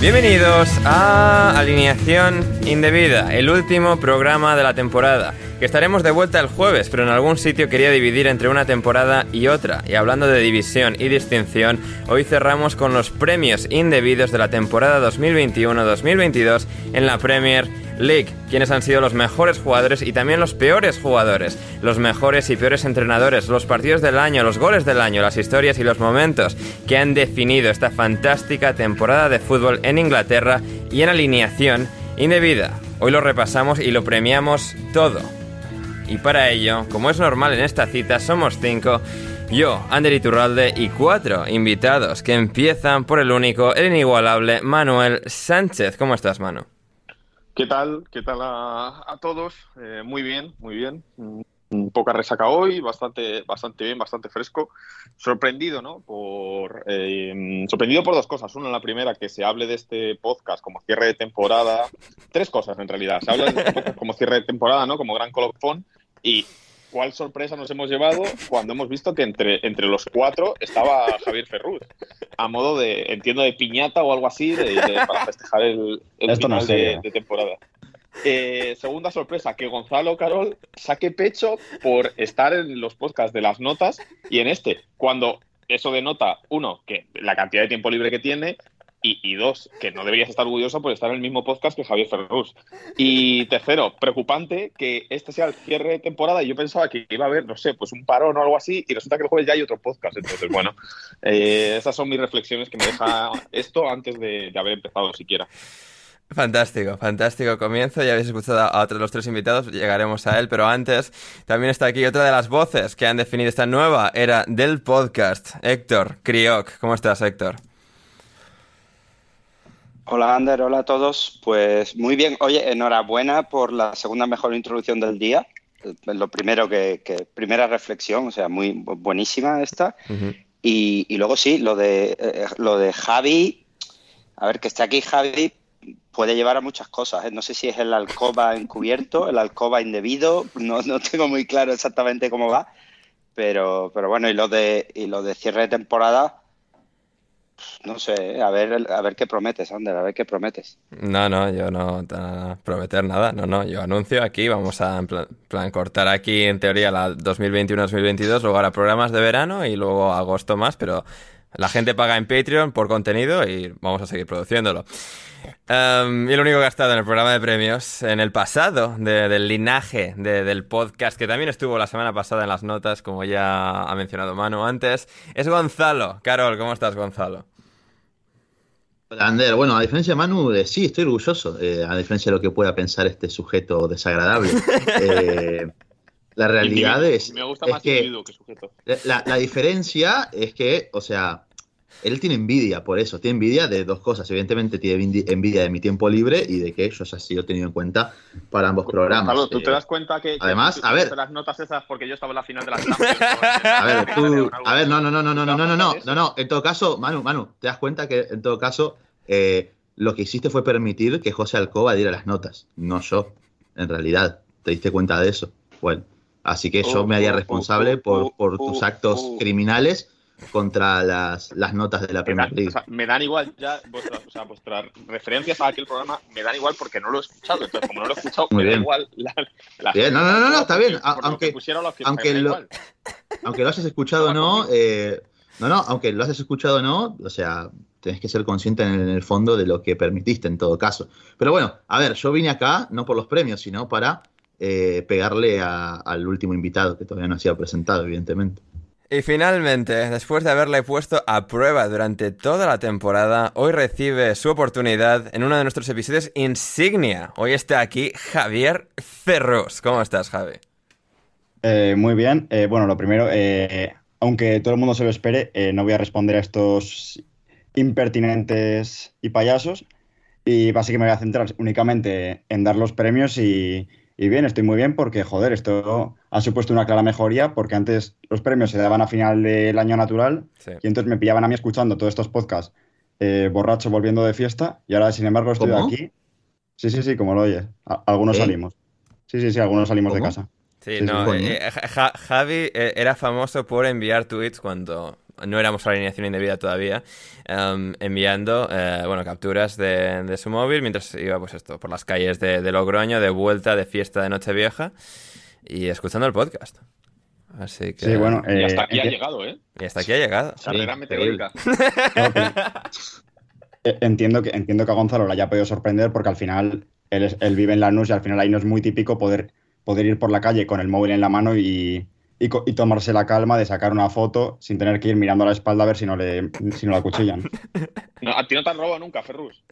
Bienvenidos a Alineación Indebida, el último programa de la temporada. Que estaremos de vuelta el jueves, pero en algún sitio quería dividir entre una temporada y otra. Y hablando de división y distinción, hoy cerramos con los premios indebidos de la temporada 2021-2022 en la Premier League, quienes han sido los mejores jugadores y también los peores jugadores, los mejores y peores entrenadores, los partidos del año, los goles del año, las historias y los momentos que han definido esta fantástica temporada de fútbol en Inglaterra y en alineación indebida. Hoy lo repasamos y lo premiamos todo. Y para ello, como es normal en esta cita, somos cinco. Yo, Ander Iturralde y cuatro invitados que empiezan por el único, el inigualable Manuel Sánchez. ¿Cómo estás, Manu? ¿Qué tal? ¿Qué tal a, todos? Eh, muy bien, muy bien. Mm, Poca resaca hoy, bastante, bastante bien, bastante fresco. Sorprendido, ¿no? Por, eh, sorprendido por dos cosas. Una, la primera, que se hable de este podcast como cierre de temporada. Tres cosas, en realidad. Se habla este como cierre de temporada, ¿no? Como gran colofón. Y cuál sorpresa nos hemos llevado cuando hemos visto que entre, entre los cuatro estaba Javier Ferruz. A modo de, entiendo, de piñata o algo así, de, de- para festejar el, el Esto final de temporada. Eh, segunda sorpresa, que Gonzalo Carol saque pecho por estar en los podcasts de las notas y en este, cuando eso denota, uno, que la cantidad de tiempo libre que tiene, y, dos, que no deberías estar orgulloso por estar en el mismo podcast que Javier Ferrus. Y tercero, preocupante que este sea el cierre de temporada y yo pensaba que iba a haber, no sé, pues un parón o algo así y resulta que el jueves ya hay otro podcast. Entonces, bueno, eh, esas son mis reflexiones que me deja esto antes de, haber empezado siquiera. Fantástico, fantástico comienzo. Ya habéis escuchado a otro de los tres invitados, llegaremos a él, pero antes también está aquí otra de las voces que han definido esta nueva era del podcast, Héctor Crioc. ¿Cómo estás, Héctor? Hola Ander, hola a todos. Pues muy bien. Oye, enhorabuena por la segunda mejor introducción del día. Eh, Lo primero que, que- primera reflexión, o sea, muy bu- buenísima esta. Y, y luego sí, lo de eh, lo de Javi, a ver, que esté aquí Javi puede llevar a muchas cosas. ¿eh? No sé si es el alcoba encubierto, el alcoba indebido, no, no tengo muy claro exactamente cómo va. Pero, pero bueno, y lo de y lo de cierre de temporada, no sé, a ver, a ver qué prometes, Ander, a ver qué prometes. No, no, yo no prometer nada, no, no, yo anuncio aquí, vamos a plan, cortar aquí en teoría la 2021-2022, luego hará programas de verano y luego agosto más, pero la gente paga en Patreon por contenido y vamos a seguir produciéndolo. Um, y lo único que ha estado en el programa de premios, en el pasado, de- del linaje de- del podcast, que también estuvo la semana pasada en las notas, como ya ha mencionado Manu antes, es Gonzalo. Carol, ¿cómo estás, Gonzalo? Ander, bueno, a diferencia de Manu, eh, sí, estoy orgulloso, eh, a diferencia de lo que pueda pensar este sujeto desagradable. Eh, la realidad es, Me gusta es más que individuo que sujeto. la, la diferencia es que, o sea, él tiene envidia por eso, tiene envidia de dos cosas. Evidentemente tiene envi- envidia de mi tiempo libre y de que yo haya sido tenido en cuenta para ambos programas. Gonzalo, ¿tú Eh, te das cuenta que, que además, tú a ver. las notas esas porque yo estaba en la final de la Champions? A ver, tú, a ver, no, no, no, no, no, no, no, no, no, Eso. no, no. En todo caso, Manu, Manu, te das cuenta que en todo caso eh, lo que hiciste fue permitir que José Alcoba diera las notas, no yo, en realidad. ¿Te diste cuenta de eso? Bueno, así que yo Uh, me haría uh, responsable uh, por, uh, por uh, tus actos criminales contra las, las notas de la Premier League. o sea, me dan igual ya vuestras, o sea, vuestras referencias a aquel programa me dan igual porque no lo he escuchado. Entonces, como no lo he escuchado, Muy me da bien. igual. La, la- Bien, no, no, no, no, está bien, aunque- da lo- aunque lo hayas escuchado o no, eh, no, no, aunque lo hayas escuchado o no, o sea, tenés que ser consciente en el, en el fondo de lo que permitiste en todo caso. Pero bueno, a ver, yo vine acá no por los premios, sino para eh, pegarle a- al último invitado que todavía no ha sido presentado, evidentemente. Y finalmente, después de haberle puesto a prueba durante toda la temporada, hoy recibe su oportunidad en uno de nuestros episodios insignia. Hoy está aquí Javier Ferrus. ¿Cómo estás, Javi? Eh, muy bien. Eh, bueno, lo primero, eh, aunque todo el mundo se lo espere, eh, no voy a responder a estos impertinentes y payasos. Y básicamente me voy a centrar únicamente en dar los premios y, y bien, estoy muy bien porque, joder, esto ha supuesto una clara mejoría porque antes los premios se daban a final del año natural Sí. y entonces me pillaban a mí escuchando todos estos podcasts eh, borracho volviendo de fiesta y ahora, sin embargo, estoy ¿Cómo? aquí. Sí, sí, sí, como lo oyes. A- algunos ¿Eh? salimos. Sí, sí, sí, algunos salimos de casa. Sí, Sí, no, eh, Ja- Ja- Javi eh, era famoso por enviar tweets cuando no éramos a la alineación indebida todavía, em, enviando, eh, bueno, capturas de, de su móvil mientras iba, pues esto, por las calles de, de Logroño, de vuelta de fiesta de Nochevieja y escuchando el podcast. Así que... Sí, bueno, Y eh, hasta aquí ha llegado, ¿eh? Y hasta aquí ha llegado. Carrera Sí, meteórica. Que- eh, entiendo que, entiendo que a Gonzalo le haya podido sorprender porque al final él, es- él vive en Lanús y al final ahí no es muy típico poder, poder ir por la calle con el móvil en la mano y, y, y tomarse la calma de sacar una foto sin tener que ir mirando a la espalda a ver si no le, si no la cuchillan. No, a ti no te han robado nunca, Ferrus.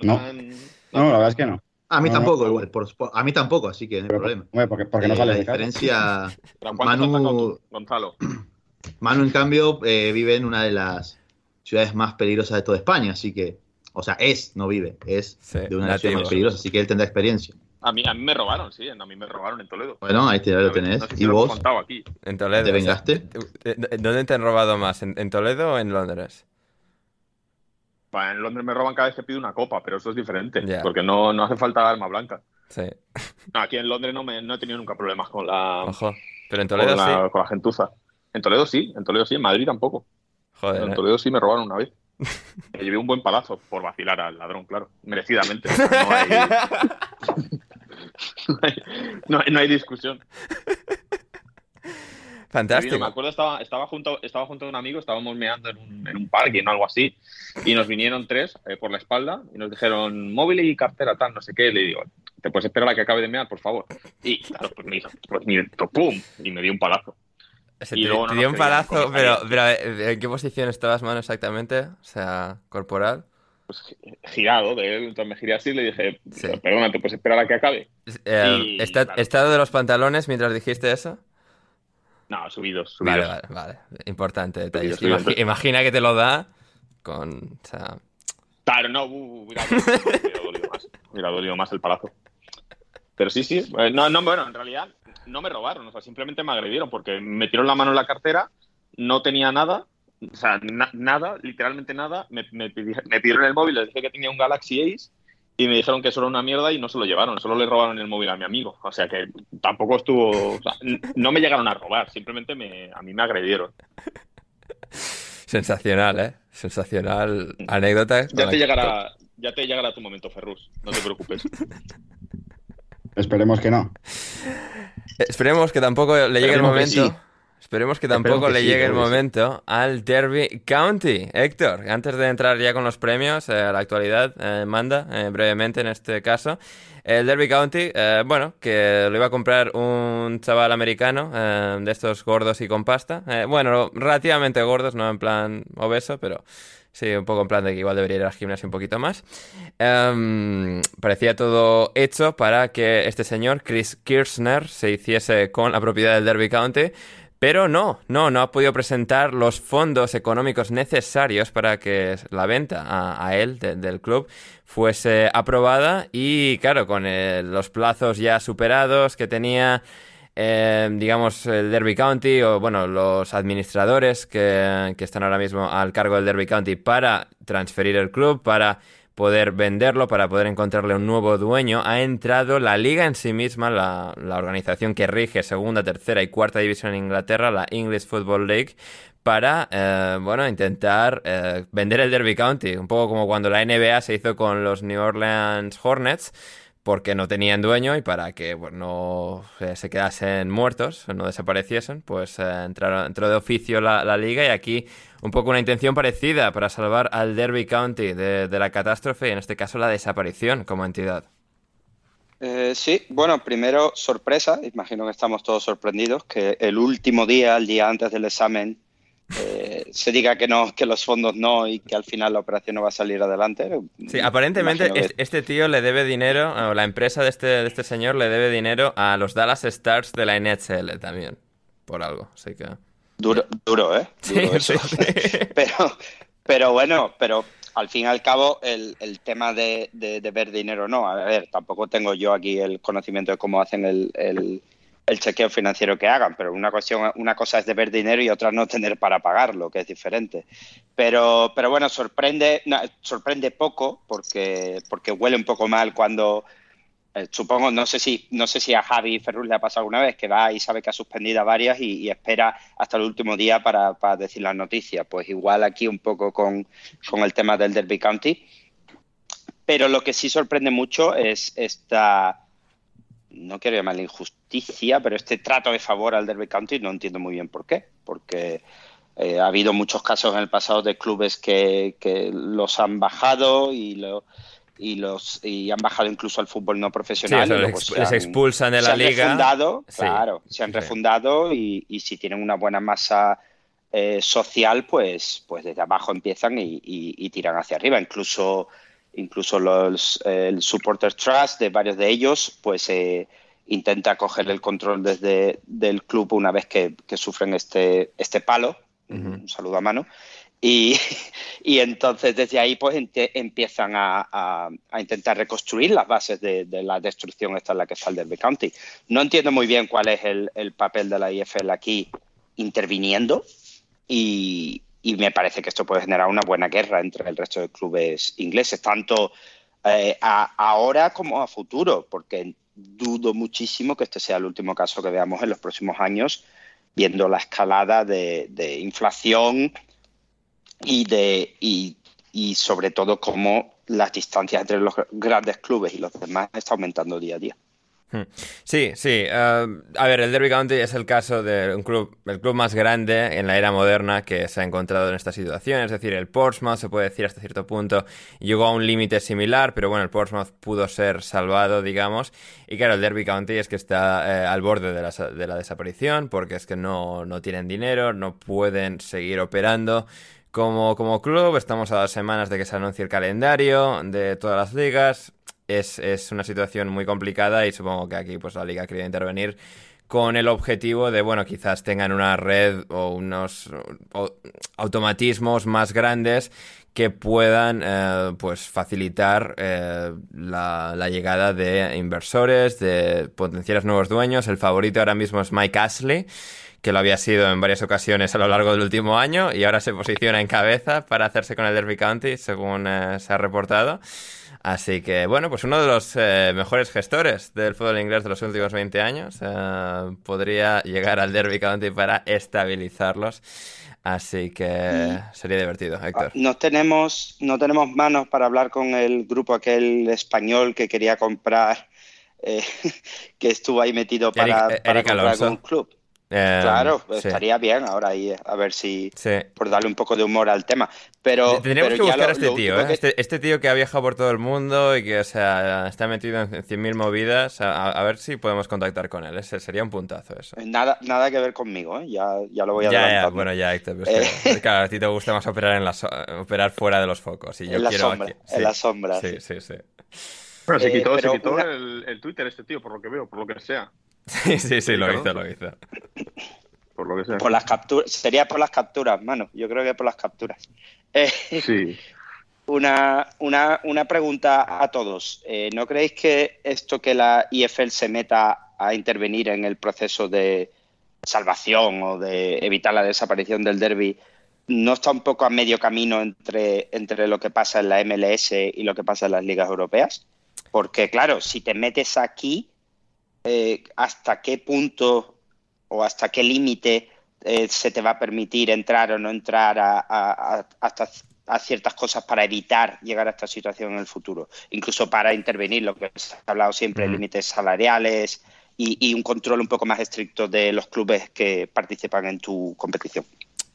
No. han- No, la verdad es que no. A mí No, no, tampoco, no. igual, por- por- a mí tampoco, así que no hay problema. hombre, porque, porque no Eh, sales la de casa. diferencia, ¿Pero cuánto te has sacado Manu, Gonzalo? Manu, en cambio, eh, vive en una de las ciudades más peligrosas de toda España, así que, o sea, es, no vive, es Sí, de una de las ciudades más peligrosas, así que él tendrá experiencia. A mí, a mí me robaron, sí, a mí me robaron en Toledo. Bueno, ahí te, lo tenés. No sé si ¿Y lo he vos? contado aquí. En Toledo. ¿Te vengaste? eh, eh, ¿Dónde te han robado más? ¿En, en Toledo o en Londres? En Londres me roban cada vez que pido una copa, pero eso es diferente, porque no, no hace falta arma blanca. Sí. No, aquí en Londres no, me, no he tenido nunca problemas con la, Ojo. Pero en con Toledo la, sí. con la gentuza. En Toledo sí, en Toledo sí, en Madrid tampoco. Pero en eh. Toledo sí me robaron una vez. Me llevé un buen palazo por vacilar al ladrón, claro, merecidamente. No, hay, no, hay, no hay- no hay discusión. Fantástico. Me acuerdo, estaba, estaba, junto, estaba junto a un amigo, estábamos meando en un, en un parque o algo así, y nos vinieron tres eh, por la espalda y nos dijeron móvil y cartera, tal, no sé qué. Le digo, ¿te puedes esperar a que acabe de mear, por favor? Y claro, pues me hizo, pues me hizo ¡pum! Y me dio un palazo. Se y te, luego no te dio un palazo, pero, pero eh, ¿en qué posición estabas, mano, exactamente? O sea, corporal. Pues gi- girado de él, entonces me giré así y le dije, Sí. perdona, ¿te puedes esperar a que acabe? Eh, Y, ¿está- claro. ¿Estado de los pantalones mientras dijiste eso? No, subidos, Vale, subidos. vale, vale. Importante detalle. Subidos, subidos. Imagi- imagina que te lo da con... O sea, Claro, no, hubiera, dolido más. Hubiera dolido más el palazo. Pero sí, sí. eh, No, no, bueno, en realidad no me robaron, o sea, simplemente me agredieron porque me metieron la mano en la cartera, no tenía nada, o sea, na- nada, literalmente nada. Me, me me pidieron el móvil, les dije que tenía un Galaxy Ace y me dijeron que eso era una mierda y no se lo llevaron, solo le robaron el móvil a mi amigo. O sea, que tampoco estuvo. o sea, n- no me llegaron a robar, simplemente me, a mí me agredieron. sensacional, ¿eh? Sensacional anécdota. Ya te que- llegará, ya te llegará tu momento, Ferrus, no te preocupes. Esperemos que no. Esperemos que tampoco le llegue el Esperemos momento Esperemos que tampoco le llegue el momento al Derby County. Héctor, antes de entrar ya con los premios, a la actualidad, manda brevemente en este caso. El Derby County, eh, bueno, que lo iba a comprar un chaval americano eh, de estos gordos y con pasta. Eh, bueno, relativamente gordos, no en plan obeso, pero sí, un poco en plan de que igual debería ir al gimnasio un poquito más. Em, parecía todo hecho para que este señor, Chris Kirchner, se hiciese con la propiedad del Derby County. Pero no, no, no ha podido presentar los fondos económicos necesarios para que la venta a, él del club fuese aprobada y claro, con eh, los plazos ya superados que tenía, eh, digamos, el Derby County o bueno, los administradores que, que están ahora mismo al cargo del Derby County para transferir el club, para poder venderlo, para poder encontrarle un nuevo dueño, ha entrado la liga en sí misma, la, organización que rige segunda, tercera y cuarta división en Inglaterra, la English Football League, para, eh, bueno, intentar eh, vender el Derby County, un poco como cuando la NBA se hizo con los New Orleans Hornets, porque no tenían dueño y para que no eh, se quedasen muertos, no desapareciesen, pues entraron, entró de oficio la, liga y aquí un poco una intención parecida para salvar al Derby County de, la catástrofe y en este caso la desaparición como entidad. Eh, sí, bueno, primero sorpresa, imagino que estamos todos sorprendidos que el último día, el día antes del examen, eh, se diga que no, que los fondos no y que al final la operación no va a salir adelante. Sí, aparentemente este tío le debe dinero, o la empresa de este, de este señor le debe dinero a los Dallas Stars de la NHL también, por algo, así que... Duro, duro ¿eh? Pero, pero bueno, pero al fin y al cabo el, tema de, ver dinero no. A ver, tampoco tengo yo aquí el conocimiento de cómo hacen el, el, chequeo financiero que hagan, pero una cuestión, una cosa es de ver dinero y otra no tener para pagarlo, que es diferente. Pero, pero bueno, sorprende, sorprende poco porque, porque huele un poco mal cuando eh, supongo, no sé si no sé si a Javi Ferrus le ha pasado alguna vez que va y sabe que ha suspendido a varias y, espera hasta el último día para, decir las noticias. Pues igual aquí un poco con, el tema del Derby County. Pero lo que sí sorprende mucho es esta, no quiero llamarle injusticia, pero este trato de favor al Derby County no entiendo muy bien por qué. Porque eh, ha habido muchos casos en el pasado de clubes que, que los han bajado y lo y los y han bajado incluso al fútbol no profesional. les expulsan de la liga. Se han refundado, claro, se han refundado y, y, si tienen una buena masa eh, social, pues, pues desde abajo empiezan y, y, tiran hacia arriba. Incluso, incluso los, el Supporters Trust de varios de ellos, pues eh, intenta coger el control desde del club una vez que, que sufren este, este palo. Un saludo a mano. Y, y, entonces desde ahí pues empiezan a, intentar reconstruir las bases de, la destrucción esta en la que está el Derby County. No entiendo muy bien cuál es el, papel de la IFL aquí interviniendo y, me parece que esto puede generar una buena guerra entre el resto de clubes ingleses, tanto eh, ahora como a futuro, porque dudo muchísimo que este sea el último caso que veamos en los próximos años, viendo la escalada de, inflación y, de, y sobre todo cómo las distancias entre los grandes clubes y los demás está aumentando día a día. Hmm. Sí, sí. Eh, a ver, el Derby County es el caso de un club, el club más grande en la era moderna que se ha encontrado en esta situación. Es decir, el Portsmouth, se puede decir hasta cierto punto, llegó a un límite similar, pero bueno, el Portsmouth pudo ser salvado, digamos. Y claro, el Derby County es que está eh, al borde de la, de la desaparición porque es que no, no tienen dinero, no pueden seguir operando. Como, como club, estamos a dos semanas de que se anuncie el calendario de todas las ligas. Es, una situación muy complicada y supongo que aquí pues la liga quería intervenir con el objetivo de, bueno, quizás tengan una red o unos automatismos más grandes que puedan eh, pues facilitar eh, la, la, llegada de inversores, de potenciales nuevos dueños. El favorito ahora mismo es Mike Ashley que lo había sido en varias ocasiones a lo largo del último año y ahora se posiciona en cabeza para hacerse con el Derby County, según eh, se ha reportado. Así que, bueno, pues uno de los eh, mejores gestores del fútbol inglés de los últimos 20 años eh, podría llegar al Derby County para estabilizarlos. Así que sería divertido, Héctor. No tenemos, no tenemos manos para hablar con el grupo aquel español que quería comprar, que estuvo ahí metido para, para comprar un club. Eh, Claro, sí. estaría bien ahora ahí, a ver si Sí. por darle un poco de humor al tema. Pero Tendríamos pero que ya buscar lo- a este tío, ¿eh? que- este, este tío que ha viajado por todo el mundo y que, o sea, está metido en 100.000 movidas. A, a ver si podemos contactar con él. Ese sería un puntazo eso. Nada, nada que ver conmigo, ¿eh? ya, ya lo voy Ya, ya, adelantando. bueno, ya, Héctor. pero es que, claro, a ti te gusta más operar, en la so- operar fuera de los focos. Y yo En la quiero sombra, aquí- en la sombra, Sí, sí, sí. Bueno, se Eh, quitó, se quitó una- el, el Twitter este tío, por lo que veo, por lo que sea. Sí, sí, sí, lo hizo, lo hizo. Por lo que sea. Por las capturas, sería por las capturas, mano. Yo creo que por las capturas. Eh, Sí. una, una, una pregunta a todos. Eh, ¿No creéis que esto que la IFL se meta a intervenir en el proceso de salvación o de evitar la desaparición del derby no está un poco a medio camino entre, entre lo que pasa en la MLS y lo que pasa en las ligas europeas? Porque, claro, si te metes aquí, eh, ¿hasta qué punto o hasta qué límite eh, se te va a permitir entrar o no entrar a, a- a- hasta a ciertas cosas para evitar llegar a esta situación en el futuro, incluso para intervenir, lo que se ha hablado siempre, Mm. límites salariales y, y un control un poco más estricto de los clubes que participan en tu competición.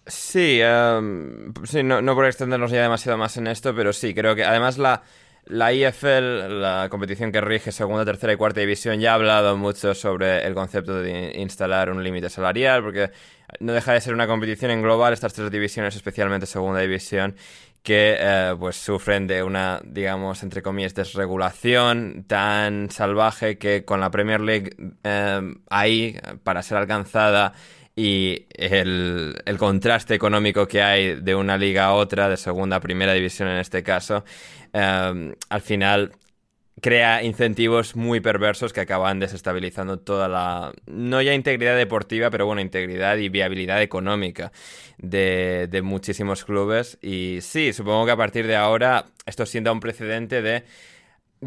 Sí, em, sí no, no por extendernos ya demasiado más en esto, pero sí, creo que además la, la IFL, la competición que rige segunda, tercera y cuarta división, ya ha hablado mucho sobre el concepto de instalar un límite salarial, porque no deja de ser una competición en global, estas tres divisiones, especialmente segunda división, que eh, pues sufren de una, digamos, entre comillas, desregulación tan salvaje que con la Premier League eh, ahí, para ser alcanzada, y el, el contraste económico que hay de una liga a otra, de segunda a primera división en este caso, eh, al final crea incentivos muy perversos que acaban desestabilizando toda la, no ya integridad deportiva, pero bueno, integridad y viabilidad económica de, de muchísimos clubes. Y sí, supongo que a partir de ahora esto sienta un precedente de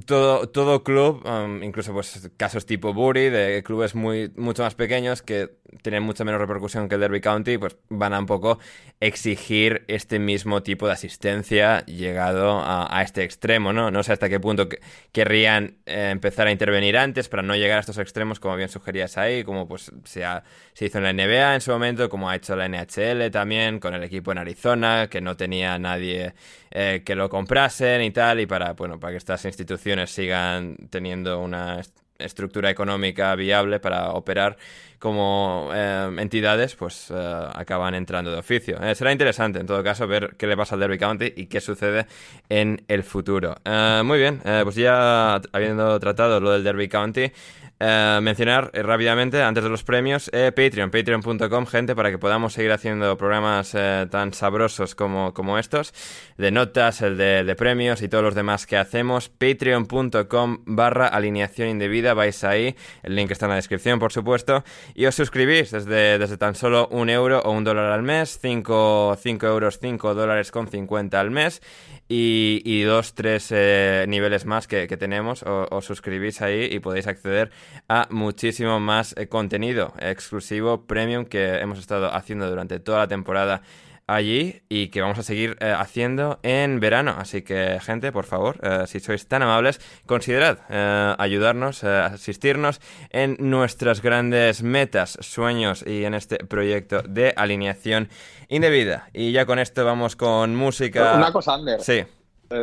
todo, todo club, um, incluso pues casos tipo Bury, de clubes muy, mucho más pequeños que tienen mucha menos repercusión que el Derby County, pues van a un poco exigir este mismo tipo de asistencia llegado a, este extremo, ¿no? No sé hasta qué punto que- querrían eh, empezar a intervenir antes para no llegar a estos extremos, como bien sugerías ahí, como pues se, ha- se hizo en la NBA en su momento, como ha hecho la NHL también, con el equipo en Arizona, que no tenía nadie eh, que lo comprasen y tal, y para, bueno, para que estas instituciones sigan teniendo una est- estructura económica viable para operar como eh, entidades, pues eh, acaban entrando de oficio. Eh, será interesante, en todo caso, ver qué le pasa al Derby County y qué sucede en el futuro. Muy bien, pues ya habiendo tratado lo del Derby County, eh, mencionar eh, rápidamente, antes de los premios, eh, Patreon, patreon.com, gente, para que podamos seguir haciendo programas eh, tan sabrosos como, como estos, de notas, el de, premios y todos los demás que hacemos, patreon.com barra alineación indebida, vais ahí, el link está en la descripción, por supuesto, y os suscribís desde, desde tan solo un euro o un dólar al mes, 5 euros, 5 dólares con 50 al mes, y, y dos, tres eh, niveles más que, tenemos, os suscribís ahí y podéis acceder a muchísimo más eh, contenido exclusivo, premium, que hemos estado haciendo durante toda la temporada allí y que vamos a seguir eh, haciendo en verano. Así que, gente, por favor, eh, si sois tan amables, considerad eh, ayudarnos, asistirnos en nuestras grandes metas, sueños y en este proyecto de alineación indebida. Y ya con esto vamos con música. Una cosa, Ander. Sí.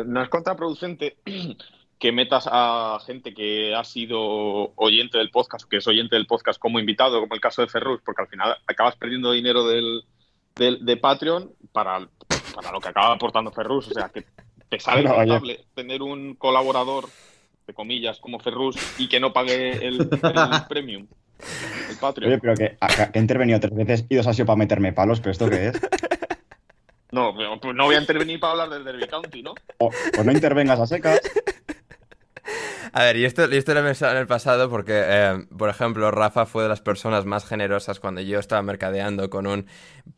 No es contraproducente que metas a gente que ha sido oyente del podcast o que es oyente del podcast como invitado, como el caso de Ferrus, porque al final acabas perdiendo dinero del, del- de Patreon para, para lo que acaba aportando Ferrus. O sea, que te sale No, rentable tener un colaborador, de comillas, como Ferrus y que no pague el, el premium, el Patreon. Oye, pero que, acá- que he intervenido tres veces y dos ha sido para meterme palos, pero ¿esto qué es? No, pero, pues no voy a intervenir para hablar del Derby County, ¿no? O- pues no intervengas a secas. A ver, y esto, y esto lo he pensado en el pasado porque, eh, por ejemplo, Rafa fue de las personas más generosas cuando yo estaba mercadeando con un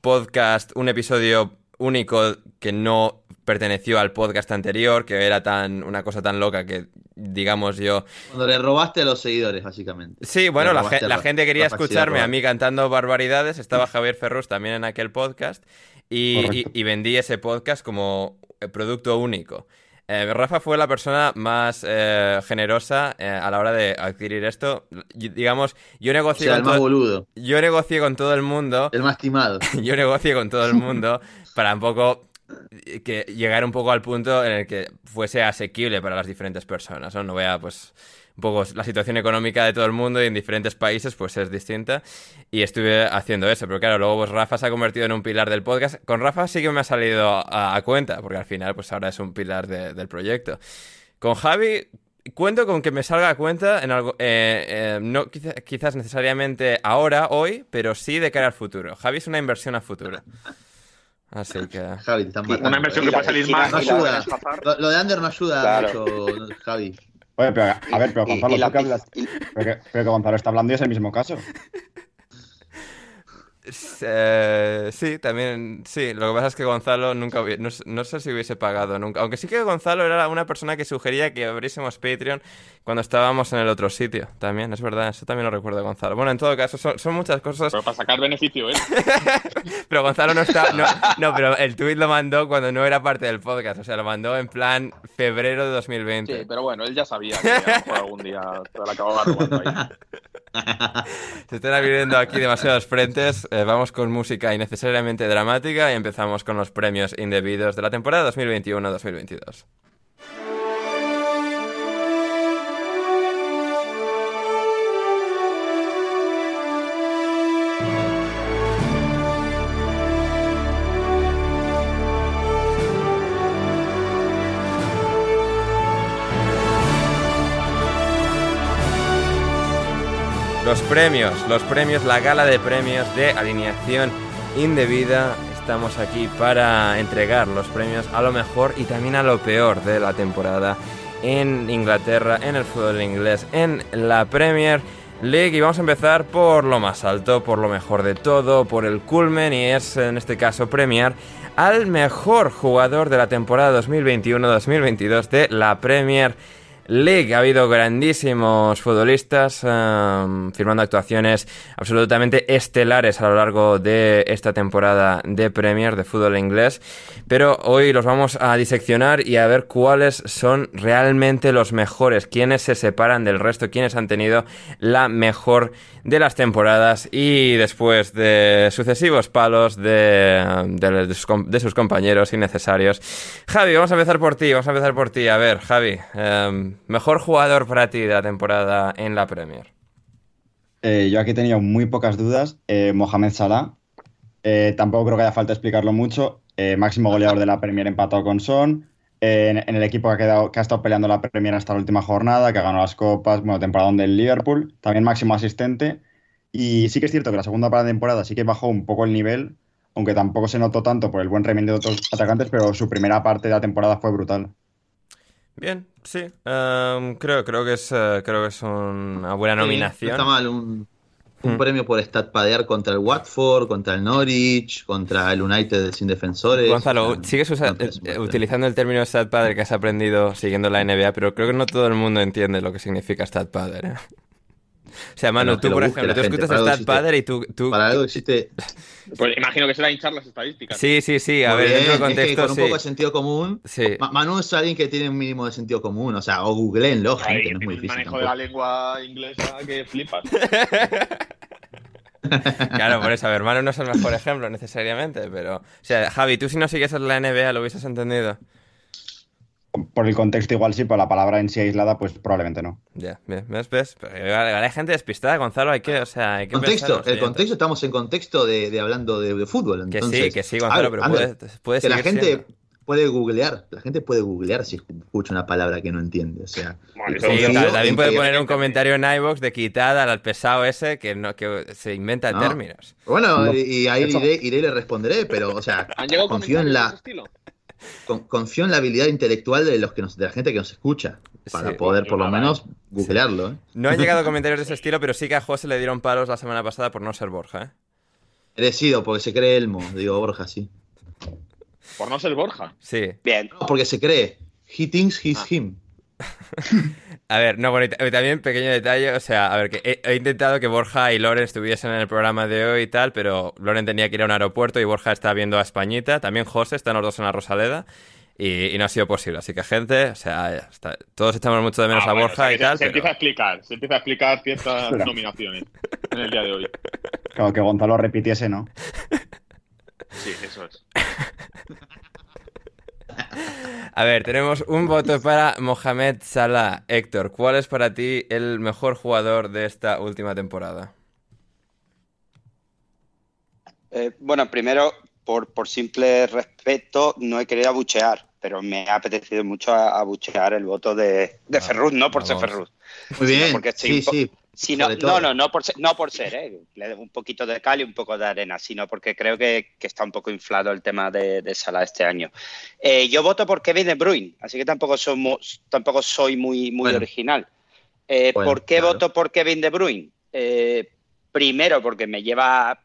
podcast, un episodio único que no perteneció al podcast anterior, que era tan una cosa tan loca que, digamos, yo... Cuando le robaste a los seguidores, básicamente. Sí, bueno, la, ge- gente quería escucharme a mí cantando barbaridades, estaba Javier Ferrus también en aquel podcast y, y- Correcto. y vendí ese podcast como eh, producto único. Eh, Rafa fue la persona más eh, generosa eh, a la hora de adquirir esto. Digamos, yo O negocié el con más todo, boludo, yo negocié con todo el mundo. el más timado. yo negocio con todo el mundo para un poco eh, que llegar un poco al punto en el que fuese asequible para las diferentes personas, ¿no? No voy a, pues, un poco la situación económica de todo el mundo y en diferentes países pues es distinta y estuve haciendo eso, pero claro, luego pues Rafa se ha convertido en un pilar del podcast. Con Rafa sí que me ha salido a, a cuenta, porque al final pues ahora es un pilar de- del proyecto. Con Javi cuento con que me salga a cuenta en algo, eh, eh, no quizá- quizás necesariamente ahora, hoy, pero sí de cara al futuro. Javi es una inversión a futuro. Así que... Javi, te están Sí, matando. Una inversión Y que puede salir mal. No ayuda. Lo de Ander no ayuda Claro. mucho, Javi. Oye, pero a ver, pero Y- Gonzalo, y la- que hablas. y- Pero que, pero que Gonzalo está hablando y es el mismo caso. Eh, sí, también, sí. Lo que pasa es que Gonzalo nunca, hubi- no, no sé si hubiese pagado nunca. Aunque sí que Gonzalo era una persona que sugería que abriésemos Patreon cuando estábamos en el otro sitio. También, es verdad, eso también lo recuerdo de Gonzalo. Bueno, en todo caso, son, son muchas cosas. Pero para sacar beneficio, ¿eh? Pero Gonzalo no está. No, no, pero el tweet lo mandó cuando no era parte del podcast. O sea, lo mandó en plan febrero de 2020. Sí, pero bueno, él ya sabía que a lo mejor algún día se la acababa robando ahí. Se están abriendo aquí demasiados frentes. Eh, vamos con música innecesariamente dramática y empezamos con los premios indebidos de la temporada 2021-2022. Los premios, los premios, la gala de premios de alineación indebida. Estamos aquí para entregar los premios a lo mejor y también a lo peor de la temporada en Inglaterra, en el fútbol inglés, en la Premier League. Y vamos a empezar por lo más alto, por lo mejor de todo, por el culmen y es en este caso premiar al mejor jugador de la temporada 2021-2022 de la Premier League. Ha habido grandísimos futbolistas um, firmando actuaciones absolutamente estelares a lo largo de esta temporada de Premier de fútbol inglés. Pero hoy los vamos a diseccionar y a ver cuáles son realmente los mejores, quiénes se separan del resto, quiénes han tenido la mejor de las temporadas y después de sucesivos palos de, de sus compañeros innecesarios. Javi, vamos a empezar por ti, vamos a empezar por ti. A ver, Javi, em, mejor jugador para ti de la temporada en la Premier. Eh, yo aquí he tenido muy pocas dudas. Eh, Mohamed Salah. Eh, tampoco creo que haya falta explicarlo mucho. Máximo goleador de la Premier empatado con Son. En, el equipo que ha, quedado, que ha estado peleando la Premier hasta la última jornada, que ha ganado las copas, bueno, temporada del Liverpool. También máximo asistente. Y sí que es cierto que la segunda parte de temporada sí que bajó un poco el nivel, aunque tampoco se notó tanto por el buen rendimiento de otros atacantes, pero su primera parte de la temporada fue brutal. Bien, sí. em, creo, creo que es, eh, creo que es una buena Sí, nominación. No está mal, un, un Mm. premio por statpadear contra el Watford, contra el Norwich, contra el United sin defensores. Gonzalo, O sea, sigues usa- eh, utilizando el término stat padre que has aprendido siguiendo la NBA, pero creo que no todo el mundo entiende lo que significa stat padre. ¿eh? O sea, que tú, por ejemplo, tú escuchas algo stat padre y tú... tú- Para algo existe. Pues imagino que será hinchar las estadísticas. Sí, sí, sí, a Muy ver, bien, dentro del es que contexto, con un sí. poco de sentido común. Sí. Ma- Manu es alguien que tiene un mínimo de sentido común, o sea, o googleenlo, gente, no es muy el difícil. manejo de la lengua inglesa que flipas. Claro, por eso, a ver, Manu no es el mejor ejemplo necesariamente, pero... O sea, Javi, tú si no sigues en la NBA lo hubieses entendido. Por el contexto igual sí, pero la palabra en sí aislada, pues probablemente no. Ya, ¿ves? ¿Ves? Hay gente despistada, Gonzalo, hay que, o sea, hay que Contexto, el contexto, estamos en contexto de, de hablando de, de fútbol. Que sí, que sí, a Gonzalo, ver, pero Ander, puede, puede que la gente siendo. puede googlear, la gente puede googlear si escucha una palabra que no entiende, o sea. Bueno, Sí, confío o sea, en también puede poner un comentario en iVoox de quitada al pesado ese que no que se inventa No. términos. Bueno, No. y, ahí iré, iré y le responderé, pero, o sea, ¿Han llegado confío en de la, ese estilo? Con- confío en la habilidad intelectual de los que nos, de la gente que nos escucha, para Sí. poder por lo menos googlearlo, ¿eh? No han llegado comentarios de ese estilo, pero sí que a José le dieron palos la semana pasada por no ser Borja, ¿eh? Merecido, porque se cree Elmo, digo Borja, sí. Por no ser Borja. Sí. Bien. No, porque se cree. He thinks he's Ah. him. A ver, no, bueno, también pequeño detalle, o sea, a ver, que he, he intentado que Borja y Loren estuviesen en el programa de hoy y tal, pero Loren tenía que ir a un aeropuerto y Borja está viendo a Españita, también José, están los dos en la Rosaleda. y, no ha sido posible. Así que, gente, o sea, todos echamos mucho de menos Ah, a bueno, Borja o sea, que y se- tal. Se, pero- empieza a explicar, se empieza a explicar ciertas nominaciones en el día de hoy. Claro, que Gonzalo repitiese, ¿no? Sí, eso es. A ver, tenemos un voto para Mohamed Salah. Héctor, ¿cuál es para ti el mejor jugador de esta última temporada? Eh, bueno, primero, por, por simple respeto, no he querido abuchear, pero me ha apetecido mucho a- abuchear el voto de, de Ah, Ferruz, no por ser. Ferruz. Muy bien. porque estoy Sí, po- sí. todo. no, no, no por ser, no por ser, ¿eh? un poquito de cal y un poco de arena, sino porque creo que, que está un poco inflado el tema de, de Salah este año. Eh, yo voto por Kevin De Bruyne, así que tampoco, somos, tampoco soy muy, muy Bueno. original. Eh, Bueno, ¿Por qué claro. voto por Kevin De Bruyne? Eh, primero, porque me lleva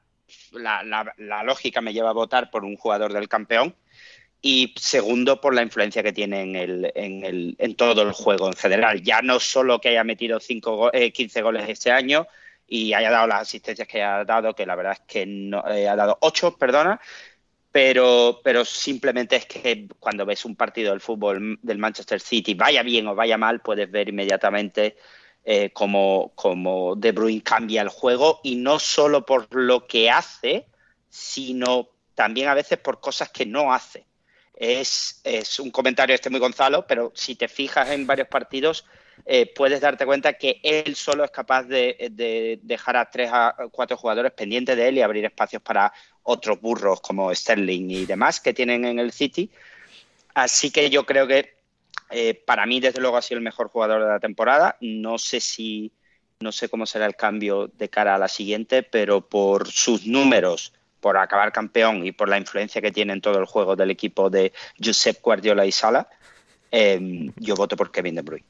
la, la- la lógica me lleva a votar por un jugador del campeón. Y segundo, por la influencia que tiene en, el, en, el- en todo el juego en general. Ya no solo que haya metido cinco, eh, 15 goles este año y haya dado las asistencias que haya dado, que la verdad es que no, eh, ha dado 8, perdona, pero, pero simplemente es que cuando ves un partido del fútbol del Manchester City, vaya bien o vaya mal, puedes ver inmediatamente eh, cómo, cómo De Bruyne cambia el juego y no solo por lo que hace, sino también a veces por cosas que no hace. Es, un comentario este muy Gonzalo, pero si te fijas en varios partidos, eh, puedes darte cuenta que él solo es capaz de, de dejar a tres a cuatro jugadores pendientes de él y abrir espacios para otros burros como Sterling y demás que tienen en el City. Así que yo creo que eh, para mí, desde luego, ha sido el mejor jugador de la temporada. No sé si, no sé cómo será el cambio de cara a la siguiente, pero por sus números, por acabar campeón y por la influencia que tiene en todo el juego del equipo de Josep Guardiola y Sala, eh, yo voto por Kevin De Bruyne.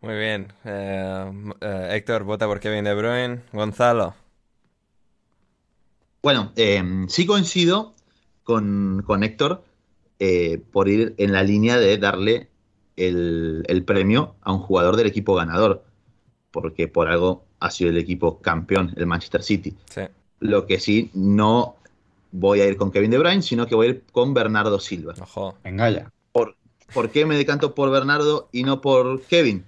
Muy bien. Eh, eh, Héctor vota por Kevin De Bruyne. Gonzalo. Bueno, eh, sí coincido con, con Héctor eh, por ir en la línea de darle el, el premio a un jugador del equipo ganador, porque por algo ha sido el equipo campeón, el Manchester City. Sí. Lo que sí, no voy a ir con Kevin De Bruyne, sino que voy a ir con Bernardo Silva. Ojo. Venga ya. ¿Por, por qué me decanto por Bernardo y no por Kevin?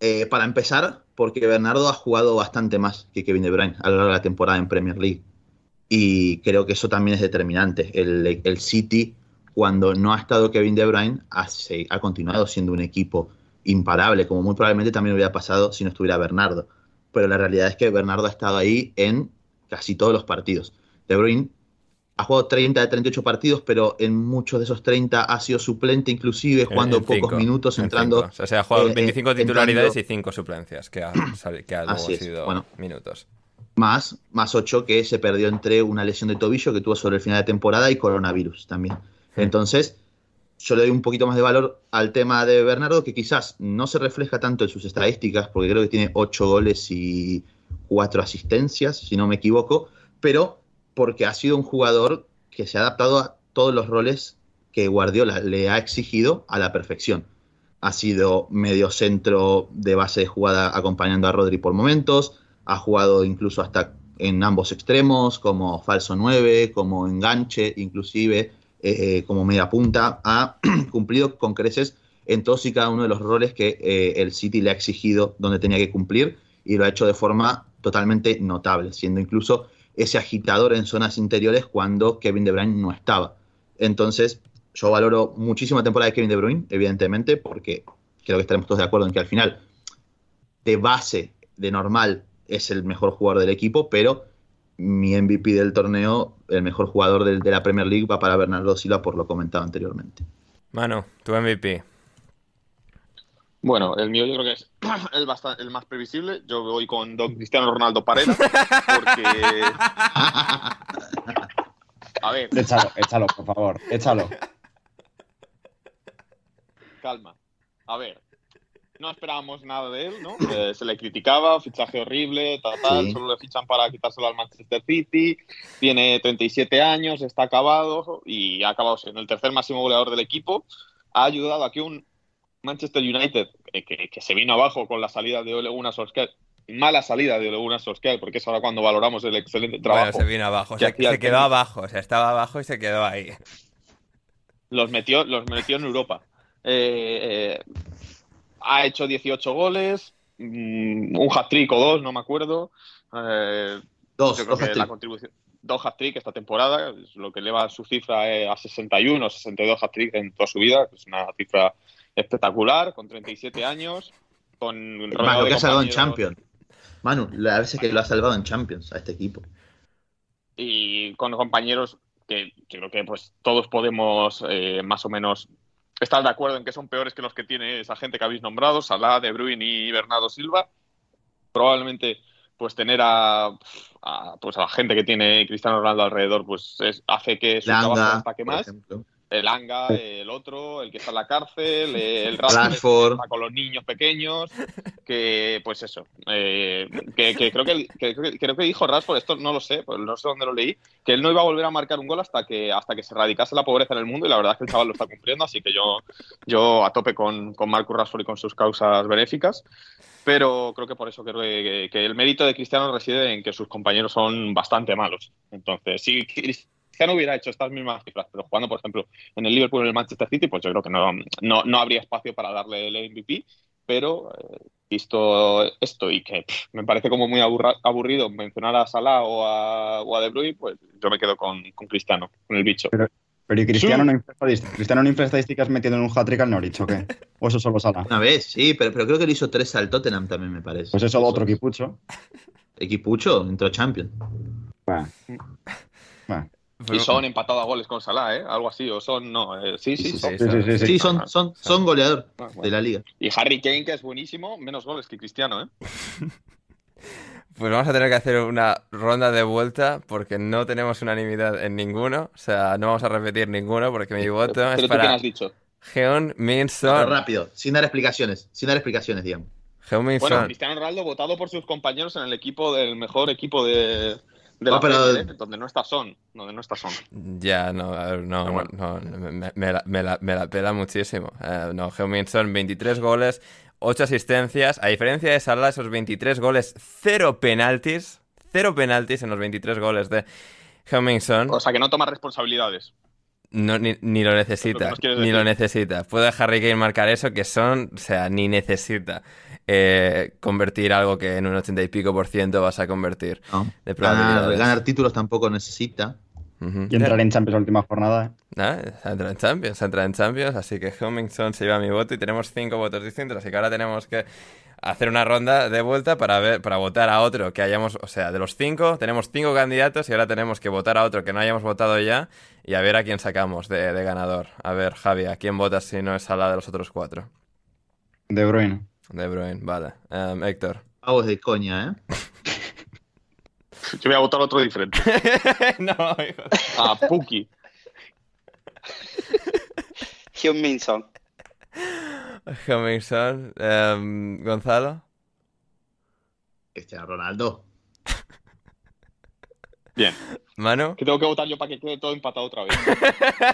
Eh, para empezar, porque Bernardo ha jugado bastante más que Kevin De Bruyne a lo largo de la temporada en Premier League. Y creo que eso también es determinante. El, el City, cuando no ha estado Kevin De Bruyne, ha, se- ha continuado siendo un equipo imparable, como muy probablemente también hubiera pasado si no estuviera Bernardo. Pero la realidad es que Bernardo ha estado ahí en casi todos los partidos. De Bruyne ha jugado 30 de 38 partidos, pero en muchos de esos 30 ha sido suplente, inclusive jugando En pocos cinco, minutos, en entrando. O sea, ha jugado eh, 25 eh, titularidades entrando- y 5 suplencias, que ha, que ha luego sido bueno. minutos. más, más 8 que se perdió entre una lesión de tobillo que tuvo sobre el final de temporada y coronavirus también. Entonces, yo le doy un poquito más de valor al tema de Bernardo, que quizás no se refleja tanto en sus estadísticas, porque creo que tiene 8 goles y 4 asistencias, si no me equivoco, pero porque ha sido un jugador que se ha adaptado a todos los roles que Guardiola le ha exigido a la perfección. Ha sido medio centro de base de jugada acompañando a Rodri por momentos, ha jugado incluso hasta en ambos extremos, como falso 9, como enganche, inclusive eh, como media punta. Ha cumplido con creces en todos y cada uno de los roles que eh, el City le ha exigido donde tenía que cumplir y lo ha hecho de forma totalmente notable, siendo incluso ese agitador en zonas interiores cuando Kevin De Bruyne no estaba. Entonces, yo valoro muchísimo la temporada de Kevin De Bruyne, evidentemente, porque creo que estaremos todos de acuerdo en que al final, de base, de normal, es el mejor jugador del equipo, pero mi MVP del torneo, el mejor jugador del- de, la Premier League, va para Bernardo Silva, por lo comentado anteriormente. Manu, tu MVP. Bueno, el mío yo creo que es el, bastan- el más previsible. Yo voy con Don Cristiano Ronaldo Pareda, porque... A ver, Échalo, échalo, por favor. Échalo. calma. A ver, no esperábamos nada de él, ¿no? Eh, se le criticaba, fichaje horrible, tal, tal, Sí. solo le fichan para quitárselo al Manchester City, tiene 37 años, está acabado y ha acabado siendo el tercer máximo goleador del equipo. Ha ayudado a que un Manchester United, eh, que, que se vino abajo con la salida de Ole Gunnar Solskjaer, mala salida de Ole Gunnar Solskjaer, porque es ahora cuando valoramos el excelente trabajo. Bueno, se vino abajo. que Se, quedó abajo. O sea, estaba abajo y se quedó ahí. los metió, los metió en Europa. Eh, eh, ha hecho 18 goles, mm, un hat-trick o dos, no me acuerdo. Eh, Dos, yo creo dos que la hat-trick. contribución, dos hat-trick esta temporada, lo que eleva su cifra eh, a 61 o 62 hat-trick en toda su vida, que es una cifra espectacular, con 37 años, con de que ha salvado en Champions. Manu, las veces que lo ha salvado en Champions a este equipo. y con compañeros que, creo que pues todos podemos eh, más o menos estar de acuerdo en que son peores que los que tiene esa gente que habéis nombrado, Salah, De Bruyne y Bernardo Silva. Probablemente pues tener a, a, pues a la gente que tiene Cristiano Ronaldo alrededor pues es- hace que su trabajo Langa, destaque por más. ejemplo. El Anga, el otro, el que está en la cárcel, el Rashford, Rashford. que está con los niños pequeños, que pues eso, eh, que, que creo que, que- creo que dijo Rashford, esto no lo sé, pues no sé dónde lo leí, que él no iba a volver a marcar un gol hasta que hasta que se erradicase la pobreza en el mundo y la verdad es que el chaval lo está cumpliendo, así que yo yo a tope con, con Marcus Rashford y con sus causas benéficas. Pero creo que por eso creo que, que el mérito de Cristiano reside en que sus compañeros son bastante malos. Entonces, si Cristiano hubiera hecho estas mismas cifras, pero jugando, por ejemplo, en el Liverpool o en el Manchester City, pues yo creo que no, no, no habría espacio para darle el MVP. Pero eh, visto esto y que pff, me parece como muy aburra- aburrido mencionar a Salah o a, o a De Bruyne, pues yo me quedo con, con Cristiano, con el bicho. Pero ¿y Cristiano, Sí. no estadísticas? ¿Cristiano no infla estadísticas metiendo en un hat-trick al Norwich o qué? ¿O eso solo Sala? Una vez, sí, pero, pero creo que le hizo tres al Tottenham también, me parece. Pues eso otro equipucho. Equipucho, entró Champions. Bueno. Bueno. Y son empatados a goles con Salah, ¿eh? Algo así, o son, no, eh, sí, sí, Sí, son. Sí, sí, sí, sí. Sí, son, son, son goleador Ah, bueno. de la liga. Y Harry Kane, que es buenísimo, menos goles que Cristiano, ¿eh? Pues vamos a tener que hacer una ronda de vuelta porque no tenemos unanimidad en ninguno. O sea, no vamos a repetir ninguno porque mi voto Pero es tú quién para has dicho. Heung Min Pero Son. rápido, sin dar explicaciones, sin dar explicaciones, digamos. Heung Min Bueno, Son. Cristiano Ronaldo votado por sus compañeros en el equipo del mejor equipo de, de No, la pero- Premier, ¿eh? donde no está Son, donde no está Son. Ya, no, no, Pero bueno. no, me, me la, me la- me la pela muchísimo. Eh, no, Son, 23 goles, 8 asistencias. A diferencia de Salah, esos 23 goles, cero penaltis. Cero penaltis en los 23 goles de Son. O sea, que no toma responsabilidades. No, ni, ni lo necesita, ni decir. lo necesita. Puede Harry Kane marcar eso, que son, o sea, ni necesita eh, convertir algo que en un 80 y pico por ciento vas a convertir. ¿no? De Ganar, probabilidades. ganar títulos tampoco necesita. Ujú. Y entrar en Champions la última jornada. ¿eh? Ah, se ha entrado en Champions, entrado en Champions, así que Hummingson se lleva mi voto y tenemos cinco votos distintos, así que ahora tenemos que hacer una ronda de vuelta para ver, para votar a otro que hayamos, o sea, de los cinco, tenemos cinco candidatos y ahora tenemos que votar a otro que no hayamos votado ya y a ver a quién sacamos de, de ganador. A ver, Javi, ¿a quién votas si no es a la de los otros cuatro? De Bruyne. De Bruyne, vale. Em, Héctor. Pavos de coña, ¿eh? Yo voy a votar otro diferente. no, hijo. A Puki. Hyun Son. Hummingson. em, Gonzalo. Cristiano Ronaldo. Bien. Manu. Que tengo que votar yo para que quede todo empatado otra vez.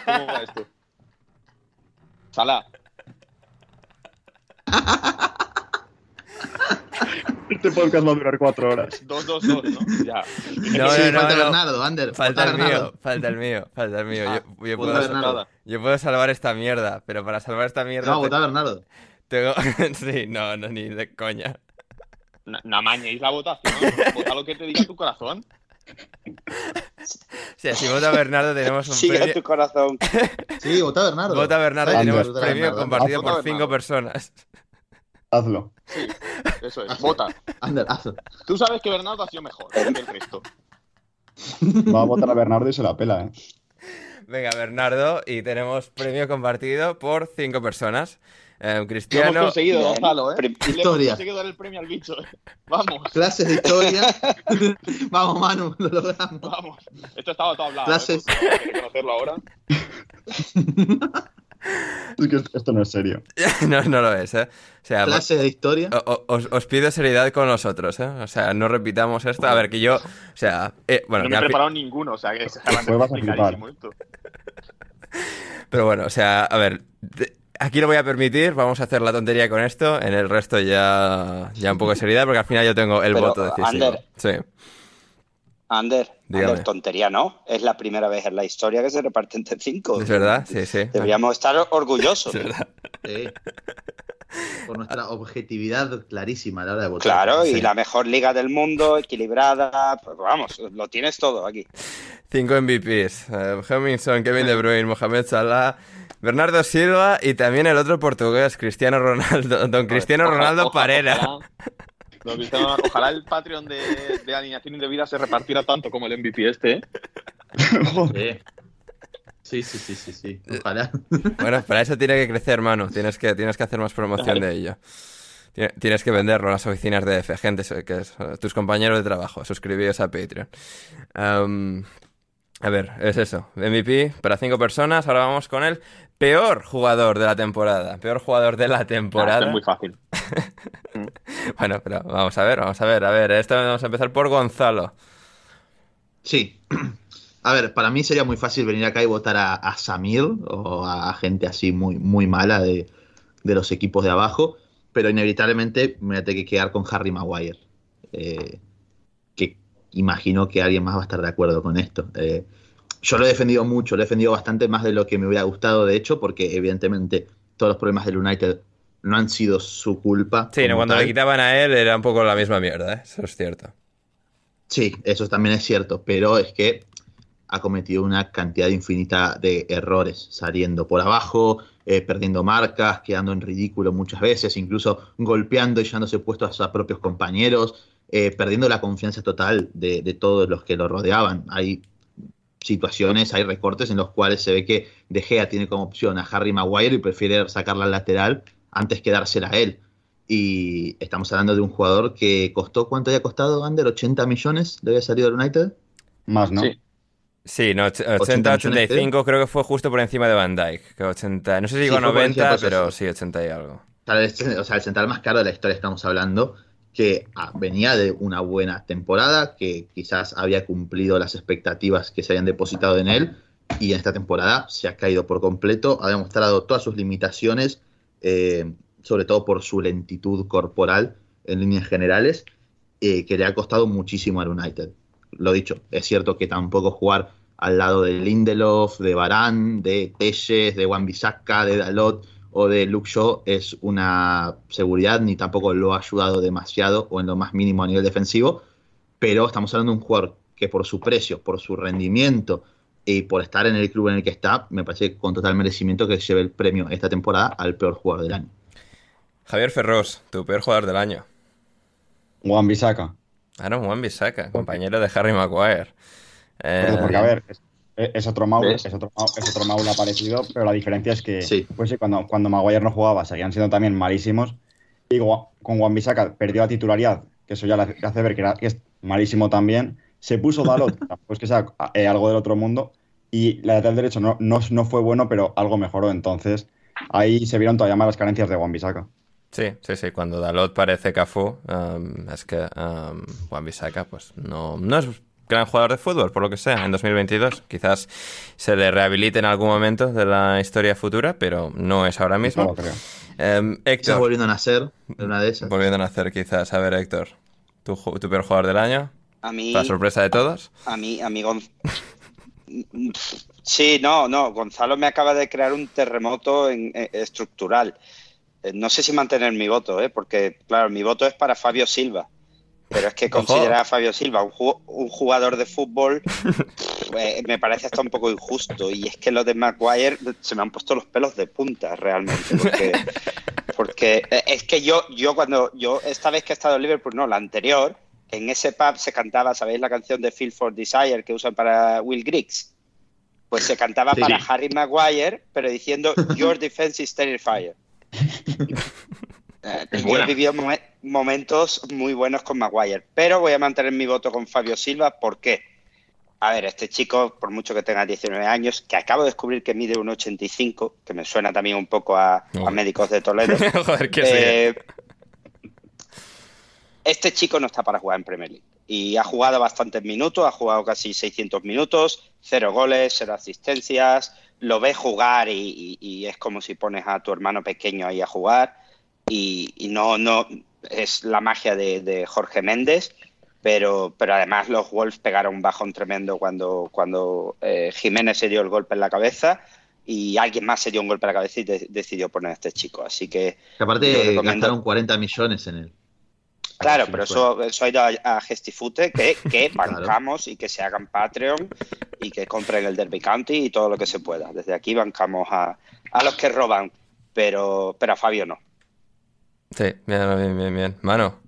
¿Cómo va esto? Salah. Este podcast va a durar cuatro horas. 2-2-2, ¿no? Ya. No, sí, no, no, falta no. Bernardo, Ander. Falta el Bernardo. mío, falta el mío, falta el mío. Ah, yo, yo puedo, Bernardo. yo puedo salvar esta mierda, pero para salvar esta mierda No, te- vota Bernardo. tengo... sí, no, no, ni de coña. No, no amañéis la votación. Vota lo que te diga tu corazón. Sea, si vota Bernardo tenemos un Sigue premio... tu corazón. Sí, vota Bernardo. Vota Bernardo tenemos Vota premio Bernardo. compartido por cinco personas. Hazlo. Sí, eso es. Vota. Ander, hazlo. Tú sabes que Bernardo ha sido mejor que el resto. Va a votar a Bernardo y se la pela, ¿eh? Venga, Bernardo, y tenemos premio compartido por cinco personas. Eh, Lo hemos Cristiano... conseguido. Gonzalo, ¿eh? Pri- Le hemos Historia. conseguido dar el premio al bicho. ¿eh? Vamos, Clases de historia. Vamos, Manu, lo logramos. vamos. Esto estaba todo hablado. Clases. ¿eh? Pues, hay que conocerlo ahora. Es que esto no es serio. no, no lo es, ¿eh? O sea, Clases de historia. Os, os pido seriedad con nosotros, ¿eh? O sea, no repitamos esto. A ver, que yo. O sea, eh, bueno, no me he preparado ninguno, o sea que se Pues esto. pero bueno, o sea, a ver. de- aquí lo voy a permitir. Vamos a hacer la tontería con esto. En el resto ya, ya un poco de seriedad, porque al final yo tengo el Pero, voto decisivo. Ander. Sí. Ander. Ander, tontería no. Es la primera vez en la historia que se reparte entre cinco. Es verdad, sí, sí. Deberíamos estar orgullosos. Es verdad. Sí. Por nuestra objetividad clarísima a la hora de votar. Claro, Sí. y la mejor liga del mundo, equilibrada. Pues vamos, lo tienes todo aquí. Cinco MVPs. Eh, Hummingson, Kevin De Bruyne, Mohamed Salah, Bernardo Silva y también el otro portugués, Cristiano Ronaldo, don Cristiano Ojalá- Ronaldo Parera. Ojalá, el Patreon de, de alineación indebida se repartiera tanto como el MVP este. ¿eh? Sí, sí, sí, sí, sí. Ojalá. Bueno, para eso tiene que crecer, hermano. Tienes que, tienes que hacer más promoción de ello. Tiene- Tienes que venderlo a las oficinas de F, gente, que es, eh, tus compañeros de trabajo. Suscribíos a Patreon. Am, a ver, es eso. MVP para cinco personas. Ahora vamos con el peor jugador de la temporada. Peor jugador de la Ah, temporada. esto es muy fácil. Bueno, pero vamos a ver, vamos a ver. A ver, esto vamos a empezar por Gonzalo. Sí. A ver, para mí sería muy fácil venir acá y votar a, a Samir o a, gente así muy, muy mala de, de los equipos de abajo, pero inevitablemente me voy a tener que quedar con Harry Maguire. Eh, imagino que alguien más va a estar de acuerdo con esto. Eh, yo lo he defendido mucho, lo he defendido bastante más de lo que me hubiera gustado, de hecho, porque evidentemente todos los problemas del United no han sido su culpa. Sí, no, cuando tal. le quitaban a él era un poco la misma mierda, ¿eh? Eso es cierto. Sí, eso también es cierto, pero es que ha cometido una cantidad infinita de errores, saliendo por abajo, eh, perdiendo marcas, quedando en ridículo muchas veces, incluso golpeando y llevándose puestos a propios compañeros, eh, perdiendo la confianza total de, de todos los que lo rodeaban. Hay situaciones, hay recortes en los cuales se ve que De Gea tiene como opción a Harry Maguire y prefiere sacarla al lateral antes que dársela a él. Y estamos hablando de un jugador que costó, ¿cuánto había costado, Ander? ¿80 millones le había salido al United? Más, ¿no? Sí. Sí, no, och- 80 80, millones, 85 creo que fue justo por encima de Van Dyke. Que 80, no sé si llegó Sí, a fue por encima, 90, pues, pero sí, 80 y algo. O sea, el central más caro de la historia estamos hablando, que ah, venía de una buena temporada, que quizás había cumplido las expectativas que se habían depositado en él, y en esta temporada se ha caído por completo, ha demostrado todas sus limitaciones, eh, sobre todo por su lentitud corporal en líneas generales, eh, que le ha costado muchísimo al United. Lo dicho, es cierto que tampoco jugar al lado de Lindelof, de Barán, de Telles, de Wan-Bissaka, de Dalot o de Luke Shaw es una seguridad, ni tampoco lo ha ayudado demasiado o en lo más mínimo a nivel defensivo, pero estamos hablando de un jugador que por su precio, por su rendimiento y por estar en el club en el que está, me parece con total merecimiento que lleve el premio esta temporada al peor jugador del año. Javier Ferros, tu peor jugador del año. Juan Bisaca. Aaron Juan Bisaca, compañero de Harry Maguire. Eh, Porque, porque, a ver, es, es otro Maul, es otro, Maul- es otro Maul parecido, pero la diferencia es que Sí. pues sí, cuando, cuando Maguire no jugaba seguían siendo también malísimos. Y con Juan Bisaca perdió la titularidad, que eso ya le hace- le hace ver que, era- que es malísimo también. Se puso Dalot, pues que sea eh, algo del otro mundo. Y la lateral derecho no, no, no fue bueno, pero algo mejoró. Entonces, ahí se vieron todavía más las carencias de Juan Bisaca. Sí, sí, sí. Cuando Dalot parece Cafú, um, es que um, Juan Bisaca, pues no, no es gran jugador de fútbol, por lo que sea, en 2022. Quizás se le rehabilite en algún momento de la historia futura, pero no es ahora No mismo. lo creo. Quizás Héctor, volviendo a nacer en una de esas. volviendo a nacer, quizás. A ver, Héctor, tu, tu peor jugador del año, A mí, para sorpresa de todos. a mí, a mí Gonz- Sí, no, no. Gonzalo me acaba de crear un terremoto en- eh, estructural. Eh, No sé si mantener mi voto, ¿eh? porque, claro, mi voto es para Fabio Silva. Pero es que considerar a Fabio Silva un, ju- un jugador de fútbol eh, me parece hasta un poco injusto. Y es que lo de Maguire se me han puesto los pelos de punta realmente. Porque, porque eh, es que yo, yo cuando, yo esta vez que he estado en Liverpool, no, la anterior, en ese pub se cantaba, ¿sabéis la canción de Feel for Desire que usan para Will Griggs? Pues se cantaba Sí. para Harry Maguire, pero diciendo Your defense is terrifying. Eh, Es y buena. he vivido momen- momentos muy buenos con Maguire, pero voy a mantener mi voto con Fabio Silva. ¿Por qué? A ver, este chico, por mucho que tenga 19 años, que acabo de descubrir que mide un 85, que me suena también un poco a, médicos de Toledo. Joder, sí. Eh, este chico no está para jugar en Premier League. Y ha jugado bastantes minutos, ha jugado casi 600 minutos, cero goles, cero asistencias. Lo ves jugar y, y- y es como si pones a tu hermano pequeño ahí a jugar. Y, y no, no es la magia de, de Jorge Méndez. pero, pero además los Wolves pegaron un bajón tremendo cuando, cuando eh, Jiménez se dio el golpe en la cabeza y alguien más se dio un golpe en la cabeza y decidió poner a este chico. Así que. aparte, gastaron 40 millones en él. Claro, pero eso, eso ha ido a, Gestifute, que, que bancamos y que se hagan Patreon y que compren el Derby County y todo lo que se pueda. Desde aquí bancamos a, a los que roban, pero, pero a Fabio no. Sí, bien, bien, bien, bien. Mano.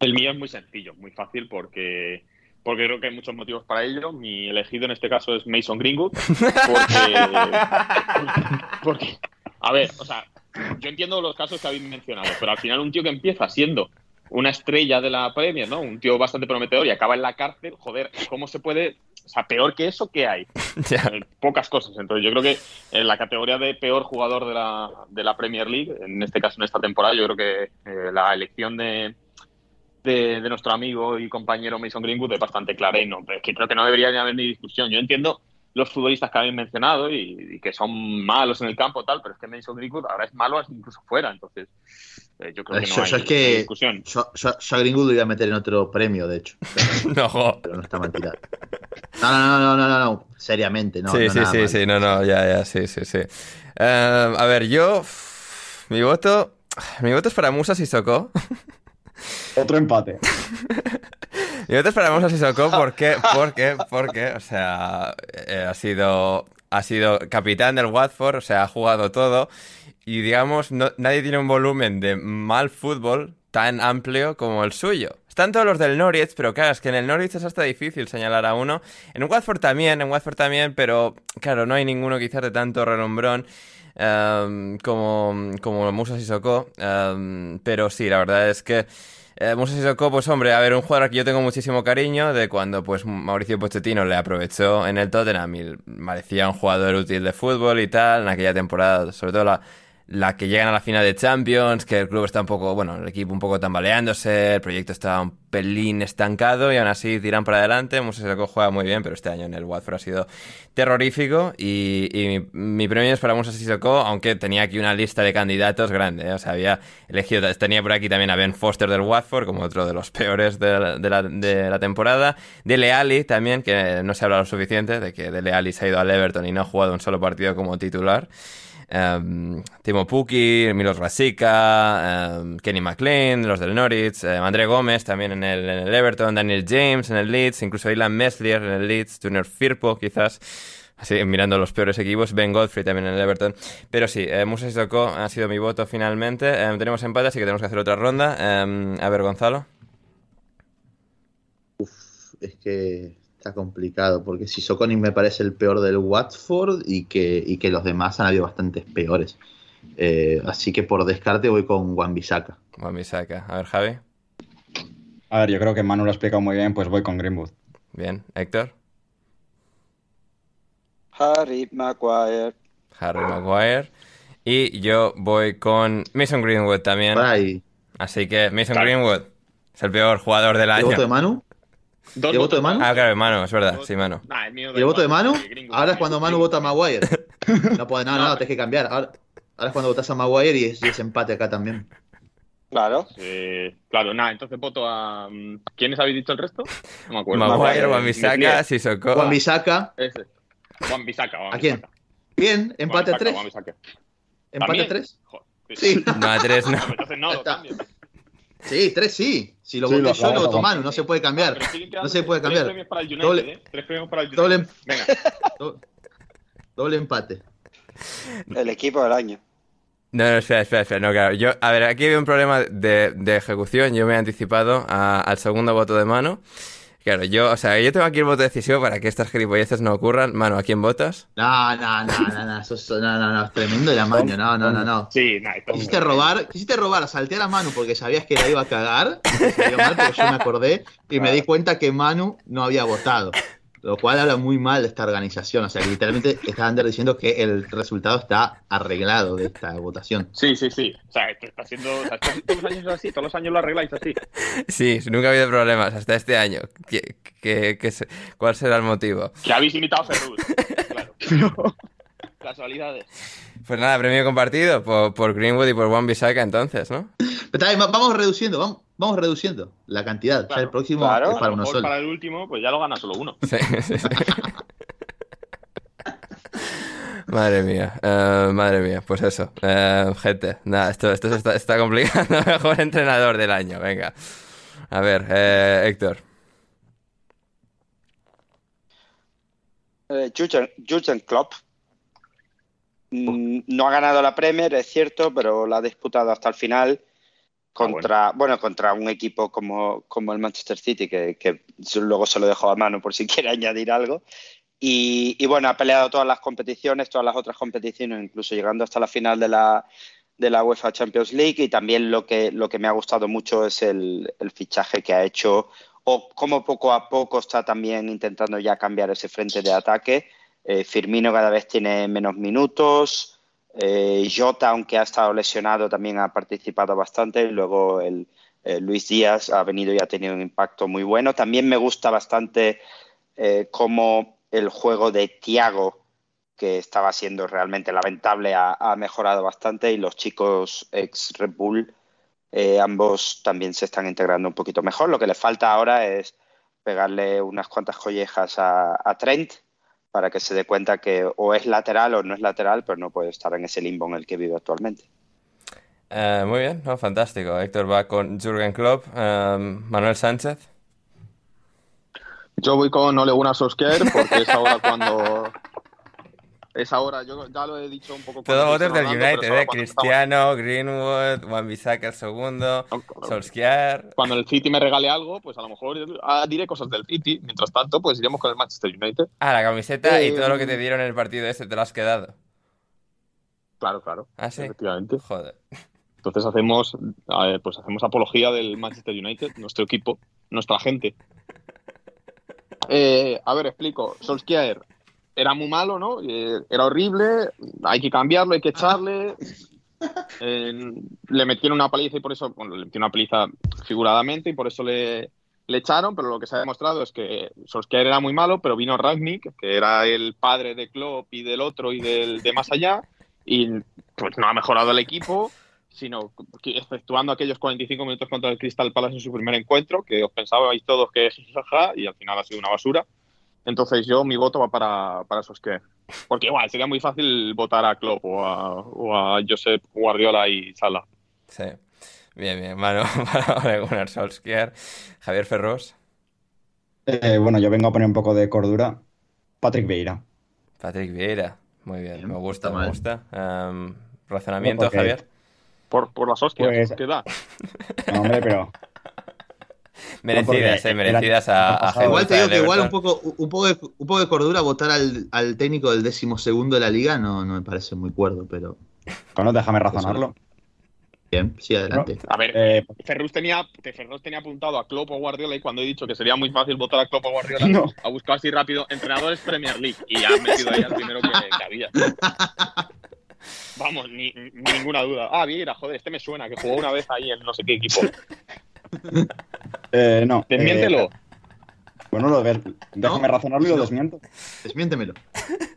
El mío es muy sencillo, muy fácil porque porque creo que hay muchos motivos para ello. Mi elegido en este caso es Mason Greenwood, porque, a ver, o sea, yo entiendo los casos que habéis mencionado, pero al final un tío que empieza siendo una estrella de la Premier, ¿no? Un tío bastante prometedor y acaba en la cárcel, joder, ¿cómo se puede o sea, peor que eso, ¿qué hay? Eh, pocas cosas. Entonces, yo creo que en la categoría de peor jugador de la, de la Premier League, en este caso en esta temporada, yo creo que eh, la elección de, de, nuestro amigo y compañero Mason Greenwood es bastante clara y no, es que creo que no debería ni haber ni discusión. Yo entiendo los futbolistas que habéis mencionado y, que son malos en el campo tal, pero es que Mason Greenwood ahora es malo incluso fuera, entonces eh, yo creo que no hay, que discusión. Yo, a Greenwood lo iba a meter en otro premio, de hecho. no, pero no está mal tirado. No, no, no, no, no, no, seriamente, no. Sí, sí, sí, sí, no, no, ya, ya, sí, sí, sí. Eh, a ver, yo, mi voto, mi voto es para Musa Sissoko. Otro empate. y nosotros esperamos a Sissoko porque, porque, porque, o sea, eh, ha sido, ha sido capitán del Watford, o sea, ha jugado todo. Y digamos, nadie tiene un volumen de mal fútbol tan amplio como el suyo. Están todos los del Norwich, pero claro, es que en el Norwich es hasta difícil señalar a uno. En Watford también, en Watford también, pero claro, no hay ninguno quizás de tanto renombrón. Em, como, como Musa Sissoko. Um, pero sí, la verdad es que eh, Musa Sissoko, pues hombre, a ver, un jugador que yo tengo muchísimo cariño de cuando pues Mauricio Pochettino le aprovechó en el Tottenham y parecía un jugador útil de fútbol y tal en aquella temporada, sobre todo la, la que llegan a la final de Champions, que el club está un poco, bueno, el equipo un poco tambaleándose, el proyecto está un pelín estancado y aún así tiran para adelante. Musa Sissoko juega muy bien, pero este año en el Watford ha sido terrorífico y, mi, premio es para Musa Sissoko, aunque tenía aquí una lista de candidatos grande, ¿eh? o sea, había elegido, tenía por aquí también a Ben Foster del Watford como otro de los peores de la, de la, de la temporada, Dele Alli también, que no se habla lo suficiente de que Dele Alli se ha ido al Everton y no ha jugado un solo partido como titular. Um, Timo Pukki, Milos Rasica, em, Kenny McLean, los del Norwich, um, André Gómez también en el, Everton, Daniel James en el Leeds, incluso Ilan Meslier en el Leeds, Junior Firpo quizás, así mirando los peores equipos, Ben Godfrey también en el Everton. Pero sí, eh, Musa Sissoko ha sido mi voto finalmente. tenemos empate, así que tenemos que hacer otra ronda. a ver, Gonzalo. Es que complicado, porque si Soconi me parece el peor del Watford y que, que los demás han habido bastantes peores. Eh, así que por descarte voy con Juan Bisaca. Juan Bisaca. A ver, Javi. A ver, yo creo que Manu lo ha explicado muy bien, pues voy con Greenwood. Bien, Héctor. Harry Maguire. Harry Maguire. Y yo voy con Mason Greenwood también. Así que Mason Greenwood es el peor jugador del año. voto de Manu? ¿Y el voto de Manu? Ah, claro, Manu, es verdad, sí, Manu. ¿Y el voto de Manu? Ahora es cuando Manu vota a Maguire. No puede, no, no, tienes que cambiar. Ahora, es cuando votas a Maguire y es, empate acá también. Claro. claro, nada, entonces voto a. Mm, ¿Quiénes habéis dicho el resto? No me acuerdo. Maguire, Juan Bisaca, Sissoko. Juan Bisaca. Ese. Juan Bisaca. ¿A quién? Bien, empate a tres. ¿Empate a tres? Sí. No, a tres no. Entonces no, lo Sí, tres sí. Si lo voté yo, lo Manu, no se puede cambiar. No se puede cambiar. Tres premios para el United, doble, ¿eh? Tres premios para el United. Doble, em- Venga. doble empate. El equipo del año. No, no, espera, espera, espera. No, claro. Yo, a ver, aquí hay un problema de, de ejecución. Yo me he anticipado a, al segundo voto de mano. Claro, yo, o sea, yo tengo aquí el voto decisivo para que estas gilipolleces no ocurran. Mano, ¿a quién votas? No, no, no, no, no, eso es, no, no, no, es tremendo el amaño, no, no, no, no. Sí, no, quisiste robar, quisiste robar, saltear a Manu porque sabías que la iba a cagar, mal, pero yo me acordé y me di cuenta que Manu no había votado. Lo cual habla muy mal de esta organización. O sea, que literalmente está Ander diciendo que el resultado está arreglado de esta votación. Sí, sí, sí. O sea, esto está haciendo. O sea, todos los años así, todos los años lo arregláis así. Sí, nunca ha habido problemas hasta este año. ¿Qué, qué, qué, cuál será el motivo? Que habéis imitado a Ferrus. Claro. Casualidades. Pues nada, premio compartido por, por Greenwood y por One Bisaca entonces, ¿no? Pero vamos reduciendo, vamos, vamos reduciendo la cantidad. ya el próximo claro. es para uno solo. para el último, pues ya lo gana solo uno. Sí, sí, sí. Madre mía, eh, madre mía, pues eso, eh, gente, nada, esto, esto se está, está complicando, mejor entrenador del año, venga. A ver, eh, Héctor, Eh, Jurgen, Jurgen Klopp mm, no ha ganado la Premier, es cierto, pero la ha disputado hasta el final contra, bueno. contra un equipo como, como el Manchester City, que, que luego se lo dejo a mano por si quiere añadir algo. Y, y bueno, ha peleado todas las competiciones, todas las otras competiciones, incluso llegando hasta la final de la, de la UEFA Champions League. Y también lo que, lo que me ha gustado mucho es el, el fichaje que ha hecho o cómo poco a poco está también intentando ya cambiar ese frente de ataque. Eh, Firmino cada vez tiene menos minutos. Eh, Jota, aunque ha estado lesionado, también ha participado bastante. Luego el, eh, Luis Díaz ha venido y ha tenido un impacto muy bueno. También me gusta bastante eh, cómo el juego de Thiago, que estaba siendo realmente lamentable, ha, mejorado bastante. Y los chicos ex Red Bull ambos también se están integrando un poquito mejor. Lo que le falta ahora es pegarle unas cuantas collejas a Trent para que se dé cuenta que o es lateral o no es lateral, pero no puede estar en ese limbo en el que vive actualmente. Eh, muy bien, no, fantástico, Héctor va con Jürgen Klopp, eh, Manuel Sánchez, Yo voy con Ole Gunnar Solskjaer porque es ahora cuando... Es ahora, yo ya lo he dicho un poco... todo cuando votos del United, eh, Cristiano, Greenwood, Wan-Bissaka el segundo, estamos- Solskjaer, Cuando el City me regale algo, pues a lo mejor ah, diré cosas del City. Mientras tanto, pues iremos con el Manchester United. ah, la camiseta y Eh, todo lo que te dieron en el partido ese te lo has quedado. Claro, claro. ¿Ah, sí? Efectivamente. Joder. Entonces hacemos, eh, pues hacemos apología del Manchester United, nuestro equipo, nuestra gente. Eh, a ver, explico. Solskjaer era muy malo, ¿no? Eh, era horrible, hay que cambiarlo, hay que echarle. Eh, le metieron una paliza y por eso, bueno, le metieron una paliza figuradamente y por eso le, le echaron, pero lo que se ha demostrado es que Solskjaer era muy malo, pero vino Ragnick, que era el padre de Klopp y del otro y del de más allá, y pues no ha mejorado el equipo, sino que efectuando aquellos 45 minutos contra el Crystal Palace en su primer encuentro, que os pensabais todos que jajaja, y al final ha sido una basura. Entonces yo, mi voto va para, para Solskjaer. Porque igual, sería muy fácil votar a Klopp o a, o a Josep Guardiola y Salah. Sí. Bien, bien, mano para Gunnar Solskjaer. Javier Ferros, Eh, bueno, yo vengo a poner un poco de cordura. Patrick Vieira. Patrick Vieira. Muy bien, Bien, me gusta, me gusta. Em, razonamiento, Porque- Javier. Por, por las hostias Pues- que da. No, hombre, pero Merecidas, eh, merecidas a, a Igual te digo que igual un poco, un poco, de, un poco de cordura votar al, al técnico del décimo segundo de la liga no, no me parece muy cuerdo, pero bueno, déjame razonarlo. bien, sí, adelante. A ver, Eh, Ferrus tenía, Ferrus tenía apuntado a Klopp o Guardiola y cuando he dicho que sería muy fácil votar a Klopp o Guardiola, No. ha buscado así rápido entrenadores Premier League y ha metido ahí al primero que, que había. Vamos, ni, ni- ninguna duda. Ah, Vieira, joder, este me suena, que jugó una vez ahí en no sé qué equipo. eh, no. eh, Desmiéntelo. bueno, lo de- déjame No, razonarlo y lo desmiento. Desmiéntemelo.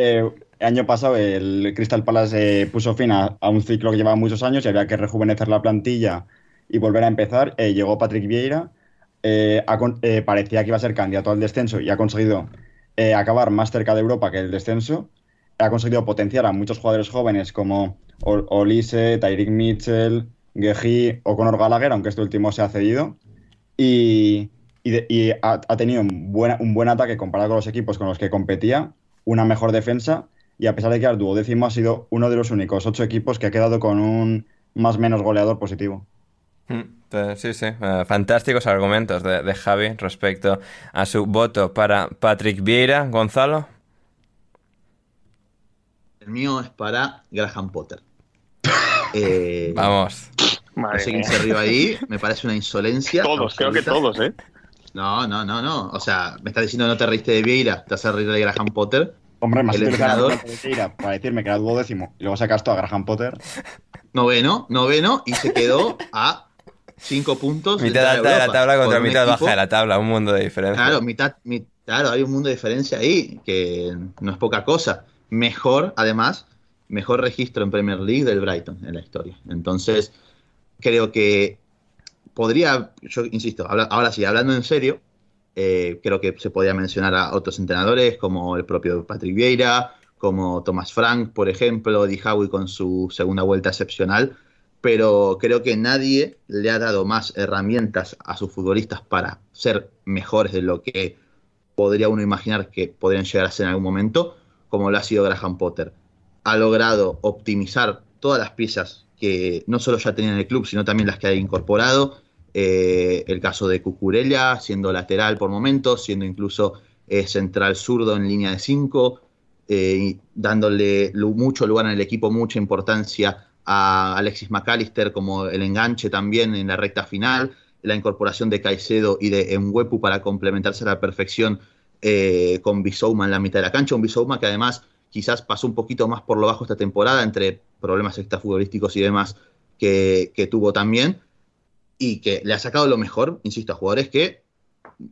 Eh, año pasado el Crystal Palace eh, puso fin a, a un ciclo que llevaba muchos años y había que rejuvenecer la plantilla y volver a empezar. Eh, llegó Patrick Vieira, eh, eh, parecía que iba a ser candidato al descenso y ha conseguido eh, acabar más cerca de Europa que el descenso. Ha conseguido potenciar a muchos jugadores jóvenes como Ol- Olise, Tyreek Mitchell, Geji o Conor Gallagher, aunque este último se ha cedido. Y, y de- y ha, ha tenido un buen, un buen ataque comparado con los equipos con los que competía, una mejor defensa y a pesar de quedar duodécimo ha sido uno de los únicos ocho equipos que ha quedado con un más menos goleador positivo. Mm, eh, Sí, sí, eh, fantásticos argumentos de, de Javi respecto a su voto para Patrick Vieira. Gonzalo, El mío es para Graham Potter. Eh, vamos. No Madre sé quién mía. se rió ahí, me parece una insolencia. Todos, creo que todos, ¿eh? No, no, no, no. O sea, me estás diciendo no te reíste de Vieira, te hace reír de Graham Potter. Hombre, más El entrenador. para decirme que era duodécimo y luego sacas tú a Graham Potter. Noveno, noveno, y se quedó a cinco puntos. de Mitad a alta de la tabla contra mitad equipo- baja de la tabla, un mundo de diferencia. Claro, mitad, mi- claro, hay un mundo de diferencia ahí, que no es poca cosa. Mejor, además, mejor registro en Premier League del Brighton en la historia. Entonces, creo que podría, yo insisto, ahora sí, hablando en serio, eh, creo que se podría mencionar a otros entrenadores como el propio Patrick Vieira, como Thomas Frank, por ejemplo, Di Howie con su segunda vuelta excepcional, pero creo que nadie le ha dado más herramientas a sus futbolistas para ser mejores de lo que podría uno imaginar que podrían llegar a ser en algún momento, como lo ha sido Graham Potter. Ha logrado optimizar todas las piezas que no solo ya tenía en el club, sino también las que ha incorporado. Eh, el caso de Cucurella, siendo lateral por momentos, siendo incluso eh, central zurdo en línea de 5, eh, dándole mucho lugar en el equipo, mucha importancia a Alexis McAllister como el enganche también en la recta final, la incorporación de Caicedo y de Enwepu para complementarse a la perfección con Bisouma en la mitad de la cancha, un Bisouma que además quizás pasó un poquito más por lo bajo esta temporada entre problemas extrafutbolísticos y demás que, tuvo también, y que le ha sacado lo mejor, insisto, a jugadores que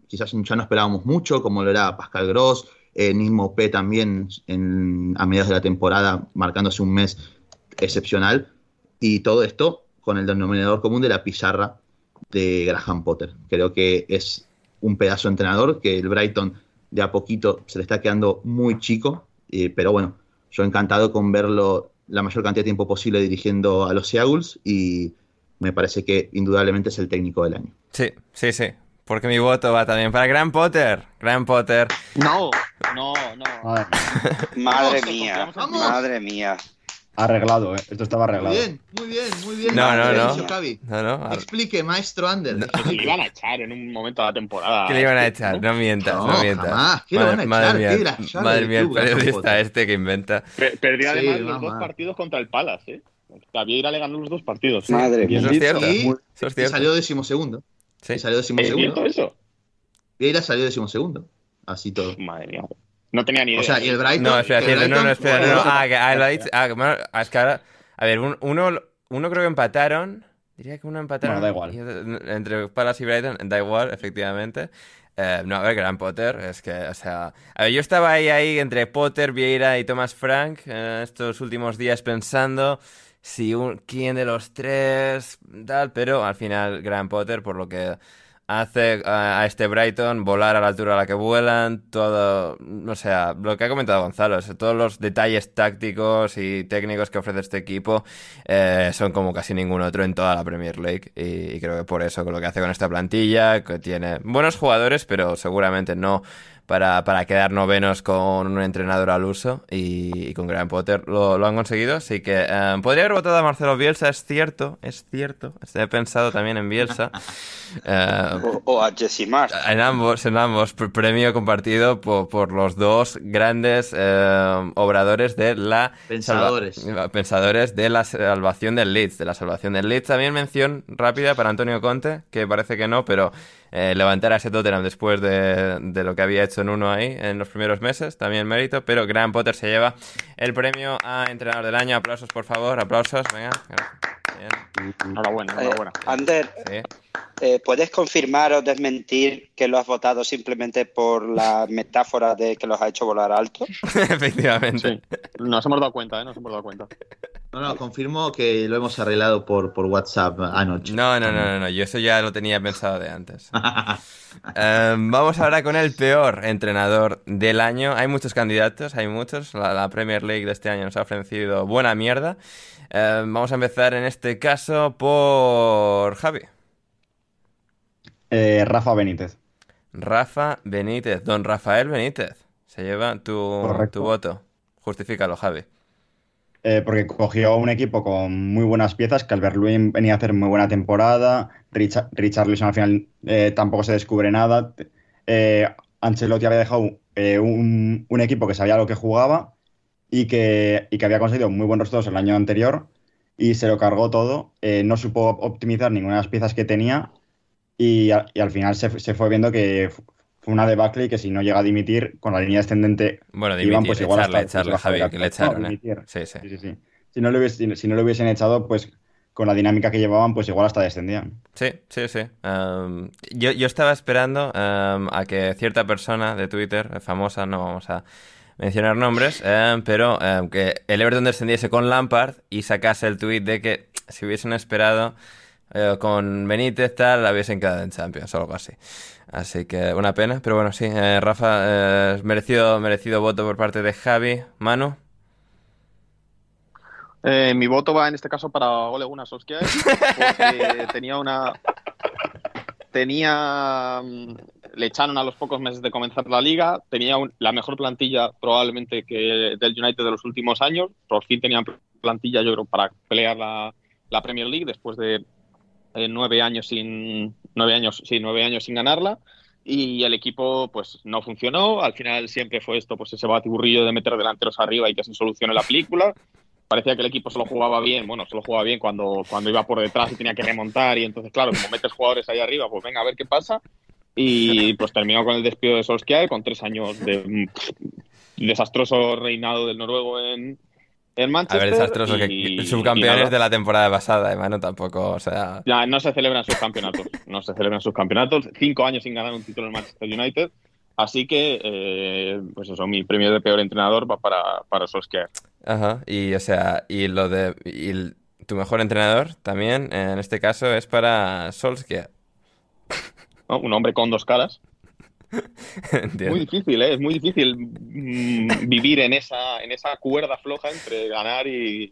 quizás ya no esperábamos mucho, como lo era Pascal Gross, eh, Nismo P también a mediados de la temporada, marcándose un mes excepcional, y todo esto con el denominador común de la pizarra de Graham Potter. Creo que es un pedazo entrenador que el Brighton de a poquito se le está quedando muy chico, eh, pero bueno, yo encantado con verlo la mayor cantidad de tiempo posible dirigiendo a los Seagulls y me parece que indudablemente es el técnico del año. Sí, sí, sí. Porque mi voto va también para Gran Potter. Gran Potter. No, no, no. Madre mía, madre mía. Arreglado, ¿eh? Esto estaba arreglado. Muy bien, muy bien, muy bien. No, no, no. no, Explique, maestro Ander. Que le iban a echar en un momento de la temporada. Que le iban a echar, no mientas, no, mientas. Jamás. ¿Qué madre, le van a echar? Mía, madre mía, el periodista este que inventa. Perdió además los dos partidos contra el Palace, ¿eh? A Vieira le ganó los dos partidos. Madre mía. Eso es cierto. Y, eso es cierto. salió decimosegundo. Sí. Salió decimosegundo. ¿Es eso? Vieira salió decimosegundo. Así todo. Madre mía. No tenía ni idea. O sea, y el Brighton. No, espera, no, no, espera, no, no. Ah, que, ah, ah, es que ahora. A ver, uno, uno creo que empataron. Diría que uno empataron. Bueno, da igual. Entre Palace y Brighton, da igual, efectivamente. Eh, no, a ver, Gran Potter, es que, o sea... A ver, yo estaba ahí, ahí entre Potter, Vieira y Thomas Frank eh, estos últimos días pensando si un, quién de los tres, tal, pero al final Gran Potter, por lo que hace a, este Brighton volar a la altura a la que vuelan, todo, no sé, lo que ha comentado Gonzalo, todos los detalles tácticos y técnicos que ofrece este equipo eh, son como casi ningún otro en toda la Premier League y, y creo que por eso con lo que hace con esta plantilla, que tiene buenos jugadores, pero seguramente no para, para quedar novenos con un entrenador al uso y, con Graham Potter lo, lo, han conseguido. Así que eh, podría haber votado a Marcelo Bielsa, es cierto, es cierto. He pensado también en Bielsa. Eh, o, a Jesse Marsh. En ambos, en ambos. Premio compartido por, por los dos grandes eh, obradores de la... Pensadores. pensadores de la salvación del Leeds. De la salvación del Leeds. También mención rápida para Antonio Conte, que parece que no, pero eh, levantar a ese Tottenham después de, de, lo que había hecho en uno ahí en los primeros meses, también mérito, pero Graham Potter se lleva el premio a entrenador del año. Aplausos, por favor, aplausos, venga. Bien. Enhorabuena, enhorabuena. Eh, Ander, sí. eh, ¿puedes confirmar o desmentir que lo has votado simplemente por la metáfora de que los ha hecho volar alto? Efectivamente. Sí. Nos hemos dado cuenta, ¿eh? Nos hemos dado cuenta. No, no, confirmo que lo hemos arreglado por, por WhatsApp anoche. No, no, no, no, no, yo eso ya lo tenía pensado de antes. um, vamos ahora con el peor entrenador del año. Hay muchos candidatos, hay muchos. La, la Premier League de este año nos ha ofrecido buena mierda. Um, vamos a empezar en este caso por Javi. Eh, Rafa Benítez. Rafa Benítez, don Rafael Benítez. Se lleva tu, tu voto. Justifícalo, Javi. Eh, porque cogió un equipo con muy buenas piezas, que Albert Lewin venía a hacer muy buena temporada, Richard, Richarlison al final eh, tampoco se descubre nada, eh, Ancelotti había dejado un, equipo que sabía lo que jugaba y que, y que, había conseguido muy buenos resultados el año anterior y se lo cargó todo, no supo optimizar ninguna de las piezas que tenía y, al final se, fue viendo que fue una debacle y que si no llega a dimitir con la línea descendente bueno, dimitir, Iván, pues igual echarle, hasta, echarle, Javi, que le echaron, no, ¿eh? sí, sí. Sí, sí, Si, no lo hubiesen, si no lo hubiesen echado, pues con la dinámica que llevaban, pues igual hasta descendían. Sí, sí, sí. Um, yo, yo, estaba esperando um, a que cierta persona de Twitter, famosa, no vamos a mencionar nombres, um, pero que el Everton descendiese con Lampard y sacase el tweet de que si hubiesen esperado eh, con Benítez tal, la hubiesen quedado en Champions o algo así. Así que una pena, pero bueno, sí, eh, Rafa, eh, merecido, merecido voto por parte de Javi. Manu. Eh, mi voto va en este caso para Ole Gunnar Solskjaer, porque tenía una... Tenía... mm, Le echaron a los pocos meses de comenzar la liga, tenía un- la mejor plantilla probablemente que del United de los últimos años, por fin tenían plantilla yo creo para pelear la, la Premier League después de eh, nueve años sin nueve años sí nueve años sin ganarla. Y el equipo pues no funcionó. Al final siempre fue esto pues ese batiburrillo de meter delanteros arriba y que se solucione la película. Parecía que el equipo solo jugaba bien bueno solo jugaba bien cuando cuando iba por detrás y tenía que remontar y entonces claro como metes jugadores ahí arriba pues venga a ver qué pasa. Y pues terminó con el despido de Solskjaer con tres años de desastroso reinado del noruego en A Manchester ver, desastroso, y- que subcampeones de la temporada pasada, eh, Manu, tampoco, o sea... Ya, no se celebran sus campeonatos. No se celebran sus campeonatos. Cinco años sin ganar un título en Manchester United. Así que, eh, pues eso, mi premio de peor entrenador va para, para Solskjaer. Ajá, y o sea, y lo de... Y el- tu mejor entrenador también, en este caso, es para Solskjaer. ¿no? Un hombre con dos caras. Muy difícil, ¿eh? Es muy difícil mm, vivir en esa, en esa cuerda floja entre ganar y,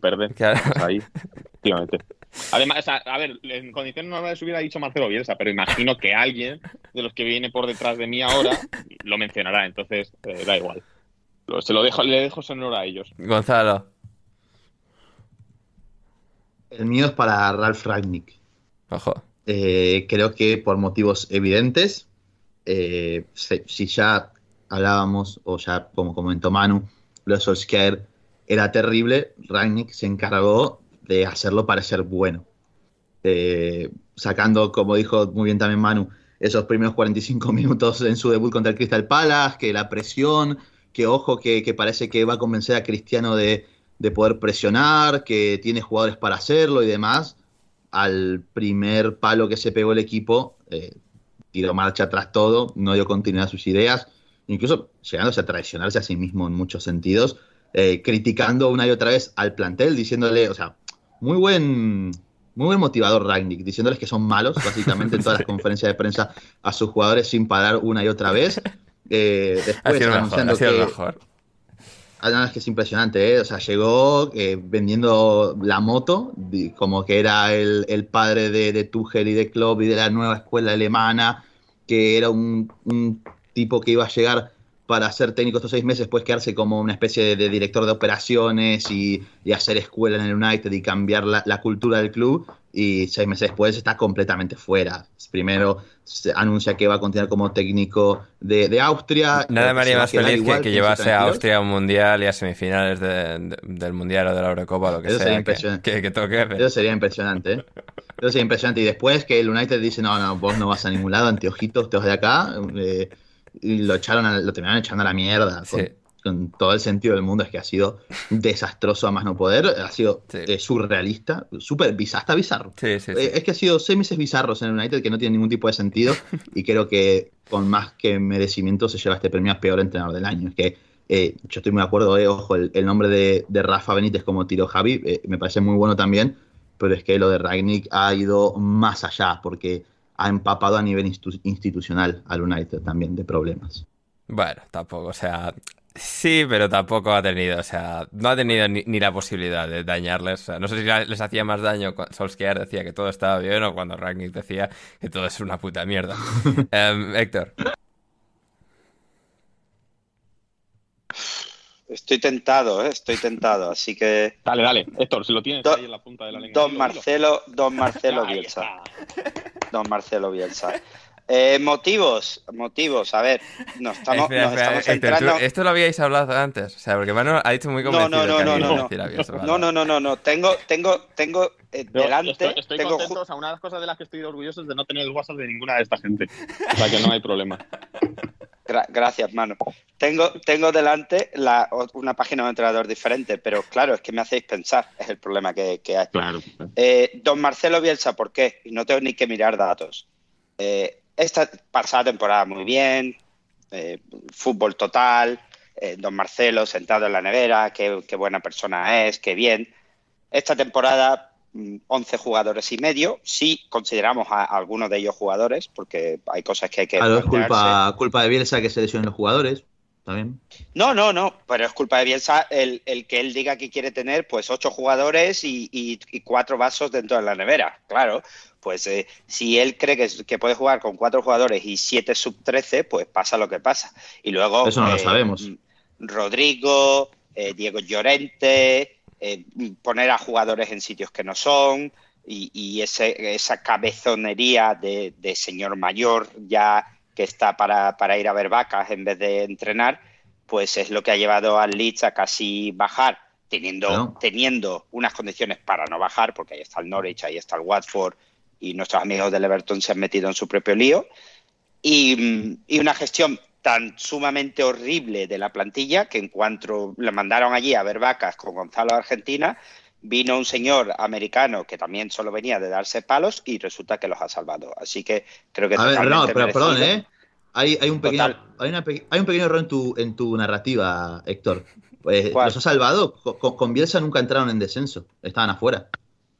perder. claro. Pues ahí, efectivamente. Además, o sea, a ver, en condiciones normales hubiera dicho Marcelo Bielsa, pero imagino que alguien de los que viene por detrás de mí ahora lo mencionará, entonces eh, da igual. Se lo dejo, le dejo sonor a ellos. Gonzalo. El mío es para Ralph Ragnick. Ojo. Eh, creo que por motivos evidentes, eh, si ya hablábamos, o ya como comentó Manu, lo de Solskjaer era terrible, Ragnick se encargó de hacerlo parecer bueno. Eh, sacando, como dijo muy bien también Manu, esos primeros 45 minutos en su debut contra el Crystal Palace, que la presión, que ojo, que, que parece que va a convencer a Cristiano de, de poder presionar, que tiene jugadores para hacerlo y demás al primer palo que se pegó el equipo, eh, tiró marcha atrás todo, no dio continuidad a sus ideas, incluso llegándose a traicionarse a sí mismo en muchos sentidos, eh, criticando una y otra vez al plantel, diciéndole, o sea, muy buen, muy buen motivador Ragnick, diciéndoles que son malos, básicamente en todas las conferencias de prensa a sus jugadores sin parar una y otra vez. Eh, después mejor, anunciando que- no, es que es impresionante, ¿eh? O sea, llegó eh, vendiendo la moto, como que era el, el padre de, de Tuchel y de Klopp y de la nueva escuela alemana, que era un, un tipo que iba a llegar para ser técnico estos seis meses, después quedarse como una especie de, de director de operaciones y, y hacer escuela en el United y cambiar la, la cultura del club. Y seis meses después está completamente fuera. Primero se anuncia que va a continuar como técnico de, de Austria. Nada me haría más feliz que, que llevase a. Austria a un mundial y a semifinales de- de- del mundial o de la Eurocopa, lo que Eso sería sea. Que, impresionante. que, que toque. Eso sería impresionante, ¿eh? Eso sería impresionante. Y después que el United dice, no, no, vos no vas a ningún lado, anteojitos, te vas de acá. eh, y lo echaron, a- lo terminaron echando a la mierda. Con, Sí. Con todo el sentido del mundo es que ha sido desastroso a más no poder. Ha sido Sí. eh, surrealista, súper bizarro, hasta bizarro. Sí, sí. Eh, es que ha sido seis meses bizarros en el United que no tienen ningún tipo de sentido y creo que con más que merecimiento se lleva este premio a peor entrenador del año. Es que eh, yo estoy muy de acuerdo, ojo, el, el nombre de, de Rafa Benítez como tiró Javi me parece muy bueno también, pero es que lo de Ragnick ha ido más allá porque ha empapado a nivel institu- institucional al United también de problemas. Bueno, tampoco, o sea, sí, pero tampoco ha tenido, o sea, no ha tenido ni, ni la posibilidad de dañarles. O sea, no sé si les hacía más daño cuando Solskjaer decía que todo estaba bien o cuando Ragnick decía que todo es una puta mierda. Em, Héctor, Estoy tentado, ¿eh? estoy tentado. Así que. Dale, dale. Héctor, si lo tienes Do- ahí en la punta de la lengua. Don. Marcelo, Don Marcelo Bielsa. Don Marcelo Bielsa. Eh, motivos, motivos. A ver, nos estamos, espera, nos espera, estamos Héctor, tú- entrando. esto lo habíais hablado antes, o sea, porque Manu ha dicho muy No, convencido no, no, no, no, no. vale, No, no, no, no, no. Tengo, tengo, tengo eh, delante. estoy, estoy tengo contento. O sea, una de las cosas de las que estoy orgulloso es de no tener el WhatsApp de ninguna de esta gente. O sea, que no hay problema. Gra- gracias, mano. Tengo, tengo delante la, una página de un entrenador diferente, pero claro, es que me hacéis pensar, es el problema que, que hay. Claro. Eh, don Marcelo Bielsa, ¿por qué? Y no tengo ni que mirar datos. Eh, esta pasada temporada muy bien, eh, fútbol total, eh, don Marcelo sentado en la nevera, qué, qué buena persona es, qué bien. Esta temporada 11 jugadores y medio. Sí consideramos a, algunos de ellos jugadores, porque hay cosas que hay que. Claro, es culpa, culpa de Bielsa que se lesionen los jugadores. También. No, no, no, pero es culpa de Bielsa el, el que él diga que quiere tener pues ocho jugadores y, y, cuatro vasos dentro de la nevera. Claro, pues eh, si él cree que, que, puede jugar con cuatro jugadores y siete sub 13, pues pasa lo que pasa. Y luego... Eso no lo eh, sabemos. Rodrigo, eh, Diego Llorente, poner a jugadores en sitios que no son y, y ese, esa cabezonería de, de señor mayor ya que está para, para, ir a ver vacas en vez de entrenar, pues es lo que ha llevado al Leeds a casi bajar, teniendo, teniendo unas condiciones para no bajar, porque ahí está el Norwich, ahí está el Watford, y nuestros amigos del Everton se han metido en su propio lío. Y, y, una gestión tan sumamente horrible de la plantilla que en cuanto le mandaron allí a ver vacas con Gonzalo Argentina, vino un señor americano que también solo venía de darse palos y resulta que los ha salvado. Así que creo que... A ver, no, pero perdón, ¿eh? Hay, hay, un pequeño, hay, una, hay, un pequeño error en tu, en tu narrativa, Héctor. Pues, los ha salvado. Con, con, Bielsa nunca entraron en descenso. Estaban afuera.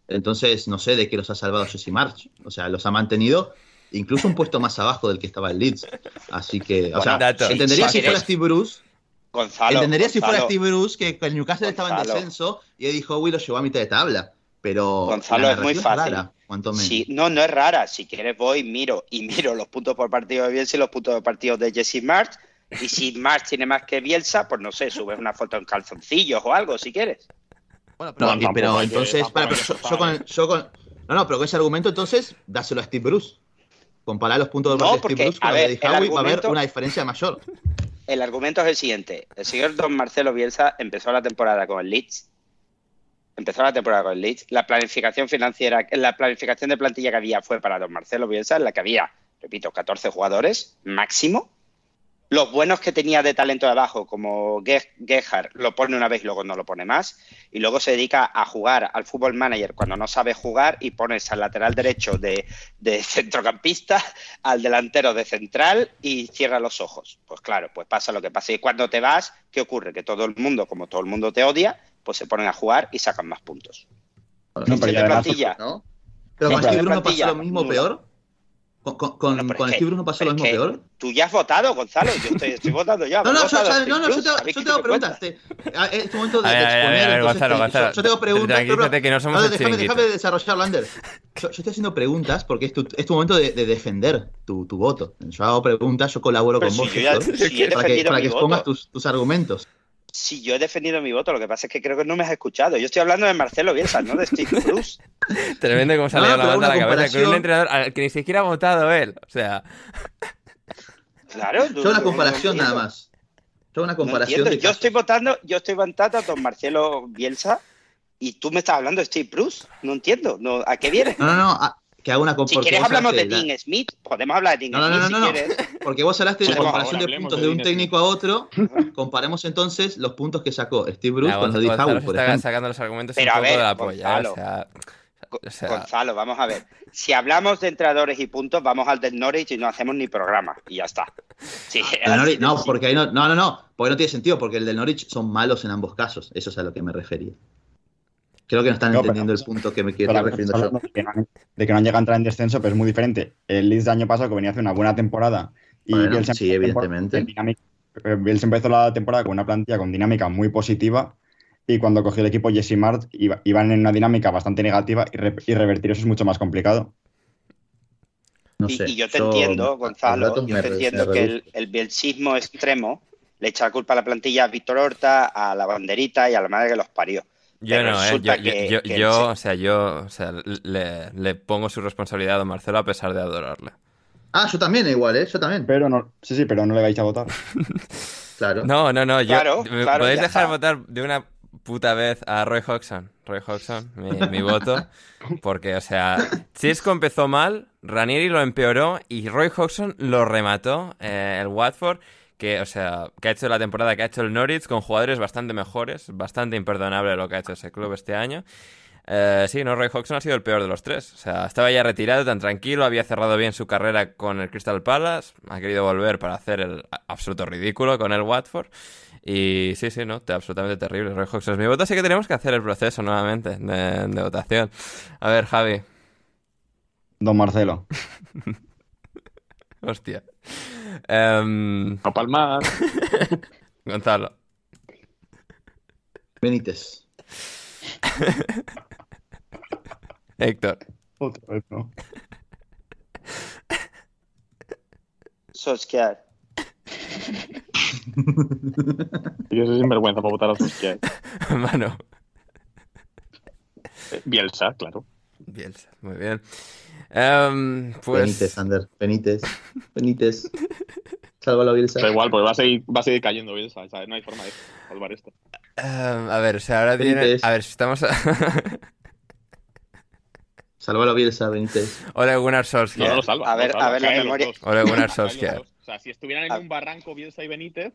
Entonces, no sé de qué los ha salvado Jesse March. O sea, los ha mantenido incluso un puesto más abajo del que estaba el Leeds. Así que, o sea, entendería si fuera Steve Bruce Gonzalo, Entendería si fuera Steve Bruce que el Newcastle estaba en descenso y dijo, uy, lo llevó a mitad de tabla. Pero Gonzalo es muy fácil. no, no es rara. Si quieres voy, miro y miro los puntos por partido de Bielsa y los puntos de partido de Jesse March. Y si March tiene más que Bielsa, pues no sé, subes una foto en calzoncillos o algo si quieres. Bueno, pero, no, pero entonces, para, pero yo, con, yo con, no, no, pero con ese argumento entonces dáselo a Steve Bruce. Comparar los puntos de partido de Steve Bruce con los de Howie va a haber una diferencia mayor el argumento es el siguiente. El señor don Marcelo Bielsa empezó la temporada con el Leeds. Empezó la temporada con el Leeds. La planificación financiera, la planificación de plantilla que había fue para don Marcelo Bielsa, en la que había, repito, 14 jugadores máximo. Los buenos que tenía de talento de abajo, como Gerhard, lo pone una vez y luego no lo pone más. Y luego se dedica a jugar al fútbol manager cuando no sabe jugar y pones al lateral derecho de, de centrocampista, al delantero de central y cierra los ojos. Pues claro, pues pasa lo que pasa. Y cuando te vas, ¿qué ocurre? Que todo el mundo, como todo el mundo te odia, pues se ponen a jugar y sacan más puntos. No, pero, plantilla, ¿no? pero con Bruno pasa lo mismo peor. ¿Con, con, no, con Steve Bruno pasó lo mismo peor? Tú ya has votado, Gonzalo. Yo estoy, estoy votando ya. No, no, yo, no, no, yo te, yo tengo preguntas. Te, es tu momento de, de exponer. A ver, Gonzalo, Gonzalo. Yo, yo tengo preguntas. Tranquilízate que no somos no, déjame, déjame desarrollar, Lander. Yo, yo, estoy haciendo preguntas porque es tu, es tu momento de, de defender tu, tu, voto. Yo hago preguntas, yo colaboro Pero con si vos, ya, si para, que, para que expongas tus, tus argumentos si yo he defendido mi voto, lo que pasa es que creo que no me has escuchado. Yo estoy hablando de Marcelo Bielsa, no de Steve Bruce. Tremendo cómo salió no, la banda a la cabeza con un entrenador al que ni siquiera ha votado él. O sea. Claro. Yo una comparación nada más. Yo una comparación. No yo estoy votando, yo estoy votando a don Marcelo Bielsa y tú me estás hablando de Steve Bruce. No entiendo. No, ¿A qué viene? No, no, no que haga una comparación. Si quieres hablamos de Dean Smith, podemos hablar de Dean no, no, no, no, no, Porque vos hablaste de la comparación de puntos de, un técnico a otro. Comparemos entonces los puntos que sacó Steve Bruce con los de Howe, por ejemplo. sacando los argumentos Pero un a ver, de la polla, o sea, o sea... Gonzalo, vamos a ver. Si hablamos de entrenadores y puntos, vamos al del Norwich y no hacemos ni programa. Y ya está. Sí, Norwich, no, porque ahí no, no, no, no, porque no tiene sentido, porque el del Norwich son malos en ambos casos. Eso es a lo que me refería. Creo que no están entendiendo el punto que me quiero refiriendo yo. De que, no, han llegado a entrar en descenso, pero es muy diferente. El Leeds del año pasado, que venía a hacer una buena temporada, y bueno, sí, evidentemente. Eh, Bielsa empezó la temporada con una plantilla con dinámica muy positiva, y cuando cogió el equipo Jesse Mart, iban en una dinámica bastante negativa, y, revertir eso es mucho más complicado. No sé, y, yo te entiendo, Gonzalo, yo te entiendo que el, el bielsismo extremo le echa la culpa a la plantilla a Víctor Horta, a la banderita y a la madre que los parió. Yo no, ¿eh? yo, yo, yo, o sea, yo o sea, le, le, pongo su responsabilidad a Marcelo a pesar de adorarle. Ah, yo también, igual, ¿eh? Yo también. Pero no, sí, sí, pero no le vais a votar. claro. No, no, no. Yo, claro, claro, ¿Podéis dejar votar de una puta vez a Roy Hodgson? Roy Hodgson, mi, mi voto. Porque, o sea, Chisco empezó mal, Ranieri lo empeoró y Roy Hodgson lo remató, eh, el Watford que, o sea, que ha hecho la temporada que ha hecho el Norwich con jugadores bastante mejores, bastante imperdonable lo que ha hecho ese club este año. Eh, sí, no, Roy Hodgson ha sido el peor de los tres. O sea, estaba ya retirado, tan tranquilo, había cerrado bien su carrera con el Crystal Palace, ha querido volver para hacer el absoluto ridículo con el Watford. Y sí, sí, no, te- absolutamente terrible. Roy Hodgson es mi voto, así que tenemos que hacer el proceso nuevamente de, de votación. A ver, Javi. Don Marcelo. Hostia. A palmar. Gonzalo. Benítez. Héctor. Otra vez, ¿no? Solskjaer. Yo soy sinvergüenza para votar a Solskjaer. Mano. Eh, Bielsa, claro. Bielsa, muy bien. Em, pues. Benítez, Ander. Benítez. Benítez. Sálvalo, Bielsa. Da igual, porque va a seguir, va a seguir cayendo Bielsa, ¿sabes? No hay forma de salvar esto. em, a ver, o sea, ahora viene. Benítez. A ver, si estamos. a- Sálvalo, Bielsa, Benítez. Ole Gunnar No, Solskjaer. no lo salva. A no ver, salva, a ver la memoria. Ole Gunnar Solskjaer. O sea, si estuvieran en un barranco Bielsa y Benítez,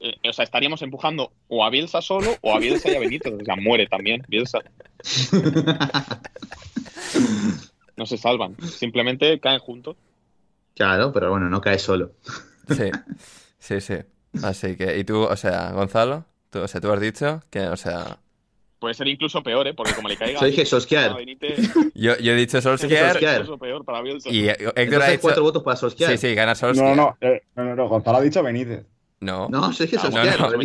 eh, o sea, estaríamos empujando o a Bielsa solo o a Bielsa y a Benítez. O sea, muere también Bielsa. No se salvan. Simplemente caen juntos. Claro, pero bueno, no cae solo. Sí, sí, sí. Así que, ¿y tú, o sea, Gonzalo? Tú, o sea, tú has dicho que, o sea, Puede ser incluso peor, ¿eh? Porque como le caiga Yo dije Solskjaer. Yo, yo he dicho Solskjaer Solskjaer. incluso peor para Bielsa. y Héctor Entonces ha hay dicho... cuatro votos para Solskjaer. Sí, sí, gana No, Solskjaer. no, eh, no, no, no, Gonzalo ha dicho Benítez. No. No, yo dije Ah, Solskjaer, no, no.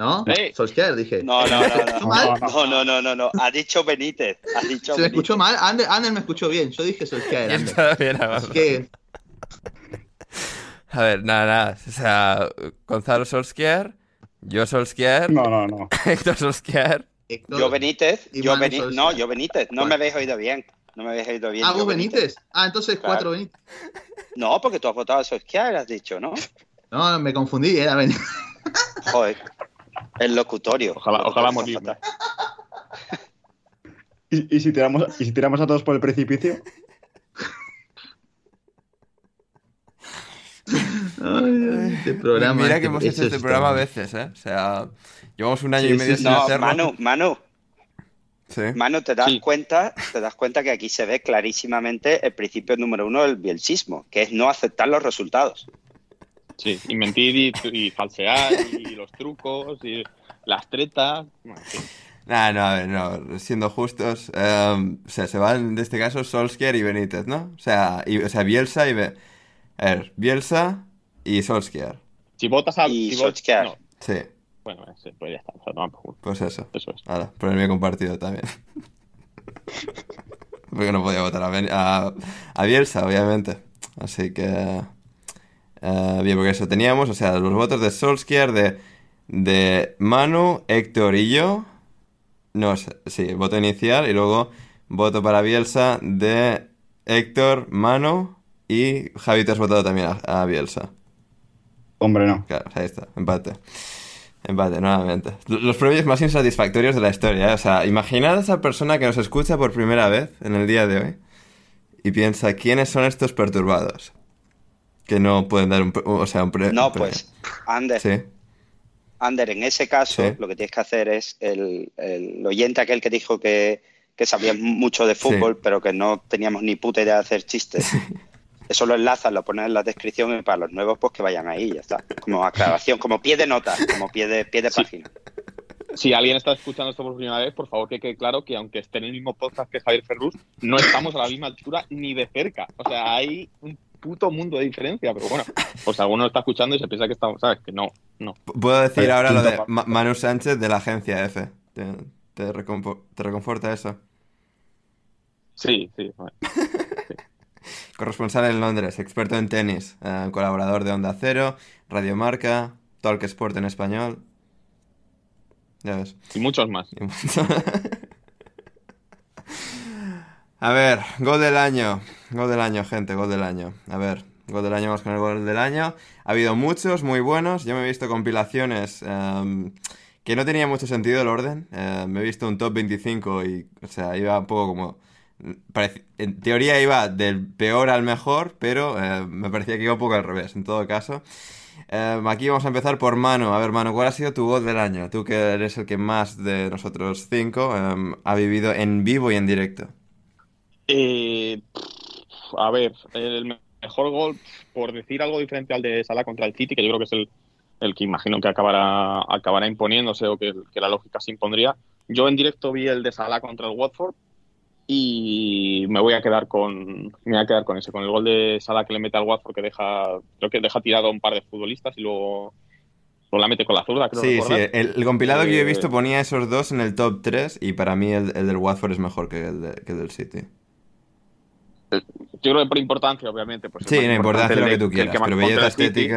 ¿No? Eh. Solskjaer, dije. No, no, no, ¿Escuchó no. mal? No, no, no, no, no. Ha dicho Benítez. Ha dicho ¿Se me escuchó mal? Ander, Ander me escuchó bien. Yo dije Solskjaer, Ander. está bien, Así Gonzalo. que, A ver, nada, nada. O sea, Gonzalo Solskjaer, yo Solskjaer, No, no, no. Héctor Solskjaer. Héctor- Yo Benítez. Yo Benítez. Solskjaer. No, yo Benítez. No Bueno. me habéis oído bien. No me habéis oído bien. Ah, vos Benítez. Ah, entonces Claro. cuatro Benítez. No, porque tú has votado a Solskjaer, has dicho, ¿no? No, me confundí, era Benítez. Joder. El locutorio. Ojalá, ojalá morirme. ¿Y, y si tiramos, ¿Y si tiramos a todos por el precipicio? Ay, este programa. Mira este- que hemos hecho este es programa a veces, ¿eh? O sea, llevamos un año Sí, y medio sí, sin No, hacerlo. Manu, Manu, Sí. Manu, te das Sí. cuenta, te das cuenta que aquí se ve clarísimamente el principio número uno del bielsismo, que es no aceptar los resultados. Sí, y mentir y, y falsear y los trucos y las tretas. Bueno, en fin. Nah, no, a ver, no, siendo justos, eh, o sea, se van de este caso Solskjaer y Benítez, ¿no? O sea, y- o sea Bielsa y... Be- a ver, Bielsa y Solskjaer. Si votas a. Y si Solskjaer. no, Sí, bueno, sí, pues ya está. o sea, culo. pues eso. Eso es. Ahora, por el mío compartido también. Porque no podía votar a, Ben- a, a Bielsa, obviamente. Así que... eh, bien, porque eso teníamos, o sea, los votos de Solskjaer, de, de Manu, Héctor y yo. No, sé, sí, voto inicial y luego voto para Bielsa de Héctor, Manu y Javi, te has votado también a, a Bielsa. Hombre, no. Claro, ahí está, empate. Empate, nuevamente. Los premios más insatisfactorios de la historia, ¿eh? O sea, imaginad a esa persona que nos escucha por primera vez en el día de hoy y piensa, ¿quiénes son estos perturbados? Que no pueden dar un, o sea, un pre- No, un pues, Ander, Sí, Ander, en ese caso, Sí. lo que tienes que hacer es el, el oyente aquel que dijo que, que sabía mucho de fútbol, pero que no teníamos ni puta idea de hacer chistes. Eso lo enlazas, lo pones en la descripción y para los nuevos, pues que vayan ahí, ya está. Como aclaración, como pie de nota, como pie de, pie de Sí. página. Si alguien está escuchando esto por primera vez, por favor que quede claro que aunque esté en el mismo podcast que Javier Ferrus, no estamos a la misma altura ni de cerca. O sea, hay un puto mundo de diferencia, pero bueno, pues alguno está escuchando y se piensa que estamos, ¿sabes? Que no, no. Puedo decir Pero, ahora lo de Ma- Manu Sánchez de la agencia F. ¿Te, te, recompo- te reconforta eso? Sí, sí. bueno. Corresponsal en Londres, experto en tenis, eh, colaborador de Onda Cero, Radio Marca, Talk Sport en español. Ya ves. Y muchos más. Y mucho. A ver, gol del año. Gol del año, gente, gol del año. A ver, gol del año, vamos con el gol del año. Ha habido muchos muy buenos. Yo me he visto compilaciones em, que no tenía mucho sentido el orden. Eh, me he visto un top 25 y, o sea, iba un poco como... En teoría iba del peor al mejor, pero eh, me parecía que iba un poco al revés, en todo caso. Aquí vamos a empezar por Mano. A ver, Mano, ¿cuál ha sido tu gol del año? Tú que eres el que más de nosotros cinco em, ha vivido en vivo y en directo. Eh, a ver, el me- mejor gol, por decir algo diferente al de Salah contra el City, que yo creo que es el, el que imagino que acabará, acabará imponiéndose o que, que la lógica se impondría. Yo en directo vi el de Salah contra el Watford y me voy a quedar con me voy a quedar con ese con el gol de Salah que le mete al Watford que deja creo que deja tirado a un par de futbolistas y luego, la mete con la zurda creo Sí, sí, el, el compilado que yo he Eh, visto ponía esos dos en el top 3 y para mí el, el del Watford es mejor que el, de- que el del City. Yo creo que por importancia obviamente pues es Sí, no importancia lo que tú quieras, que pero belleza el City.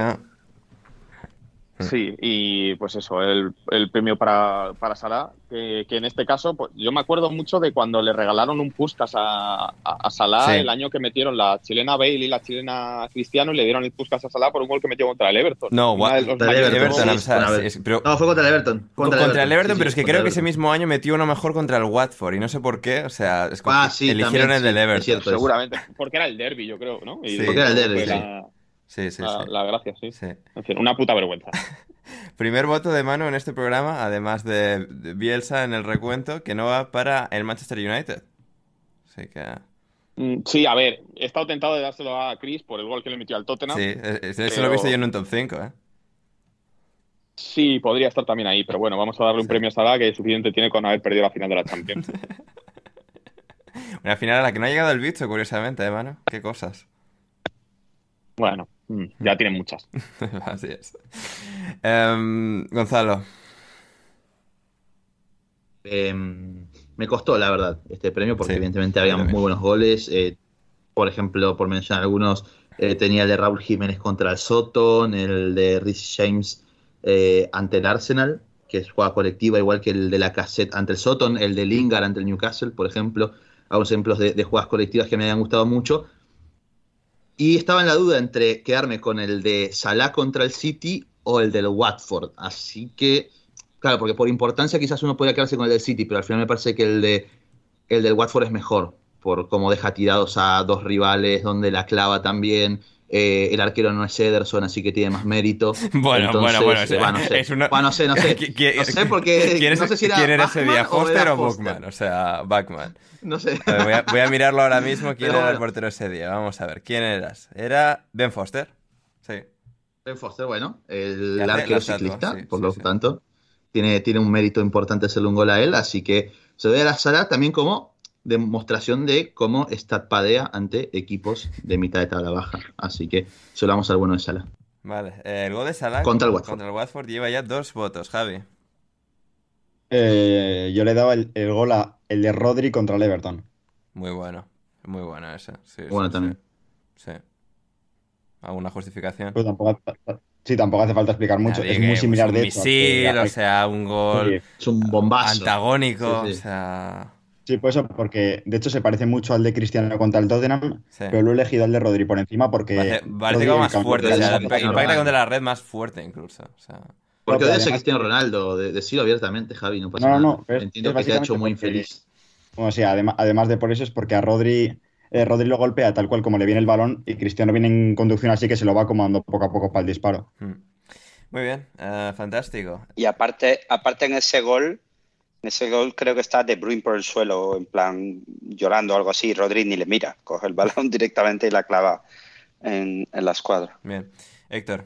Estética... Sí, y pues eso, el, el premio para, para Salah, que, que en este caso, pues yo me acuerdo mucho de cuando le regalaron un Puskas a, a, a Salah Sí. el año que metieron la chilena Bale y la chilena Cristiano y le dieron el Puskas a Salah por un gol que metió contra el Everton. No, contra el Everton, Everton, goles. o sea, Con Everton. es- pero- No, fue contra el Everton. Contra, el Everton, sí, pero sí, es que creo el que ese Everton. mismo año metió uno mejor contra el Watford y no sé por qué, o sea, es como Ah, eligieron también, el del Everton. cierto. Seguramente, porque era el derby, yo creo, ¿no? Y Sí. Porque era el sí. la, Sí, sí, la- sí. la gracia, sí. Sí. En fin, una puta vergüenza. Primer voto de mano en este programa, además de Bielsa en el recuento, que no va para el Manchester United. Así que... Mm, Sí, a ver, he estado tentado de dárselo a Chris por el gol que le metió al Tottenham. Sí, eh, eh, eso lo he visto yo en un top 5, ¿eh? Sí, podría estar también ahí, pero bueno, vamos a darle un Sí. premio a Salah que suficiente tiene con haber perdido la final de la Champions. Una final a la que no ha llegado el bicho, curiosamente, ¿eh, mano? Qué cosas. bueno, ya tiene muchas. Así es. Em, Gonzalo. Eh, me costó, la verdad, este premio, porque Sí, evidentemente había muy buenos goles. Eh, por ejemplo, por mencionar algunos, eh, tenía el de Raúl Jiménez contra el Soton, el de Rhys James eh, ante el Arsenal, que es jugada colectiva, igual que el de la cassette ante el Soton, el de Lingard ante el Newcastle, por ejemplo. Algunos ejemplos de, de jugadas colectivas que me habían gustado mucho. Y estaba en la duda entre quedarme con el de Salah contra el City o el del Watford. Así que, claro, porque por importancia quizás uno podría quedarse con el del City, pero al final me parece que el, de, el del Watford es mejor, por cómo deja tirados a dos rivales, donde la clava también. Eh, el arquero no es Ederson, así que tiene más mérito. Bueno, Entonces, bueno, bueno. eh, bueno, no sé. es una- Bueno, no sé, no sé. ¿Qui- qui- No sé porque ¿Quién, es- no sé si era quién era ese día? o ¿Foster o. Buckman? O sea, Backman. No sé. A ver, voy, a, voy a mirarlo ahora mismo. ¿Quién Pero era el portero ese día? Vamos a ver. ¿Quién eras? ¿Era Ben Foster? Sí. Ben Foster, bueno, el arquero ciclista, sí, por sí, lo sí. tanto, tiene, tiene un mérito importante hacerle un gol a él, así que se ve a la sala también como demostración de cómo Stad padea ante equipos de mitad de tabla baja. Así que se lo vamos al bueno de Sala. Vale. eh, el gol de Salah Contra el Watford. contra el Watford lleva ya dos votos, Javi. Eh, yo le daba el, el gol a el de Rodri contra el Everton. Muy bueno. Muy bueno ese. Sí, Bueno, sí, también. Sí. Sí. ¿Alguna justificación? Tampoco, sí, tampoco hace falta explicar mucho. Ya Es muy similar pues, de un hecho. misil, que- o sea, un gol Sí, Es un bombazo. antagónico, Sí, sí. o sea... Sí, pues eso, porque de hecho se parece mucho al de Cristiano contra el Tottenham, Sí. pero lo he elegido al de Rodri por encima porque. Parece, parece como el más fuerte, o sea, normal. impacta contra la red más fuerte incluso. O sea, Porque odias a Cristiano Ronaldo, de, decirlo abiertamente, Javi, no pasa No, no, nada. no, pero es- Entiendo es que te ha hecho muy porque- infeliz. Bueno, sí, además, además de por eso es porque a Rodri, eh, Rodri lo golpea tal cual como le viene el balón y Cristiano viene en conducción así que se lo va acomodando poco a poco para el disparo. mm. Muy bien, eh, fantástico. Y aparte, aparte en ese gol, en ese gol creo que está De Bruyne por el suelo, en plan llorando o algo así. Rodri ni le mira, coge el balón directamente y la clava en, en la escuadra. Bien. Héctor,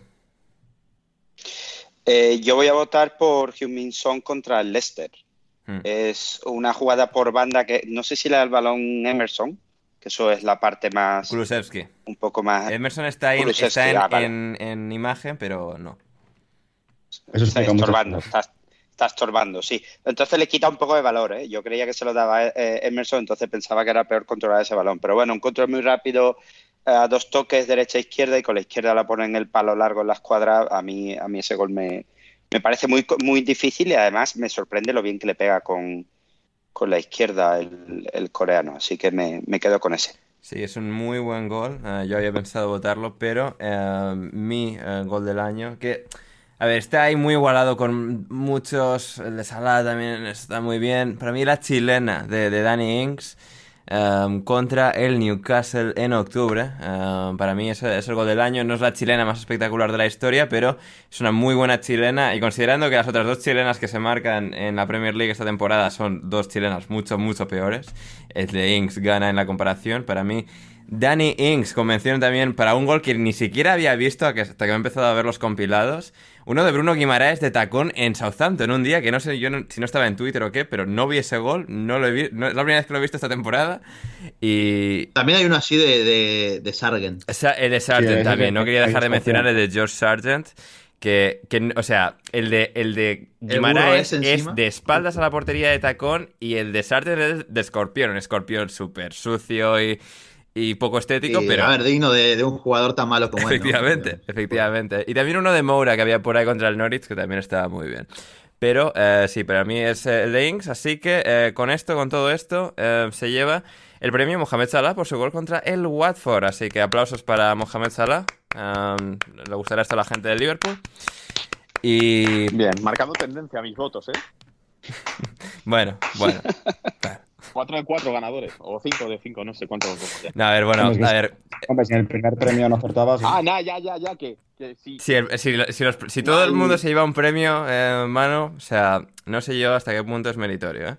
Eh, yo voy a votar por Heung-Min Son contra el Leicester. mm, Es una jugada por banda que no sé si le da el balón Emerson, que eso es la parte más, Kulusevski. un poco más. Emerson está, ahí, está en, ah, vale. en- en imagen, pero no. Eso Está estorbando, está, está estorbando, sí. Entonces le quita un poco de valor, ¿eh? Yo creía que se lo daba eh, Emerson, entonces pensaba que era peor controlar ese balón. Pero bueno, un control muy rápido, eh, a dos toques, derecha e izquierda, y con la izquierda la pone en el palo largo en la escuadra. A mí, a mí ese gol me, me parece muy, muy difícil y además me sorprende lo bien que le pega con, con la izquierda el, el coreano. Así que me, me quedo con ese. Sí, es un muy buen gol. Eh, yo había pensado votarlo, pero eh, mi eh, gol del año, que, a ver, está ahí muy igualado con muchos. El de Salah también está muy bien. Para mí, la chilena de, Danny Ings eh, contra el Newcastle en octubre. eh, para mí, ese es el gol del año. No es la chilena más espectacular de la historia, pero es una muy buena chilena. Y considerando que las otras dos chilenas que se marcan en la Premier League esta temporada son dos chilenas mucho, mucho peores, el de Ings gana en la comparación. Para mí, Danny Ings convención también para un gol que ni siquiera había visto hasta que he empezado a ver los compilados. Uno de Bruno Guimaraes de tacón en Southampton, un día que no sé yo si no estaba en Twitter o qué, pero no vi ese gol, no lo he visto, es la primera vez que lo he visto esta temporada. Y. También hay uno así de, de, Sargent. el de Sargent también, no quería dejar de mencionar el de George Sargent. Que, que, o sea, el de, el de Guimaraes es, de espaldas a la portería de tacón y el de Sargent es de escorpión, un escorpión súper sucio y y poco estético, pero... A ver, digno de, un jugador tan malo como efectivamente, él. Efectivamente, Y también uno de Moura que había por ahí contra el Norwich, que también estaba muy bien. Pero eh, sí, para mí es el de Inks, así que eh, con esto, con todo esto, eh, se lleva el premio Mohamed Salah por su gol contra el Watford. Así que aplausos para Mohamed Salah. le gustará esto a la gente del Liverpool. Y... Bien, marcando tendencia a mis votos, ¿eh? bueno, bueno. 4 de 4 ganadores, o 5 de 5, no sé cuánto. No, a ver, bueno, a ver. Hombre, si en el primer premio no acertabas. Ah, no, ya, ya, ya, que. que sí. Si, si, si, los, si todo el mundo se lleva un premio, eh, mano, o sea, no sé yo hasta qué punto es meritorio, ¿eh?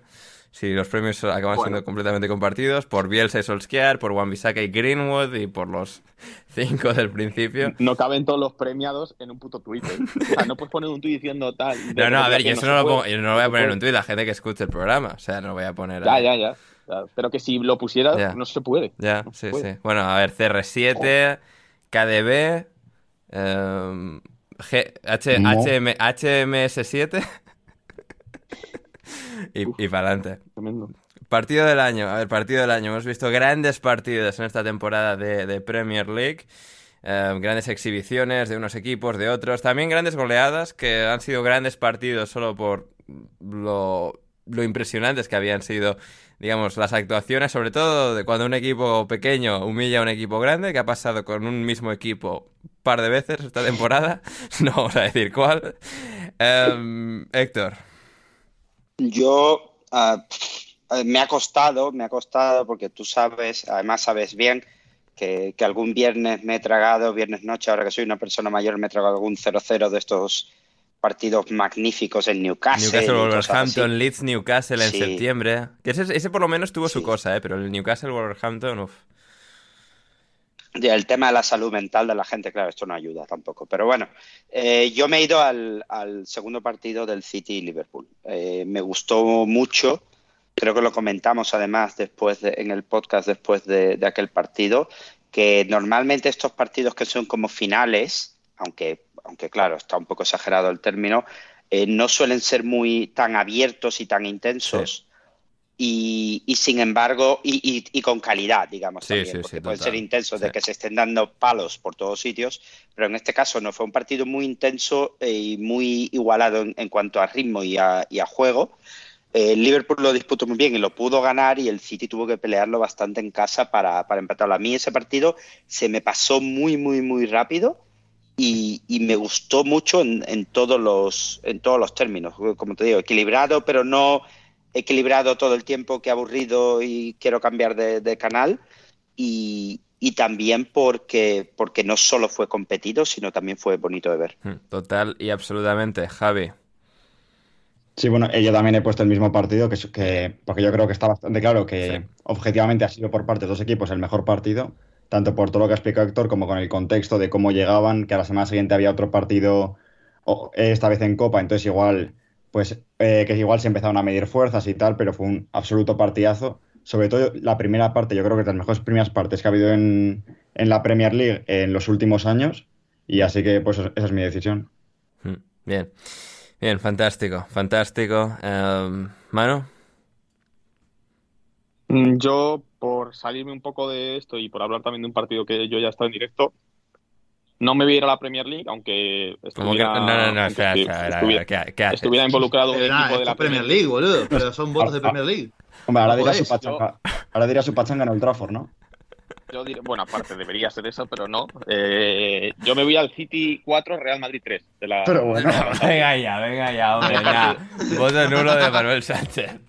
Si los premios acaban siendo completamente compartidos por Bielsa y Solskjaer, por Wan y Greenwood y por los cinco del principio. No caben todos los premiados en un puto Twitter. O sea, no puedes poner un tweet diciendo tal. No, no, a ver, yo eso no, lo pongo, yo no lo voy a poner en un tweet, la gente que escuche el programa. O sea, no lo voy a poner. Ya, ya, ya. Pero que si lo pusiera, no se puede. Ya, sí, sí. Bueno, a ver, CR7, KDB, HMS7 y, para adelante. Partido del año, a ver, partido del año. Hemos visto grandes partidos en esta temporada de, Premier League. Eh, grandes exhibiciones de unos equipos, de otros. También grandes goleadas, que han sido grandes partidos solo por lo, lo impresionantes que habían sido, digamos, las actuaciones, sobre todo de cuando un equipo pequeño humilla a un equipo grande, que ha pasado con un mismo equipo un par de veces esta temporada. no vamos a decir cuál. Em, Héctor. Yo ah, me ha costado, me ha costado porque tú sabes, además sabes bien que, algún viernes me he tragado, viernes noche, ahora que soy una persona mayor, me he tragado algún 0-0 de estos partidos magníficos en Newcastle. Newcastle, Wolverhampton, Leeds, Newcastle en septiembre. Que ese, por lo menos tuvo su cosa, ¿eh? pero el Newcastle, Wolverhampton, uff. El tema de la salud mental de la gente, claro, esto no ayuda tampoco. Pero bueno, eh, yo me he ido al, segundo partido del City y Liverpool. Eh, me gustó mucho, creo que lo comentamos además después en el podcast después de, aquel partido, que normalmente estos partidos que son como finales, aunque, aunque claro, está un poco exagerado el término, eh, no suelen ser muy tan abiertos y tan intensos y, sin embargo, y, con calidad, digamos, también, porque pueden ser intensos de que se estén dando palos por todos sitios, pero en este caso no fue un partido muy intenso eh, y muy igualado en, cuanto a ritmo y a, juego. Eh, el Liverpool lo disputó muy bien y lo pudo ganar y el City tuvo que pelearlo bastante en casa para, para empatarlo. A mí ese partido se me pasó muy, muy, muy rápido. Y, me gustó mucho en, en, todos los en todos los términos como te digo equilibrado pero no equilibrado todo el tiempo que aburrido y quiero cambiar de, canal. Y, también porque, porque no solo fue competido, sino también fue bonito de ver. Hmm, total y absolutamente. Javi. Sí, bueno, yo también he puesto el mismo partido, que, que porque yo creo que está bastante claro que objetivamente ha sido por parte de dos equipos el mejor partido, tanto por todo lo que ha explicado Héctor como con el contexto de cómo llegaban, que a la semana siguiente había otro partido, esta vez en Copa, entonces igual pues eh, que igual se empezaron a medir fuerzas y tal, pero fue un absoluto partidazo. Sobre todo la primera parte, yo creo que es de las mejores primeras partes que ha habido en, la Premier League en los últimos años. Y así que, pues, esa es mi decisión. Mm, bien, bien, fantástico, fantástico. Um, Mano. Mm, yo, por salirme un poco de esto y por hablar también de un partido que yo ya he estado en directo, no me voy a ir a la Premier League, aunque estuviera, no, no, no, estuviera, involucrado un equipo de la Premier League, boludo. Pero son votos de Premier League. Hombre, ahora dirá, su pachanga, ahora dirá su pachanga en el Trafford, ¿no? Yo diré, bueno, aparte debería ser eso, pero no. Eh, yo me voy al City 4, Real Madrid 3. De la, pero bueno. venga ya, venga ya, hombre, ya. Voto nulo de Manuel Sánchez.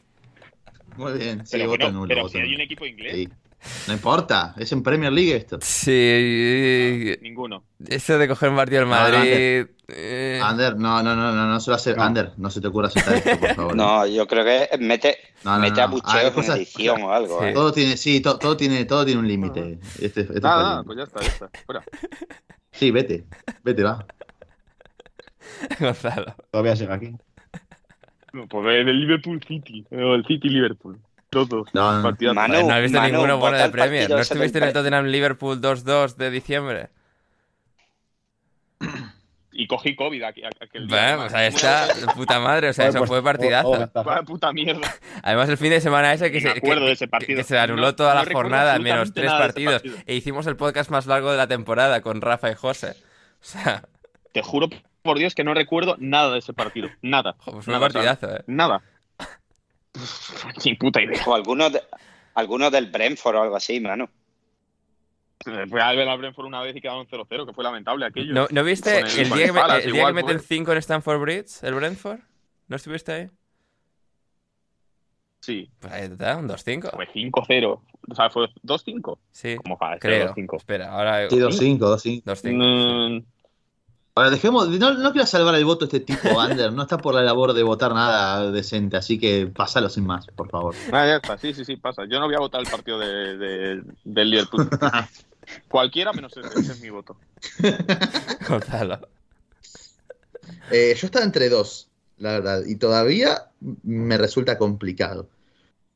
Muy bien, sí, voto nulo. Pero si hay un equipo inglés. No importa, es en Premier League esto. Sí. ninguno. Eso de coger un partido al Madrid. Eh, Ander, no, no, no, no, no se lo hace. No. Ander, no se te ocurra aceptar esto, por favor. No, yo creo que mete, No, no, mete no. abucheos Hay en cosas- edición o algo. Sí. ¿eh? Todo tiene, sí, to- todo, tiene, todo tiene un límite. Este, este límite. pues ya está, ya está. Fuera. Sí, vete, vete, va. Gonzalo. Todavía sigue aquí. No, pues el Liverpool City. O el City Liverpool. Dos, dos. No, no. Manu, has visto Manu, ninguno bueno de Premier. ¿No estuviste en el Tottenham Liverpool 2-2 de diciembre? Y cogí COVID aquí, aquel día. Bueno, pues ahí está, puta madre, o sea, eso pues, fue oh, oh, partidazo. ventaja. Vaya puta mierda. Además, el fin de semana ese que se, acuerdo que- de ese partido. que se anuló No- toda no la jornada, menos tres partidos. partido. E hicimos el podcast más largo de la temporada con Rafa y José. O sea, Te juro por Dios que no recuerdo nada de ese partido. Nada. pues fue un Nada, o sea, partidazo, eh. Nada. Sin puta idea. O algunos de- algunos del Brentford o algo así, Manu. Fue a ver al Brentford una vez y quedaron 0-0, que fue lamentable aquello. ¿No, ¿no viste el- el día que, me- el día igual que meten fue. 5 en Stamford Bridge, el Brentford? ¿No estuviste ahí? Sí, Pues ahí está, un 2-5. fue 5-0. O sea, fue 2-5. Sí, ¿Cómo va? Este creo. 2-5. Espera, ahora... Sí, 2-5, 2-5. 2-5. Ahora, dejemos. No, no quiero salvar el voto a este tipo, Ander. No está por la labor de votar nada decente, así que pásalo sin más, por favor. ah, ya está. Sí, sí, sí, pasa. Yo no voy a votar el partido de, de- del Liverpool. Cualquiera menos ese, ese es mi voto. Gonzalo. Eh, yo estaba entre dos, la verdad, y todavía me resulta complicado.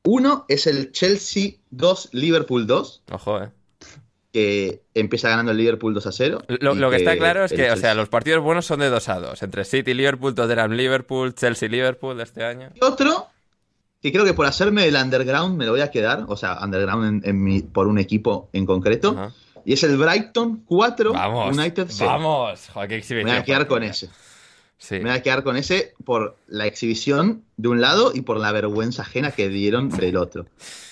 Uno es el Chelsea 2, Liverpool 2, Ojo, eh. Que empieza ganando el Liverpool 2 a 0. Lo, que está claro es que, o sea, los partidos buenos son de 2 a 2. Entre City, Liverpool, Tottenham, Liverpool, Chelsea, Liverpool de este año. Y otro, que creo que por hacerme el underground me lo voy a quedar, o sea, underground en, en mi- por un equipo en concreto, y es el Brighton 4, Vamos, United 0. vamos. Qué Me voy a quedar con ese. Sí. Me voy a quedar con ese por la exhibición de un lado y por la vergüenza ajena que dieron del otro.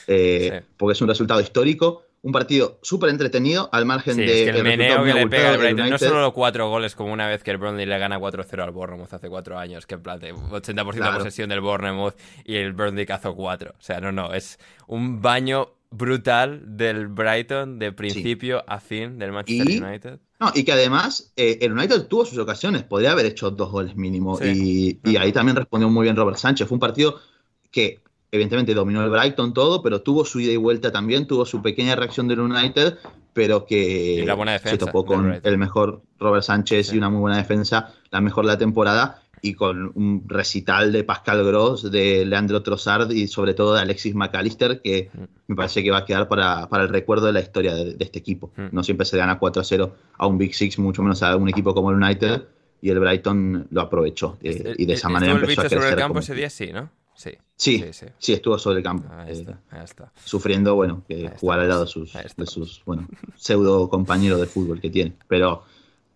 Eh, Sí. Porque es un resultado histórico, un partido súper entretenido, al margen Sí, de. es que el meneo que le pega al Brighton, no solo los cuatro goles como una vez que el Burnley le gana 4-0 al Bournemouth hace cuatro años, que en plan de 80% de posesión del Bournemouth y el Burnley cazó 4. O sea, no, no, es un baño brutal del Brighton de principio a fin del Manchester Y- United. No, y que además eh, el United tuvo sus ocasiones, podría haber hecho dos goles mínimo. Sí. Y, y ahí también respondió muy bien Robert Sánchez. Fue un partido que evidentemente dominó el Brighton todo, pero tuvo su ida y vuelta también, tuvo su pequeña reacción del United, pero que Y la buena defensa se topó con el mejor Robert Sánchez Sí. y una muy buena defensa, la mejor de la temporada, y con un recital de Pascal Gross, de Leandro Trossard y sobre todo de Alexis McAllister, que Mm. me parece que va a quedar para, para el recuerdo de la historia de, de este equipo. Mm. No siempre se gana 4 a 0 a un Big Six, mucho menos a un equipo como el United, y el Brighton lo aprovechó. eh, y de esa ¿Estuvo manera el empezó a bicho sobre crecer. el campo como ese día? Sí, ¿no? Sí. Sí, sí, sí, sí. estuvo sobre el campo. Ahí eh, está, ahí está. sufriendo, bueno, que jugar al lado de sus, de sus bueno, pseudo compañeros de fútbol que tiene. Pero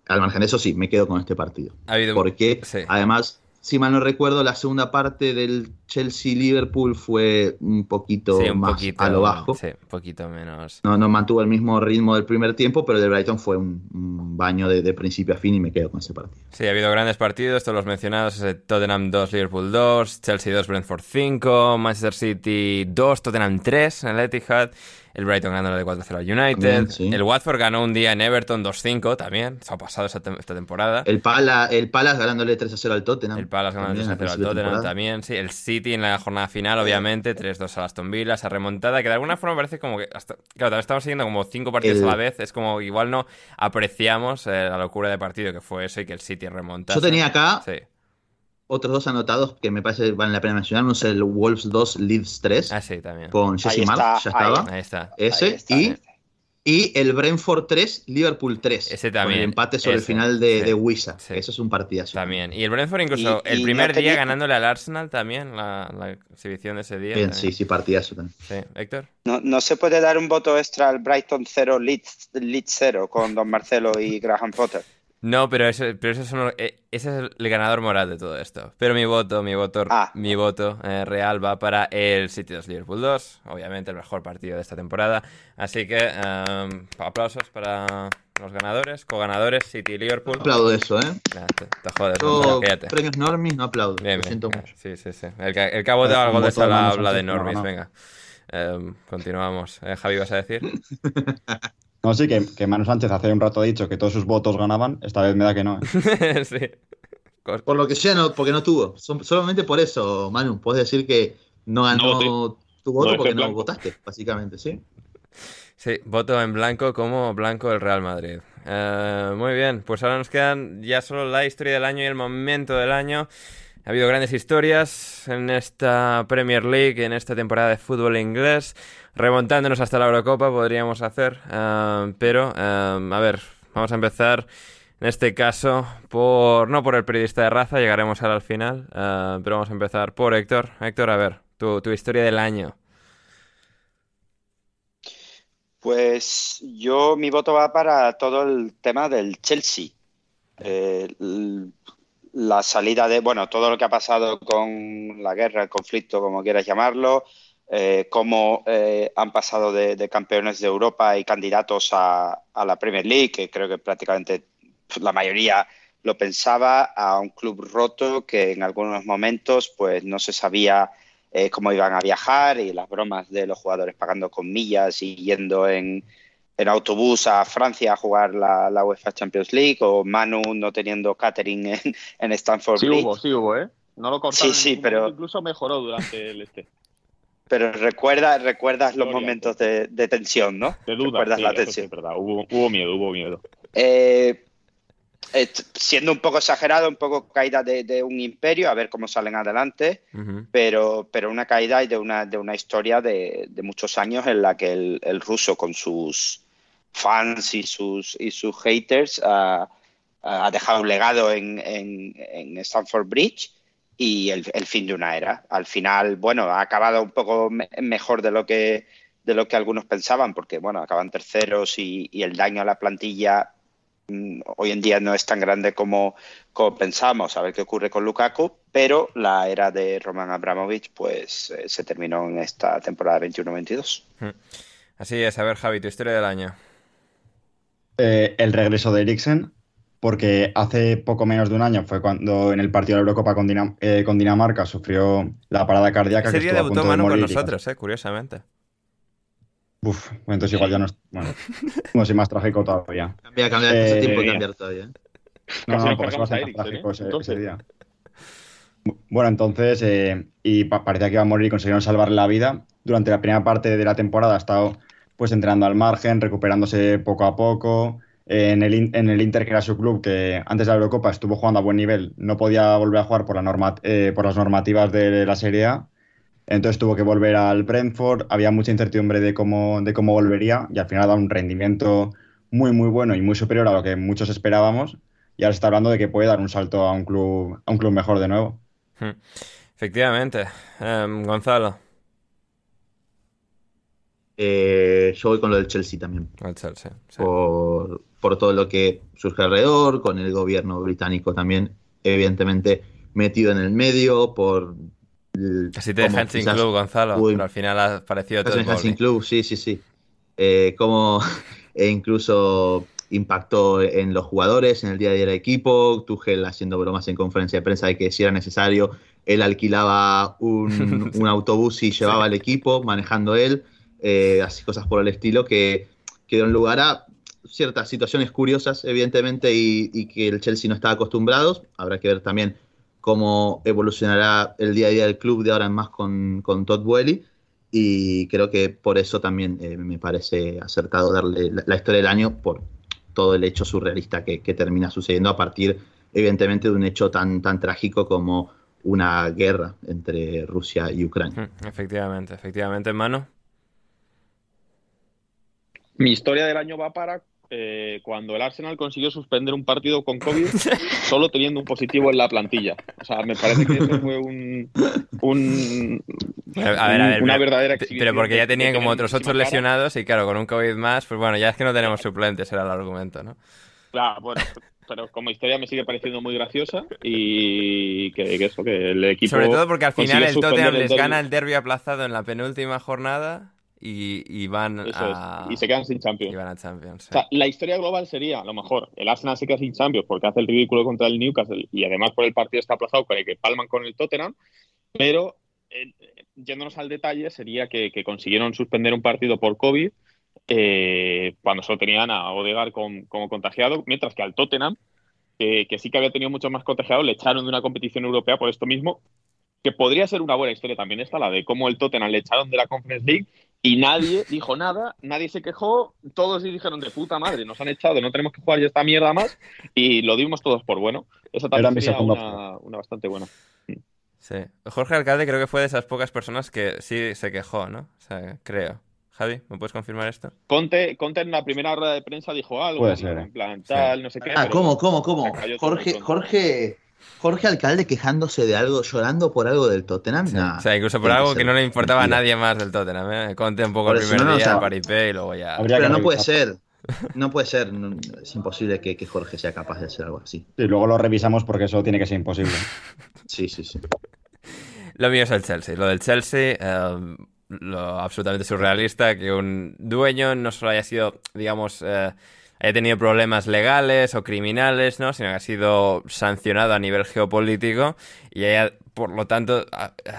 al margen de eso, sí, me quedo con este partido. Ha habido Porque, además, si mal no recuerdo, la segunda parte del Chelsea-Liverpool fue un poquito Sí, un más poquito, a lo bajo. Sí, un poquito menos. No, no mantuvo el mismo ritmo del primer tiempo, pero el de Brighton fue un, un baño de, de principio a fin y me quedo con ese partido. Sí, ha habido grandes partidos, todos los mencionados, ese Tottenham 2, Liverpool 2, Chelsea 2, Brentford 5, Manchester City 2, Tottenham 3 en el Etihad, el Brighton ganándole de 4-0 al United, También, sí. el Watford ganó un día en Everton 2-5 también, se ha pasado esa tem- esta temporada. El, Pala, el Palace ganándole 3 a 0 al Tottenham. El Palace ganando También, 3 al 0 al principio de Tottenham temporada. también, sí. El City en la jornada final, obviamente, 3-2 al Aston Villa, esa remontada, que de alguna forma parece como que. Hasta, claro, también estamos siguiendo como cinco partidos El- a la vez, es como igual no apreciamos eh, la locura de partido que fue eso y que el City remonta. Yo tenía acá Sí. Otros dos anotados que me parece valen la pena mencionar. Uno es el Wolves 2, Leeds 3, Ah, sí, también. con Jesse está, ya estaba. Ahí está. Ese, Ahí está, y, y el Brentford 3, Liverpool 3. Ese Con también, el empate sobre el ese, final de, sí. de Wisa. Sí. Eso es un partidazo. También. Y el Brentford incluso Y- el y primer no día tenía- ganándole al Arsenal también, la, la exhibición de ese día. Bien, sí, sí, partidazo también. Sí, Héctor. No, no se puede dar un voto extra al Brighton 0, Leeds, Leeds 0 con Don Marcelo y Graham Potter. No, pero, eso, pero eso son eh, ese es el ganador moral de todo esto. Pero mi voto, mi voto, Ah. mi voto eh, real va para el City 2 Liverpool 2. Obviamente el mejor partido de esta temporada. Así que em, aplausos para los ganadores, coganadores, City Liverpool. No aplaudo eso, ¿eh? Nah, te, te jodes, Yo, cállate. premios Normis, no aplaudo. Bien, Lo siento mucho. Sí, sí, sí. El que, el que ha votado al Un gol de Manu habla de no, Normis. no. Venga. Em, continuamos. Eh, Javi, ¿vas a decir? No, sí, que, que Manu Sánchez hace un rato ha dicho que todos sus votos ganaban, esta vez me da que no. ¿eh? sí. Por lo que sea, no, porque no tuvo. Son- solamente por eso, Manu, puedes decir que no ganó No, tu voto no porque no blanco. votaste, básicamente, ¿sí? Sí, voto en blanco como blanco el Real Madrid. Eh, muy bien, pues ahora nos quedan ya solo la historia del año y el momento del año. Ha habido grandes historias en esta Premier League, en esta temporada de fútbol inglés, remontándonos hasta la Eurocopa podríamos hacer, eh, pero eh, a ver, vamos a empezar en este caso por no por el periodista de raza, llegaremos al final, eh, pero vamos a empezar por Héctor. Héctor, a ver, tu, tu historia del año. Pues yo, mi voto va para todo el tema del Chelsea. Eh, la salida de, bueno, todo lo que ha pasado con la guerra, el conflicto, como quieras llamarlo, eh, cómo eh, han pasado de, de campeones de Europa y candidatos a, a la Premier League, que creo que prácticamente la mayoría lo pensaba, a un club roto que en algunos momentos pues no se sabía eh, cómo iban a viajar y las bromas de los jugadores pagando con millas y yendo en, en autobús a Francia a jugar la, la UEFA Champions League o Manu no teniendo catering en, en Stanford Sí hubo, sí hubo, ¿eh? No lo cortaron. Sí, sí, pero- Incluso mejoró durante el este. Pero recuerda, recuerdas los Gloria, momentos de, de tensión, ¿no? De duda. Recuerdas sí, la sí tensión. verdad. Hubo, hubo miedo, hubo miedo. Eh, eh, siendo un poco exagerado, un poco caída de, de un imperio, a ver cómo salen adelante, pero, pero una caída y de una, de una historia de, de muchos años en la que el, el ruso con sus fans y sus, y sus haters ah, ah, ha dejado un legado en, en, en Stamford Bridge y el, el fin de una era. Al final, bueno, ha acabado un poco me- mejor de lo que de lo que algunos pensaban, porque bueno, acaban terceros y, y el daño a la plantilla mm, hoy en día no es tan grande como, como pensábamos, a ver qué ocurre con Lukaku, pero la era de Roman Abramovich pues eh, se terminó en esta temporada 21-22. Así es, a ver Javi, tu historia del año. Eh, el regreso de Eriksen, porque hace poco menos de un año fue cuando en el partido de la Eurocopa con, Dinam- eh, con Dinamarca sufrió la parada cardíaca Ese que día estuvo a debutó punto de Manu con nosotros, eh, curiosamente. Uf, bueno, entonces igual ya no es. Bueno, no soy más trágico todavía. Cambia, cambia, Eh, tiempo de cambiar todavía. ¿eh? No, no, porque es bastante trágico ese, día. Bueno, entonces, eh, y pa- parecía que iba a morir y consiguieron salvarle la vida. Durante la primera parte de la temporada ha estado pues entrenando al margen, recuperándose poco a poco. En, el, en el Inter, que era su club, que antes de la Eurocopa estuvo jugando a buen nivel, no podía volver a jugar por, la norma- eh, por las normativas de la Serie A. Entonces tuvo que volver al Brentford. Había mucha incertidumbre de cómo, de cómo volvería y al final ha dado un rendimiento muy, muy bueno y muy superior a lo que muchos esperábamos. Y ahora está hablando de que puede dar un salto a un club, a un club mejor de nuevo. Hmm. Efectivamente. Em, Gonzalo, Eh, yo voy con lo del Chelsea también. el Chelsea. sí. por, por todo lo que surge alrededor, con el gobierno británico también, evidentemente metido en el medio, por... el- Casi te dejan sin club, Gonzalo, Uy. pero al final ha aparecido Casi todo el sin club, sí, sí, sí. Eh, como e incluso impactó en los jugadores, en el día a día del equipo, Tuchel haciendo bromas en conferencia de prensa de que si era necesario, él alquilaba un, un autobús y llevaba al equipo, manejando él, eh, así cosas por el estilo, que, que dieron lugar a ciertas situaciones curiosas, evidentemente, y, y que el Chelsea no estaba acostumbrado. Habrá que ver también cómo evolucionará el día a día del club de ahora en más con, con Todd Boehly y creo que por eso también eh, me parece acertado darle la, la historia del año por todo el hecho surrealista que, que termina sucediendo a partir, evidentemente, de un hecho tan, tan trágico como una guerra entre Rusia y Ucrania. Hmm, Efectivamente, efectivamente, hermano. Mi historia del año va para eh, cuando el Arsenal consiguió suspender un partido con COVID solo teniendo un positivo en la plantilla. O sea, me parece que eso fue un, un- A ver, a ver, una pero- verdadera Pero exhibición porque de- ya tenían como otros ocho lesionados y claro, con un COVID más, pues bueno, ya es que no tenemos suplentes, era el argumento, ¿no? Claro, bueno, pero como historia me sigue pareciendo muy graciosa y que, que eso, que el equipo... Sobre todo porque al final el Tottenham el les gana el derby aplazado en la penúltima jornada y, y van Eso a... es, y se quedan sin Champions. y van a Champions. sí. O sea, la historia global sería, a lo mejor, el Arsenal se queda sin Champions porque hace el ridículo contra el Newcastle y además por el partido está aplazado con el que palman con el Tottenham, pero eh, yéndonos al detalle sería que, que consiguieron suspender un partido por COVID eh, cuando solo tenían a Odegaard como contagiado, mientras que al Tottenham, que sí que había tenido muchos más contagiados, le echaron de una competición europea por esto mismo, que podría ser una buena historia también esta, la de cómo el Tottenham le echaron de la Conference League y nadie dijo nada, nadie se quejó, todos dijeron de puta madre, nos han echado, no tenemos que jugar ya esta mierda más y lo dimos todos por bueno. Esa también sería una, una, bastante buena. Sí. Jorge Alcalde creo que fue de esas pocas personas que sí se quejó, ¿no? O sea, creo. Javi, ¿me puedes confirmar esto? Conte, Conte en la primera rueda de prensa dijo algo, en plan tal, no sé qué. Ah, ¿cómo, cómo, cómo? Jorge, Jorge, Jorge Alcalde quejándose de algo, llorando por algo del Tottenham. o sea, incluso por algo que, no le importaba a nadie más del Tottenham. ¿eh? Conte un poco el primer día, paripé y luego ya. Pero no puede ser. No puede ser, es imposible que, Jorge sea capaz de hacer algo así. Y luego lo revisamos porque eso tiene que ser imposible. sí, sí, sí. Lo mío es el Chelsea. Lo del Chelsea, eh, lo absolutamente surrealista, que un dueño no solo haya sido, digamos, eh, haya tenido problemas legales o criminales, ¿no? Sino que ha sido sancionado a nivel geopolítico y haya, por lo tanto,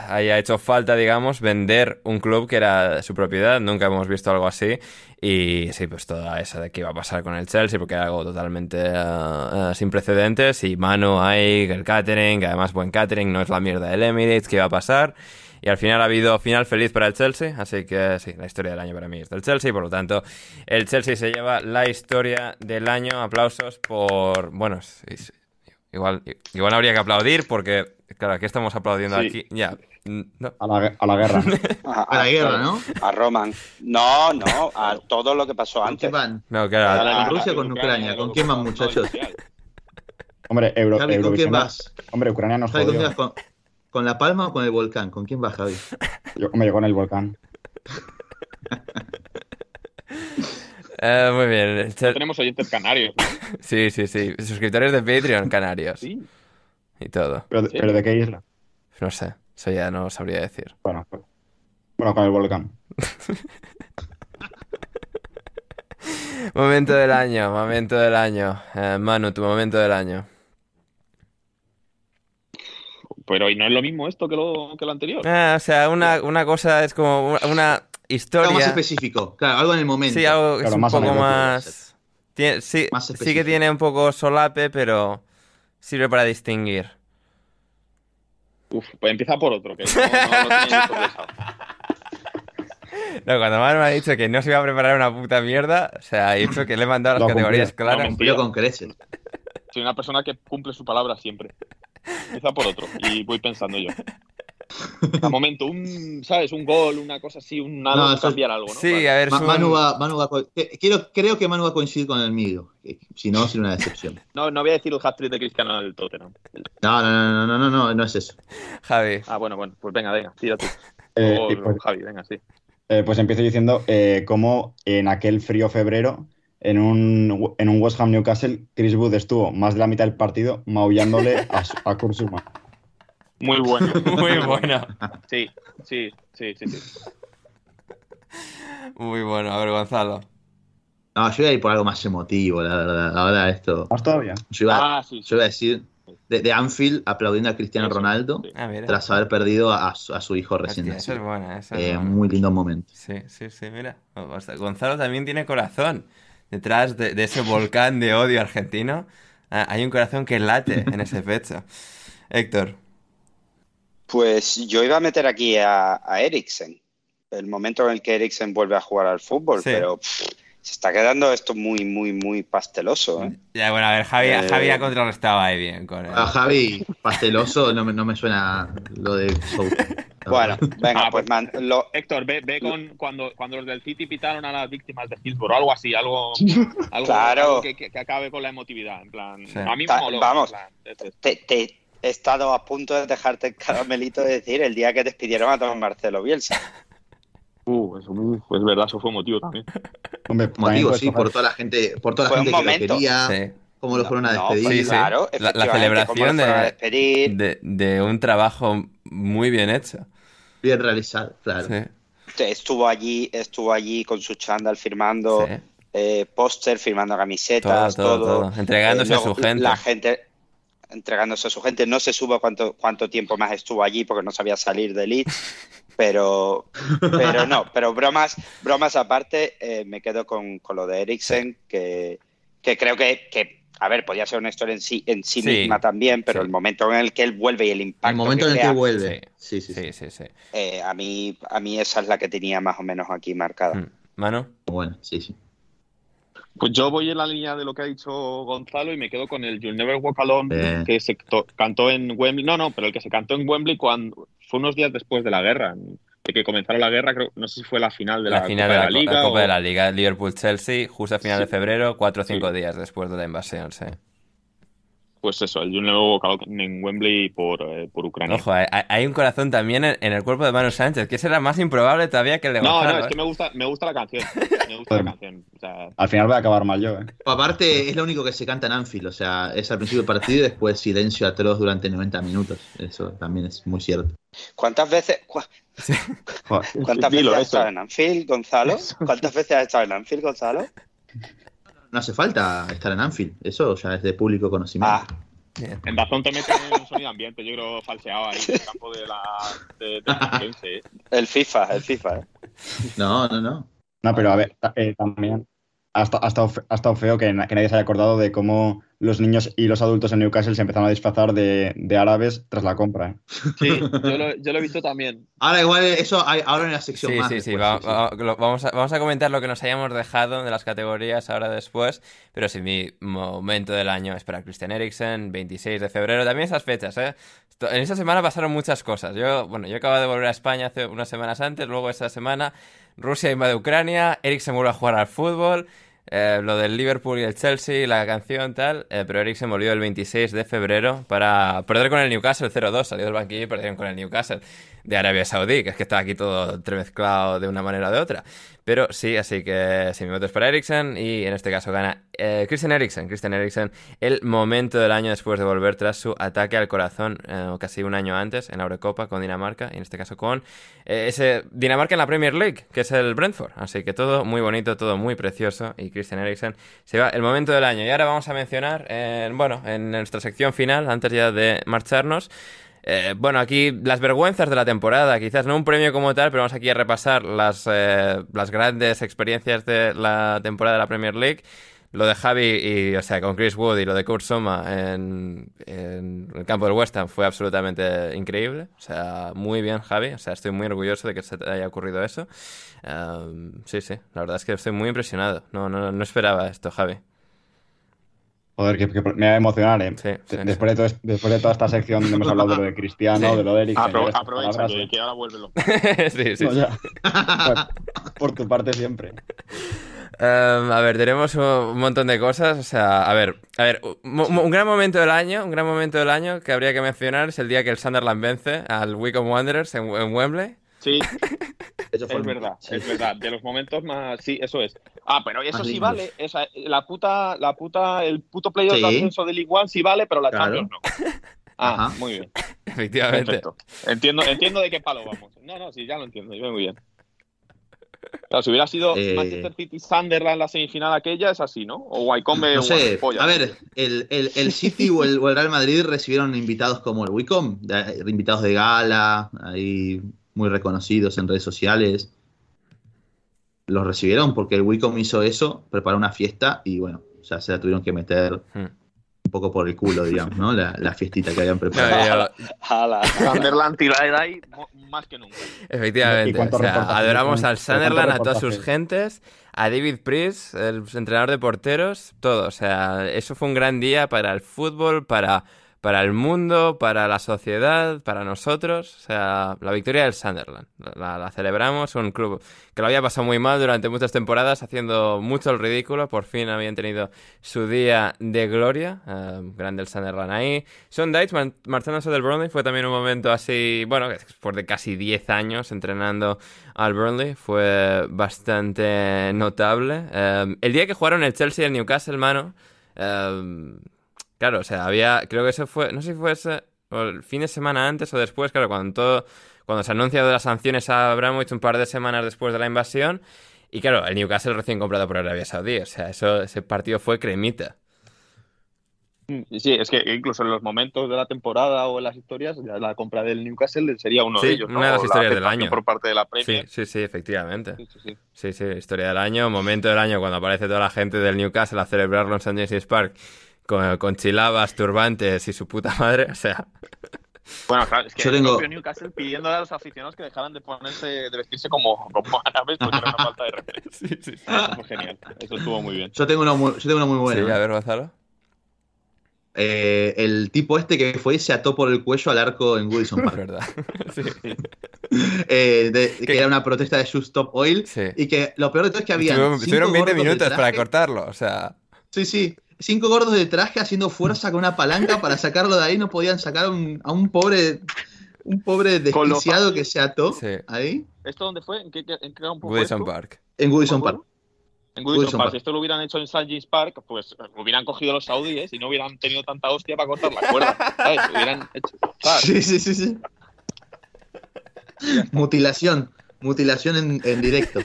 haya hecho falta, digamos, vender un club que era su propiedad. Nunca hemos visto algo así. Y sí, pues toda esa de qué iba a pasar con el Chelsea, porque era algo totalmente eh, sin precedentes. Y Manu, hay el catering, además buen catering, no es la mierda del Emirates, ¿qué iba a pasar? Y al final ha habido final feliz para el Chelsea, así que sí, la historia del año para mí es del Chelsea, por lo tanto, el Chelsea se lleva la historia del año. Aplausos por. Bueno, igual, igual habría que aplaudir porque, claro, aquí estamos aplaudiendo aquí. Ya. A, la, a, la, guerra. a, la guerra, ¿no? A Roman. No, no, a todo lo que pasó antes. Van? No, claro. A la Rusia con Ucrania. ¿Con quién van, muchachos? Hombre, Euro, ¿con quién vas? Hombre, Ucrania nos jodió. ¿Con La Palma o con el volcán? ¿Con quién va Javi? Yo me con el volcán. Eh, muy bien. Tenemos oyentes canarios. sí, sí, sí. Suscriptores de Patreon canarios. Sí. Y todo. ¿Pero, de qué isla? No sé. Eso ya no sabría decir. Bueno, pues, bueno con el volcán. momento del año, momento del año. Eh, Manu, tu momento del año. Pero ¿y no es lo mismo esto que lo, que lo anterior? Ah, o sea, una, una, cosa es como una historia. Algo más específico, claro, algo en el momento. Sí, algo es un poco más. sí, sí que tiene un poco solape, pero sirve para distinguir. Uf, pues empieza por otro, que no, no, cuando Manu me ha dicho que no se iba a preparar una puta mierda, o sea, ha dicho que le he mandado las categorías claras. No, con creces. Soy una persona que cumple su palabra siempre. Empieza por otro y voy pensando yo. A momento, un, ¿sabes? Un gol, una cosa así, un nada, no, cambiar algo, ¿no? Sí, a ver, Manu, va, Manu va, quiero, creo que Manu va a coincidir con el mío. Si no, sería una decepción. No, no voy a decir el hat-trick de Cristiano del Tottenham. No, no, no, no, no, no, no es eso. Javi. Ah, bueno, bueno, pues venga, venga, tira tú. Eh, pues, Javi, venga, sí. Eh, pues empiezo diciendo eh, cómo en aquel frío febrero en un, en un West Ham Newcastle, Chris Wood estuvo más de la mitad del partido maullándole a, a Kurzuma. Muy bueno. Muy bueno. Sí, sí, sí, sí, sí. Muy bueno. A ver, Gonzalo. No, yo iba a ir por algo más emotivo, la verdad. Ahora esto. ¿Más todavía? Yo iba, ah, sí, yo iba a decir de, Anfield aplaudiendo a Cristiano Ronaldo ah, tras haber perdido a, su, hijo recién Eso es buena, eso es eh, Muy lindo momento. Sí, sí, sí, mira. Gonzalo también tiene corazón detrás de, ese volcán de odio argentino, ah, hay un corazón que late en ese pecho. Héctor. Pues yo iba a meter aquí a, a Eriksen, el momento en el que Eriksen vuelve a jugar al fútbol, pero se está quedando esto muy, muy, muy pasteloso. ¿eh? Ya, bueno, a ver, Javi, Javi ha eh, contrarrestado ahí bien con él. A Javi, pasteloso, no me, no me suena lo de Bueno, venga, ah, pues, pues Héctor, ve, ve con cuando, cuando los del City pitaron a las víctimas de Hillsborough, algo así, algo, algo, claro. que, que, acabe con la emotividad. En plan, a mí me Vamos, te, te, he estado a punto de dejarte el caramelito de decir el día que despidieron a Tomás Marcelo Bielsa. Uh, eso es verdad, eso fue motivo también. motivo, sí, por toda la gente, por toda la gente que lo quería. Sí. Cómo lo fueron a despedir. sí, claro, la, celebración de, de, un trabajo muy bien hecho. Bien realizado, claro. Estuvo allí, estuvo allí con su chándal firmando eh, póster, firmando camisetas, todo, todo. entregándose a su gente. La gente entregándose a su gente. No se supo cuánto, cuánto tiempo más estuvo allí porque no sabía salir de Leeds, pero, pero no, pero bromas, bromas aparte, eh, me quedo con, con, lo de Eriksen, que, que creo que, que, a ver, podía ser una historia en sí, en sí, misma también, pero el momento en el que él vuelve y el impacto. El momento que en el que vuelve. Sí, sí, sí. sí, sí eh, a, mí, a mí esa es la que tenía más o menos aquí marcada. Mm. ¿Mano? Bueno, sí, sí. Pues yo voy en la línea de lo que ha dicho Gonzalo y me quedo con el You'll Never Walk Alone que se cantó en Wembley. No, no, pero el que se cantó en Wembley cuando fue unos días después de la guerra. De que comenzaron la guerra, creo, no sé si fue la final de la, la final Copa de la, la Liga. La Copa o... de la Liga, Liverpool-Chelsea, justo a final sí. de febrero, cuatro o cinco sí. días después de la invasión, sí. Pues eso, el Alone en Wembley por, eh, por Ucrania. Ojo, hay, hay, un corazón también en, en, el cuerpo de Manu Sánchez, que será más improbable todavía que el de No, Gonzalo, no, es ¿eh? que me gusta, me gusta la canción. Me gusta la canción. O sea... Al final voy a acabar mal yo, ¿eh? Aparte, es lo único que se canta en Anfield, o sea, es al principio del partido y después silencio atroz durante 90 minutos. Eso también es muy cierto. ¿Cuántas veces, cu sí. ¿cuántas veces has estado en Anfield, Gonzalo? ¿Cuántas veces has estado en Anfield, Gonzalo? No hace falta estar en Anfield, eso ya es de público conocimiento. Ah. Bien. En Dazón te meten un sonido ambiente, yo creo falseado ahí en el campo de la de, de ¿eh? El FIFA, el FIFA. ¿eh? No, no, no. No, pero a ver, eh, también ha estado, ha estado feo que, que, nadie se haya acordado de cómo los niños y los adultos en Newcastle se empezaron a disfrazar de, de árabes tras la compra. ¿eh? Sí, yo lo, yo lo, he visto también. Ahora igual eso hay, ahora en la sección sí, más. Sí, después, sí, va, va, lo, vamos, a, vamos a comentar lo que nos hayamos dejado de las categorías ahora después, pero sí, mi momento del año es para Christian Eriksen, 26 de febrero, también esas fechas, ¿eh? En esa semana pasaron muchas cosas. Yo, bueno, yo acabo de volver a España hace unas semanas antes, luego esta semana Rusia invade Ucrania, Eriksen vuelve a jugar al fútbol, eh, lo del Liverpool y el Chelsea, la canción tal, eh, pero Eriksen volvió el 26 de febrero para perder con el Newcastle 0-2, salió del banquillo y perdieron con el Newcastle de Arabia Saudí, que es que está aquí todo entremezclado de una manera o de otra. Pero sí, así que mi voto es para Eriksen y en este caso gana eh, Christian Eriksen. Christian Eriksen, el momento del año después de volver tras su ataque al corazón eh, casi un año antes en la Eurocopa con Dinamarca y en este caso con eh, ese Dinamarca en la Premier League, que es el Brentford. Así que todo muy bonito, todo muy precioso y Christian Eriksen se va el momento del año. Y ahora vamos a mencionar, bueno, en nuestra sección final, antes ya de marcharnos, eh, bueno, aquí las vergüenzas de la temporada, quizás no un premio como tal, pero vamos aquí a repasar las, eh, las grandes experiencias de la temporada de la Premier League. Lo de Javi y, o sea, con Chris Wood y lo de Kurt Soma en, el campo del West Ham fue absolutamente increíble. O sea, muy bien, Javi. O sea, estoy muy orgulloso de que se te haya ocurrido eso. Um, sí, sí, la verdad es que estoy muy impresionado. No, no, no esperaba esto, Javi. Joder, que, que, me va a emocionar, ¿eh? Sí, sí, después, de todo, después, de toda esta sección donde hemos hablado de lo de Cristiano, sí. de lo de Eriksen... Apro aprovecha que, ¿eh? que, ahora vuelven los Sí, sí. No, ya. por, por, tu parte siempre. Um, a ver, tenemos un montón de cosas. O sea, a ver, a ver, un, un, gran momento del año, un gran momento del año que habría que mencionar es el día que el Sunderland vence al Wycombe Wanderers en, en Wembley. Sí, eso es verdad, sí. es verdad. De los momentos más, sí, eso es. Ah, pero eso sí vale. Esa, la puta, la puta, el puto playoff sí. de ascenso del League One sí vale, pero la claro. Champions no. Ah, Ajá. muy bien. Efectivamente. Perfecto. Entiendo, entiendo de qué palo vamos. No, no, sí, ya lo entiendo. Yo muy bien. Claro, si hubiera sido eh... Manchester City Sunderland la semifinal aquella, es así, ¿no? O Wycombe no sé. Polla, a ver, el, el, el City o, el, o el Real Madrid recibieron invitados como el Wycombe, invitados de gala, ahí muy reconocidos en redes sociales. Los recibieron porque el Wicom hizo eso, preparó una fiesta y bueno, ya se la tuvieron que meter hmm. un poco por el culo, digamos, ¿no? La, la fiestita que habían preparado. Sunderland ahí más que nunca. Efectivamente, o sea, adoramos al Sunderland, a todas sus gentes, a David Priest, el entrenador de porteros, todo. O sea, eso fue un gran día para el fútbol, para para el mundo, para la sociedad, para nosotros. O sea, la victoria del Sunderland. La, celebramos, un club que lo había pasado muy mal durante muchas temporadas, haciendo mucho el ridículo. Por fin habían tenido su día de gloria. Uh, grande el Sunderland ahí. Sean Dyche marchándose del Burnley fue también un momento así, bueno, después de casi 10 años entrenando al Burnley, fue bastante notable. Uh, el día que jugaron el Chelsea y el Newcastle, mano. Uh, Claro, o sea, había, creo que eso fue, no sé si fue ese, o el fin de semana antes o después, claro, cuando todo, cuando se anuncia de las sanciones a Abramovich un par de semanas después de la invasión, y claro, el Newcastle recién comprado por Arabia Saudí, o sea, eso, ese partido fue cremita. Sí, es que incluso en los momentos de la temporada o en las historias, la compra del Newcastle sería uno Sí, de ellos. ¿no? una de las la historias del año. Por parte de la Sí, Premier. sí, sí, efectivamente. Sí, sí, sí. Sí, sí, historia del año, momento del año cuando aparece toda la gente del Newcastle a celebrarlo en St. James's Park con, con chilabas, turbantes y su puta madre, o sea, Bueno, claro, es que Yo el tengo- propio Newcastle pidiéndole a los aficionados que dejaran de ponerse, de vestirse como, como árabes porque era una falta de respeto. sí, sí, sí. Eso fue genial. Eso estuvo muy bien. Yo tengo uno muy, yo tengo uno muy bueno. Sí, a ver, Gonzalo. Eh, el tipo este que fue y se ató por el cuello al arco en Wilson Es Park. verdad. Sí, Eh, de- que era una protesta de Just Stop Oil. Sí. Y que lo peor de todo es que había. Estuvieron 20 minutos para cortarlo, o sea, Sí, sí. Cinco gordos de traje haciendo fuerza con una palanca para sacarlo de ahí. No podían sacar a un, a un pobre. Un pobre desquiciado que se ató Sí. ahí ¿Esto dónde fue? ¿En qué, en qué campo fue Woodison? Park. en ¿Cuál Park. En Goodison Park. Park. Si esto lo hubieran hecho en St. James Park, pues hubieran cogido los saudíes y no hubieran tenido tanta hostia para cortar la cuerda. ¿sabes? Hubieran hecho. ¿sabes? Sí, sí, sí, sí. Mutilación. Mutilación en, en directo.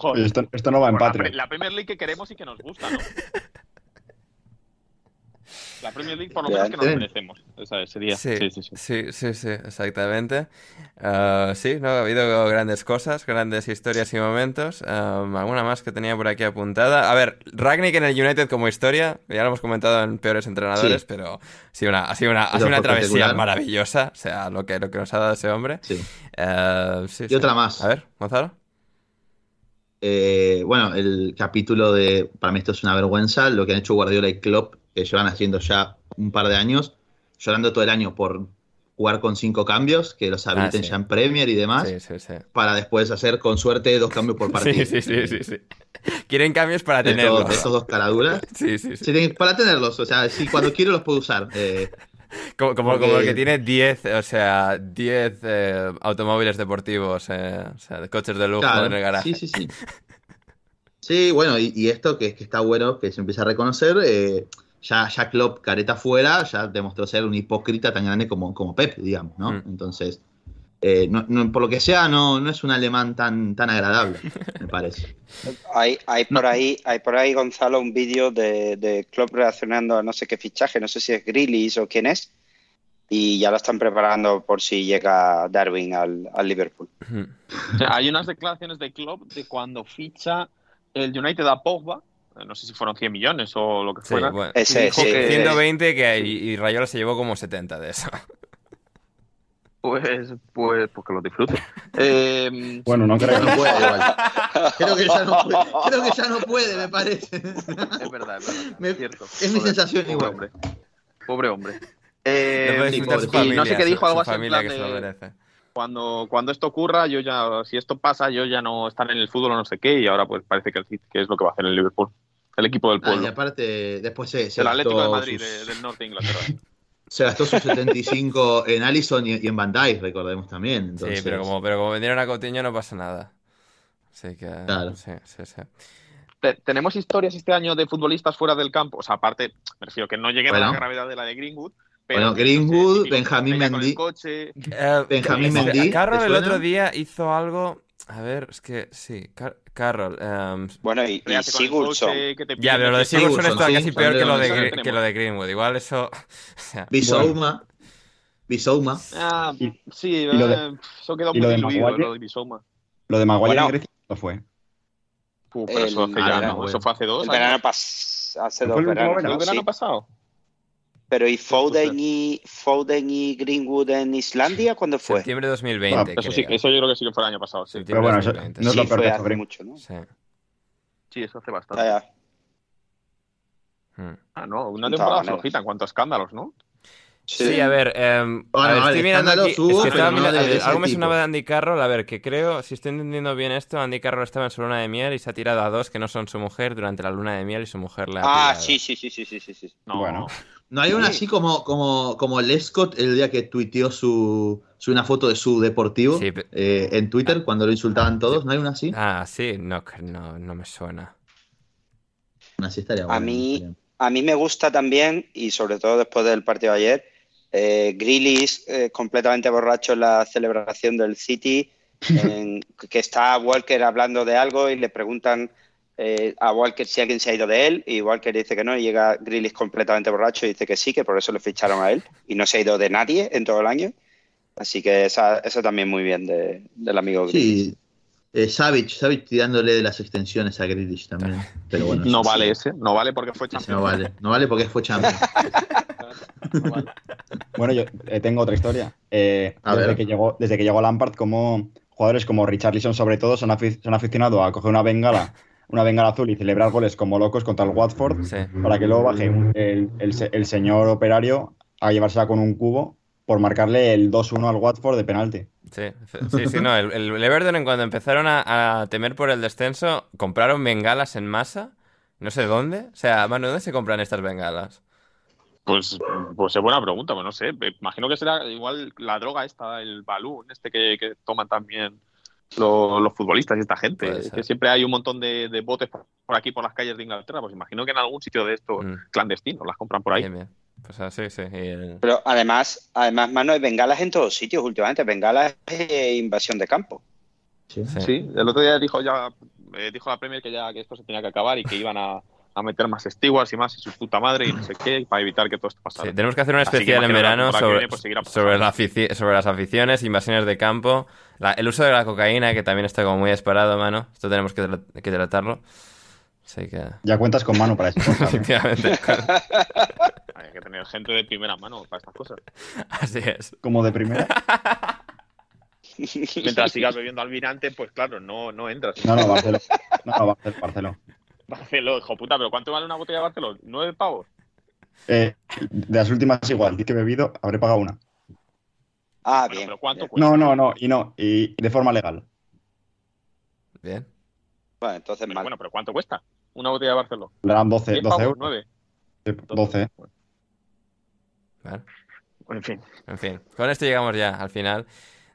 Joder. Esto, esto no va en Por la, la Premier League que queremos y que nos gusta, ¿no? La Premier League por lo menos que nos merecemos. Esa sería. Sí, Sí, sí, sí. sí, sí, exactamente. Ah, sí, no, ha habido grandes cosas, grandes historias y momentos. Am, alguna más que tenía por aquí apuntada. A ver, Ragnick en el United como historia, ya lo hemos comentado en peores entrenadores, Sí. pero ha sido una, ha sido una, ha Eso sido una fue travesía maravillosa, o sea, lo que, lo que nos ha dado ese hombre. Sí. Eh, sí, Y sí. otra más. A ver, Gonzalo. Eh, bueno, el capítulo de. Para mí esto es una vergüenza. Lo que han hecho Guardiola y Klopp, que llevan haciendo ya un par de años, llorando todo el año por jugar con cinco cambios, que los habiliten Ah, sí. ya en Premier y demás, Sí, sí, sí. para después hacer con suerte dos cambios por partido. Sí, sí, sí, sí. Quieren cambios para De, tenerlos. estos dos caraduras. Sí, sí, sí. Tienen- para tenerlos, o sea, sí, cuando quiero los puedo usar. Eh, Como, como, Porque- como el que tiene 10, o sea, 10 eh, automóviles deportivos, eh, o sea, coches de lujo claro, en el garaje. Sí, sí, sí. Sí, bueno, y, y esto que, que está bueno, que se empieza a reconocer, eh, ya, ya Klopp, careta fuera, ya demostró ser un hipócrita tan grande como, como Pep, digamos, ¿no? Mm. Entonces, eh, no- no- por lo que sea, no, no es un alemán tan, tan agradable, me parece. Hay, hay por ahí, hay por ahí, Gonzalo, un vídeo de, de Klopp reaccionando a no sé qué fichaje, no sé si es Grealish o quién es, y ya lo están preparando por si llega Darwin al, al Liverpool. Ujú. O sea, Hay unas declaraciones de Klopp de cuando ficha el United a Pogba, eh, no sé si fueron 100 millones o lo que Sí, fuera. bueno. Ese, dijo sí, que- 120 que, y, y Rayola se llevó como 70 de eso. Pues, pues, pues que lo disfrute. Eh, Bueno, no creo. No puede, igual. Creo que ya no puede, creo que ya no puede, me parece. es verdad, es verdad. Me- es cierto. es mi Pobre- sensación pobre igual. Hombre. Pobre hombre. Eh, y no sé qué dijo su- algo su así en plan que de- cuando, cuando esto ocurra, yo ya, si esto pasa, yo ya no estaré en el fútbol o no sé qué, y ahora pues parece que, el que es lo que va a hacer el Liverpool. El equipo del Ah, y pueblo. aparte, después se, se el Atlético de Madrid, sus- de- del norte de Inglaterra. se gastó sus 75 en Allison y, y en Van Dijk, recordemos también. Sí, pero como, pero como vendieron a Coutinho no pasa nada. Así que, Claro. sí, sí, sí. Te- Tenemos historias este año de futbolistas fuera del campo. O sea, aparte, me refiero que no lleguen a Bueno. la gravedad de la de Greenwood. Pero Bueno, Greenwood, no sé, típico Benjamín Mendy. coche. Eh, Benjamín Mendy, Carroll ¿te el otro día hizo algo... A ver, es que sí, Car- Carroll. em, Bueno, y, y Sigurdsson. ya, pero lo de Sigurdsson está sí, casi peor que lo, de, que lo de Greenwood. Igual eso... o sea, Bisouma. Bisouma. Ah, Y- sí, y lo de- eh, eso quedó muy lo de diluido, Maguire. lo de Bissouma. Lo de Maguire Bueno. en Grecia no fue. Puh, pero eso hace ya, verano, ¿no? Eso fue hace dos El años. verano pas hace ¿No dos veranos. El ¿no? verano Sí. pasado? Pero ¿y puede Foden ser. y, Foden y Greenwood en Islandia cuándo fue? septiembre de 2020, Eso sí, creo. eso yo creo que sí que fue el año pasado, sí. Septiembre Pero bueno, de eso 2020, no es sí, lo peor fue que hace sobre- mucho, ¿no? sí. Sí, eso hace bastante. ya. Hmm. Ah, no, una temporada manera. flojita en cuanto a escándalos, ¿no? Sí, a ver, em, a Bueno, ver, vale, estoy mirando aquí, es que hubo, estaba pero no mirando- de- de algo me sonaba de Andy Carroll, a ver, que creo, si estoy entendiendo bien esto, Andy Carroll estaba en su luna de miel y se ha tirado a dos que no son su mujer durante la luna de miel y su mujer le ha Ah, pillado. sí, sí, sí, sí, sí, sí, sí. No. Bueno. No hay una así como, como, como Lescott el día que tuiteó su, su- una foto de su deportivo Sí, eh, en Twitter cuando lo insultaban todos. ¿No hay una así? Ah, sí, no, que no, no me suena. Una así estaría A mí- estaría- A mí me gusta también, y sobre todo después del partido de ayer, eh, Grealish eh, completamente borracho en la celebración del City, en- que está Walker hablando de algo y le preguntan Eh, a Walker si alguien se ha ido de él, y Walker dice que no, y llega Grillis completamente borracho y dice que sí, que por eso le ficharon a él, y no se ha ido de nadie en todo el año. Así que esa, eso también muy bien de- del amigo Grillis. Sí, eh, Savage, Savage tirándole de las extensiones a Grealish también. Pero bueno, No vale sí, ese, no vale porque fue champion. no vale. No vale porque fue champion. No vale. Bueno, yo eh, tengo otra historia. Eh, A desde, ver. que llegó, desde que llegó Lampard, como jugadores como Richarlison, sobre todo, han, afic- se han aficionado a coger una bengala, una bengala azul y celebrar goles como locos contra el Watford, Sí. para que luego baje un- el, el se- el señor operario a llevársela con un cubo por marcarle el 2-1 al Watford de penalti. Sí, sí, sí, no. El, el Everton, en cuando empezaron a, a temer por el descenso, compraron bengalas en masa. No sé dónde. O sea, Manu, ¿dónde se compran estas bengalas? Pues, pues es buena pregunta, pues no sé. Me Imagino que será igual la droga esta, el balloon, este que, que toman también los, los futbolistas y esta gente. Que siempre hay un montón de, de botes por aquí, por las calles de Inglaterra. Pues imagino que en algún sitio de estos Mm. clandestinos las compran por ahí. Bien, bien. Pues sí, sí. y el- Pero además, además, mano, hay bengalas en todos sitios últimamente. Bengalas es invasión de campo. Sí. sí. Sí, el otro día dijo ya, eh, dijo la Premier que ya que esto se tenía que acabar y que iban a, a meter más stewards y más y su puta madre y no sé qué, para evitar que todo esto pasara. Sí, tenemos que hacer un Así que especial en verano sobre, viene, pues, sobre, la afici- sobre las aficiones, invasiones de campo, la- el uso de la cocaína, que también está como muy disparado, mano. Esto tenemos que, tra- que tratarlo. Así que, Ya cuentas con mano para eso. efectivamente, Hay que tener gente de primera mano para estas cosas. así es. Como de primera. Mientras sigas bebiendo almirante, pues claro, no, no entras. No, no, Barceló. No, no, Barceló. Hijo puta, pero ¿cuánto vale una botella de Barceló? ¿Nueve pavos? Eh, de las últimas igual, que he bebido, habré pagado una. Ah, Bueno, bien. pero ¿cuánto bien. cuesta? No, no, no, y no, y de forma legal. Bien. Bueno, entonces Pero mal. bueno, pero ¿cuánto cuesta una botella de Barceló? 12, ¿Diez 12 pavos? euros. ¿Nueve? Sí, 12. Vale. En fin. En fin, con esto llegamos ya al final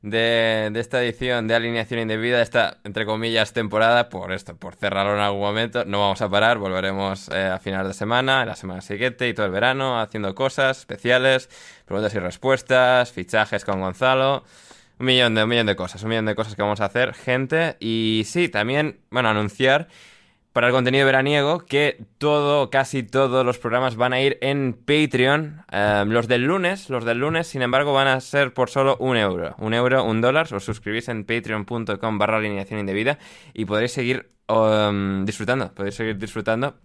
de, esta edición de alineación indebida, esta, entre comillas, temporada, por esto, por cerrarlo en algún momento. No vamos a parar, volveremos eh, a final de semana, la semana siguiente y todo el verano, haciendo cosas especiales, preguntas y respuestas, fichajes con Gonzalo. Un millón de, un millón de cosas, un millón de cosas que vamos a hacer, gente. Y sí, también, bueno, anunciar para el contenido veraniego que todo, casi todos los programas van a ir en Patreon. Eh, los del lunes, los del lunes, sin embargo, van a ser por solo un euro. Un euro, un dólar. Os suscribís en patreon.com barra alineación indebida y podréis seguir um, disfrutando. Podréis seguir disfrutando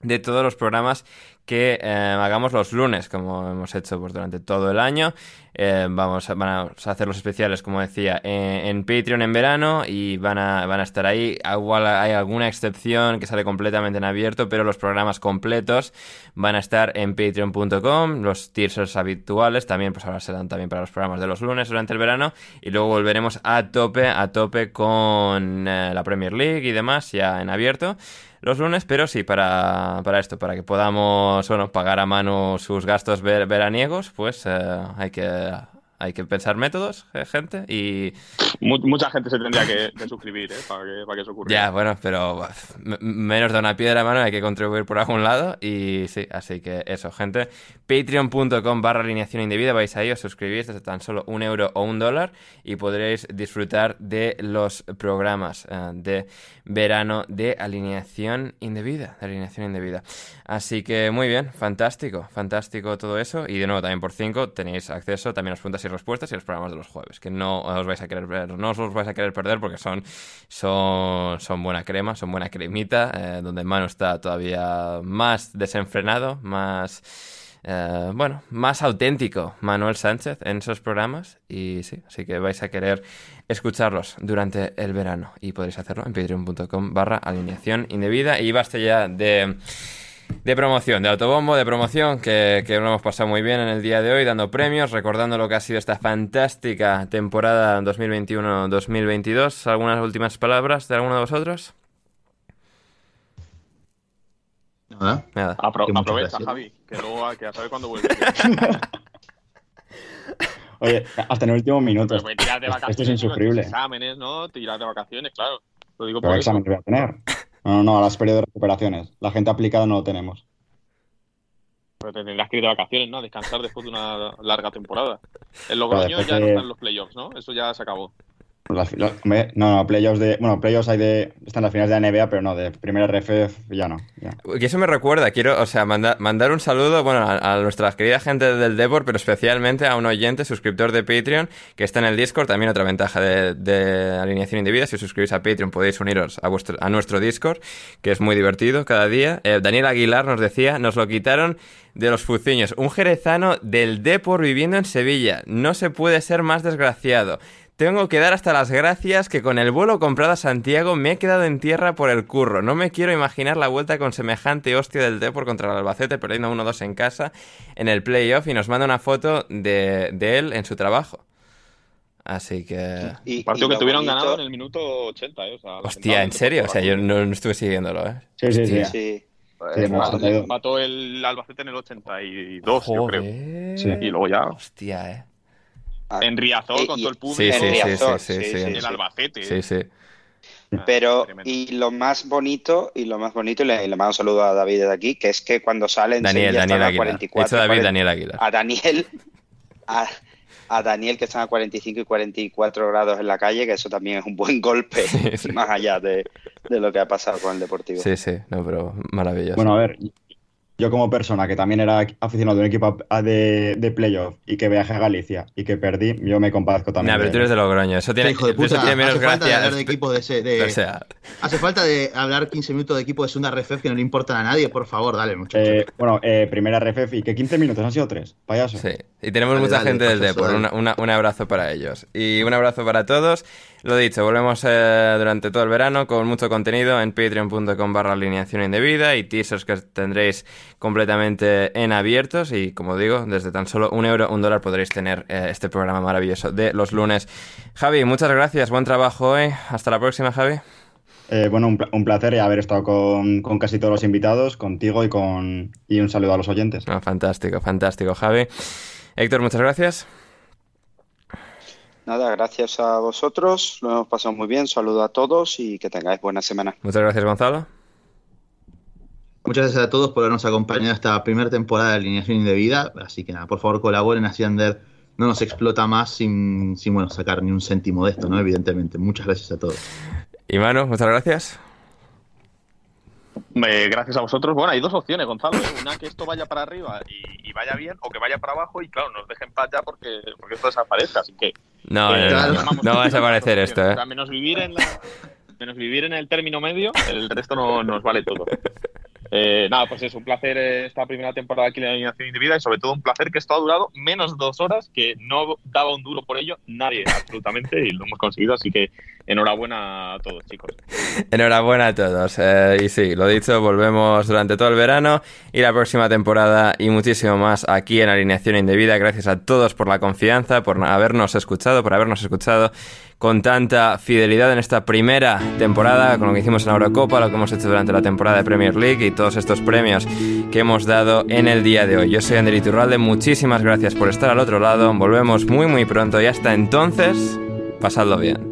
de todos los programas que eh, hagamos los lunes, como hemos hecho pues, durante todo el año. Eh, vamos a, van a hacer los especiales, como decía, en, Patreon en verano y van a, van a estar ahí. Igual hay alguna excepción que sale completamente en abierto, pero los programas completos van a estar en patreon.com. Los tiers habituales también, pues ahora serán también para los programas de los lunes durante el verano. Y luego volveremos a tope, a tope con eh, la Premier League y demás, ya en abierto los lunes, pero sí, para, para esto, para que podamos bueno, pagar a mano sus gastos ver- veraniegos, pues eh, hay, que, hay que pensar métodos, eh, gente, y Mu- mucha gente se tendría que, que suscribir, ¿eh? Para que, para que eso ocurriera. ya, bueno, pero menos de una piedra, mano, hay que contribuir por algún lado, y sí, así que eso, gente, patreon.com barra alineación indebida, vais ahí, os suscribís desde tan solo un euro o un dólar, y podréis disfrutar de los programas eh, de verano de alineación indebida, de alineación indebida. Así que muy bien, fantástico, fantástico todo eso. Y de nuevo, también por 5 tenéis acceso también a las preguntas y respuestas y los programas de los jueves, que no os vais a querer no os vais a querer perder porque son, son, son buena crema, son buena cremita, eh, donde Manu está todavía más desenfrenado, más... eh, bueno, más auténtico Manuel Sánchez en esos programas. Y sí, así que vais a querer escucharlos durante el verano. Y podréis hacerlo en patreon.com barra alineación indebida. Y basta ya de, de promoción, de autobombo, de promoción que, que lo hemos pasado muy bien en el día de hoy dando premios, recordando lo que ha sido esta fantástica temporada 2021-2022 ¿algunas últimas palabras de alguno de vosotros? Nada. Nada. Apro- Que muchas aprovecha, gracias. Javi, que luego que ya sabe cuándo vuelve. Oye, hasta en el último minuto. Pero a tirar de Esto- vacaciones. Esto es insufrible. los Exámenes, ¿no? Tirar de vacaciones, claro. Lo digo ¿Pero por eso. examen voy a tener? No, no, no, ahora es periodo de recuperaciones. La gente aplicada no lo tenemos. Pero te tendrás que ir de vacaciones, ¿no? A descansar después de una larga temporada. En Logroño ya no están los playoffs, ¿no? Eso ya se acabó. No, no, playoffs de. Bueno, playoffs hay de. Están las finales de la NBA, pero no, de primera RF ya no. Y eso me recuerda, quiero, o sea, mandar un saludo, bueno, a, nuestra querida gente del Deport, pero especialmente a un oyente, suscriptor de Patreon, que está en el Discord. También otra ventaja de, alineación indebida. Si os suscribís a Patreon, podéis uniros a, vuestro, a nuestro Discord, que es muy divertido cada día. Eh, Daniel Aguilar nos decía, nos lo quitaron de los Fuciños. Un jerezano del Deport viviendo en Sevilla. No se puede ser más desgraciado. Tengo que dar hasta las gracias que con el vuelo comprado a Santiago me he quedado en tierra por el curro. No me quiero imaginar la vuelta con semejante hostia del Depor contra el Albacete perdiendo 1-2 en casa en el playoff y nos manda una foto de, él en su trabajo. Así que... Y, partido que tuvieron ganado en el minuto 80, ¿eh? Hostia, ¿en serio? O sea, yo no, estuve siguiéndolo, ¿eh? Sí, sí, sí. sí. mató el Albacete en el 82, yo creo. Y luego ya... Hostia, eh. Ah, en Riazor, con todo el público. Sí, sí, sí, sí, En el Albacete. Sí, sí. Ah, Pero, y lo más bonito, y lo más bonito, y le, mando un saludo a David de aquí, que es que cuando salen Daniel, Daniel Aguilar. 44, David, Daniel Aguilar. A Daniel, a, Daniel que están a 45 y 44 grados en la calle, que eso también es un buen golpe, más allá de, de, lo que ha pasado con el Deportivo. Sí, sí, no, pero maravilloso. Bueno, a ver, yo como persona que también era aficionado de un equipo de, de playoff y que viaje a Galicia y que perdí, yo me compadezco también. Nah, pero tú eres de Logroño, eso tiene, hijo de puta, eso tiene menos hace Falta de hablar de equipo de, de, sea. Hace falta de hablar 15 minutos de equipo de segunda RFF que no le importan a nadie, por favor, dale, muchachos. Eh, bueno, eh, primera RFF y que 15 minutos han sido tres, payaso. Sí, y tenemos mucha gente del Depor, un abrazo para ellos. Y un abrazo para todos. Lo dicho, volvemos eh, durante todo el verano con mucho contenido en patreon.com barra alineación indebida y teasers que tendréis completamente en abiertos y como digo, desde tan solo un euro, un dólar podréis tener eh, este programa maravilloso de los lunes. Javi, muchas gracias, buen trabajo hoy. Hasta la próxima, Javi. Eh, bueno, un, placer haber estado con, casi todos los invitados, contigo y con y un saludo a los oyentes. Ah, fantástico, fantástico, Javi. Héctor, muchas gracias. Nada, gracias a vosotros, lo hemos pasado muy bien, saludo a todos y que tengáis buena semana. Muchas gracias, Gonzalo. Muchas gracias a todos por habernos acompañado esta primera temporada de Alineación Indebida, así que nada, por favor colaboren, así Ander no nos explota más sin, sin bueno, sacar ni un céntimo de esto, ¿no? Evidentemente. Muchas gracias a todos. Y Manu, muchas gracias. Eh, gracias a vosotros. Bueno, hay dos opciones, Gonzalo. ¿eh? Una que esto vaya para arriba y, vaya bien, o que vaya para abajo y, claro, nos dejen paz ya porque, porque esto desaparezca. Así que. No, eh, no, va a desaparecer esto. ¿eh? menos, vivir en menos vivir en el término medio, el resto no, nos vale todo. Eh, nada, pues es un placer esta primera temporada aquí la alineación indebida y sobre todo un placer que esto ha durado menos dos horas, que no daba un duro por ello nadie, absolutamente, y lo hemos conseguido, así que enhorabuena a todos, chicos. Enhorabuena a todos. Eh, y sí, lo dicho, volvemos durante todo el verano y la próxima temporada y muchísimo más aquí en Alineación Indebida. Gracias a todos por la confianza, por habernos escuchado, por habernos escuchado con tanta fidelidad en esta primera temporada, con lo que hicimos en la Eurocopa, lo que hemos hecho durante la temporada de Premier League y todos estos premios que hemos dado en el día de hoy. Yo soy Ander Iturralde, muchísimas gracias por estar al otro lado, volvemos muy muy pronto y hasta entonces, pasadlo bien.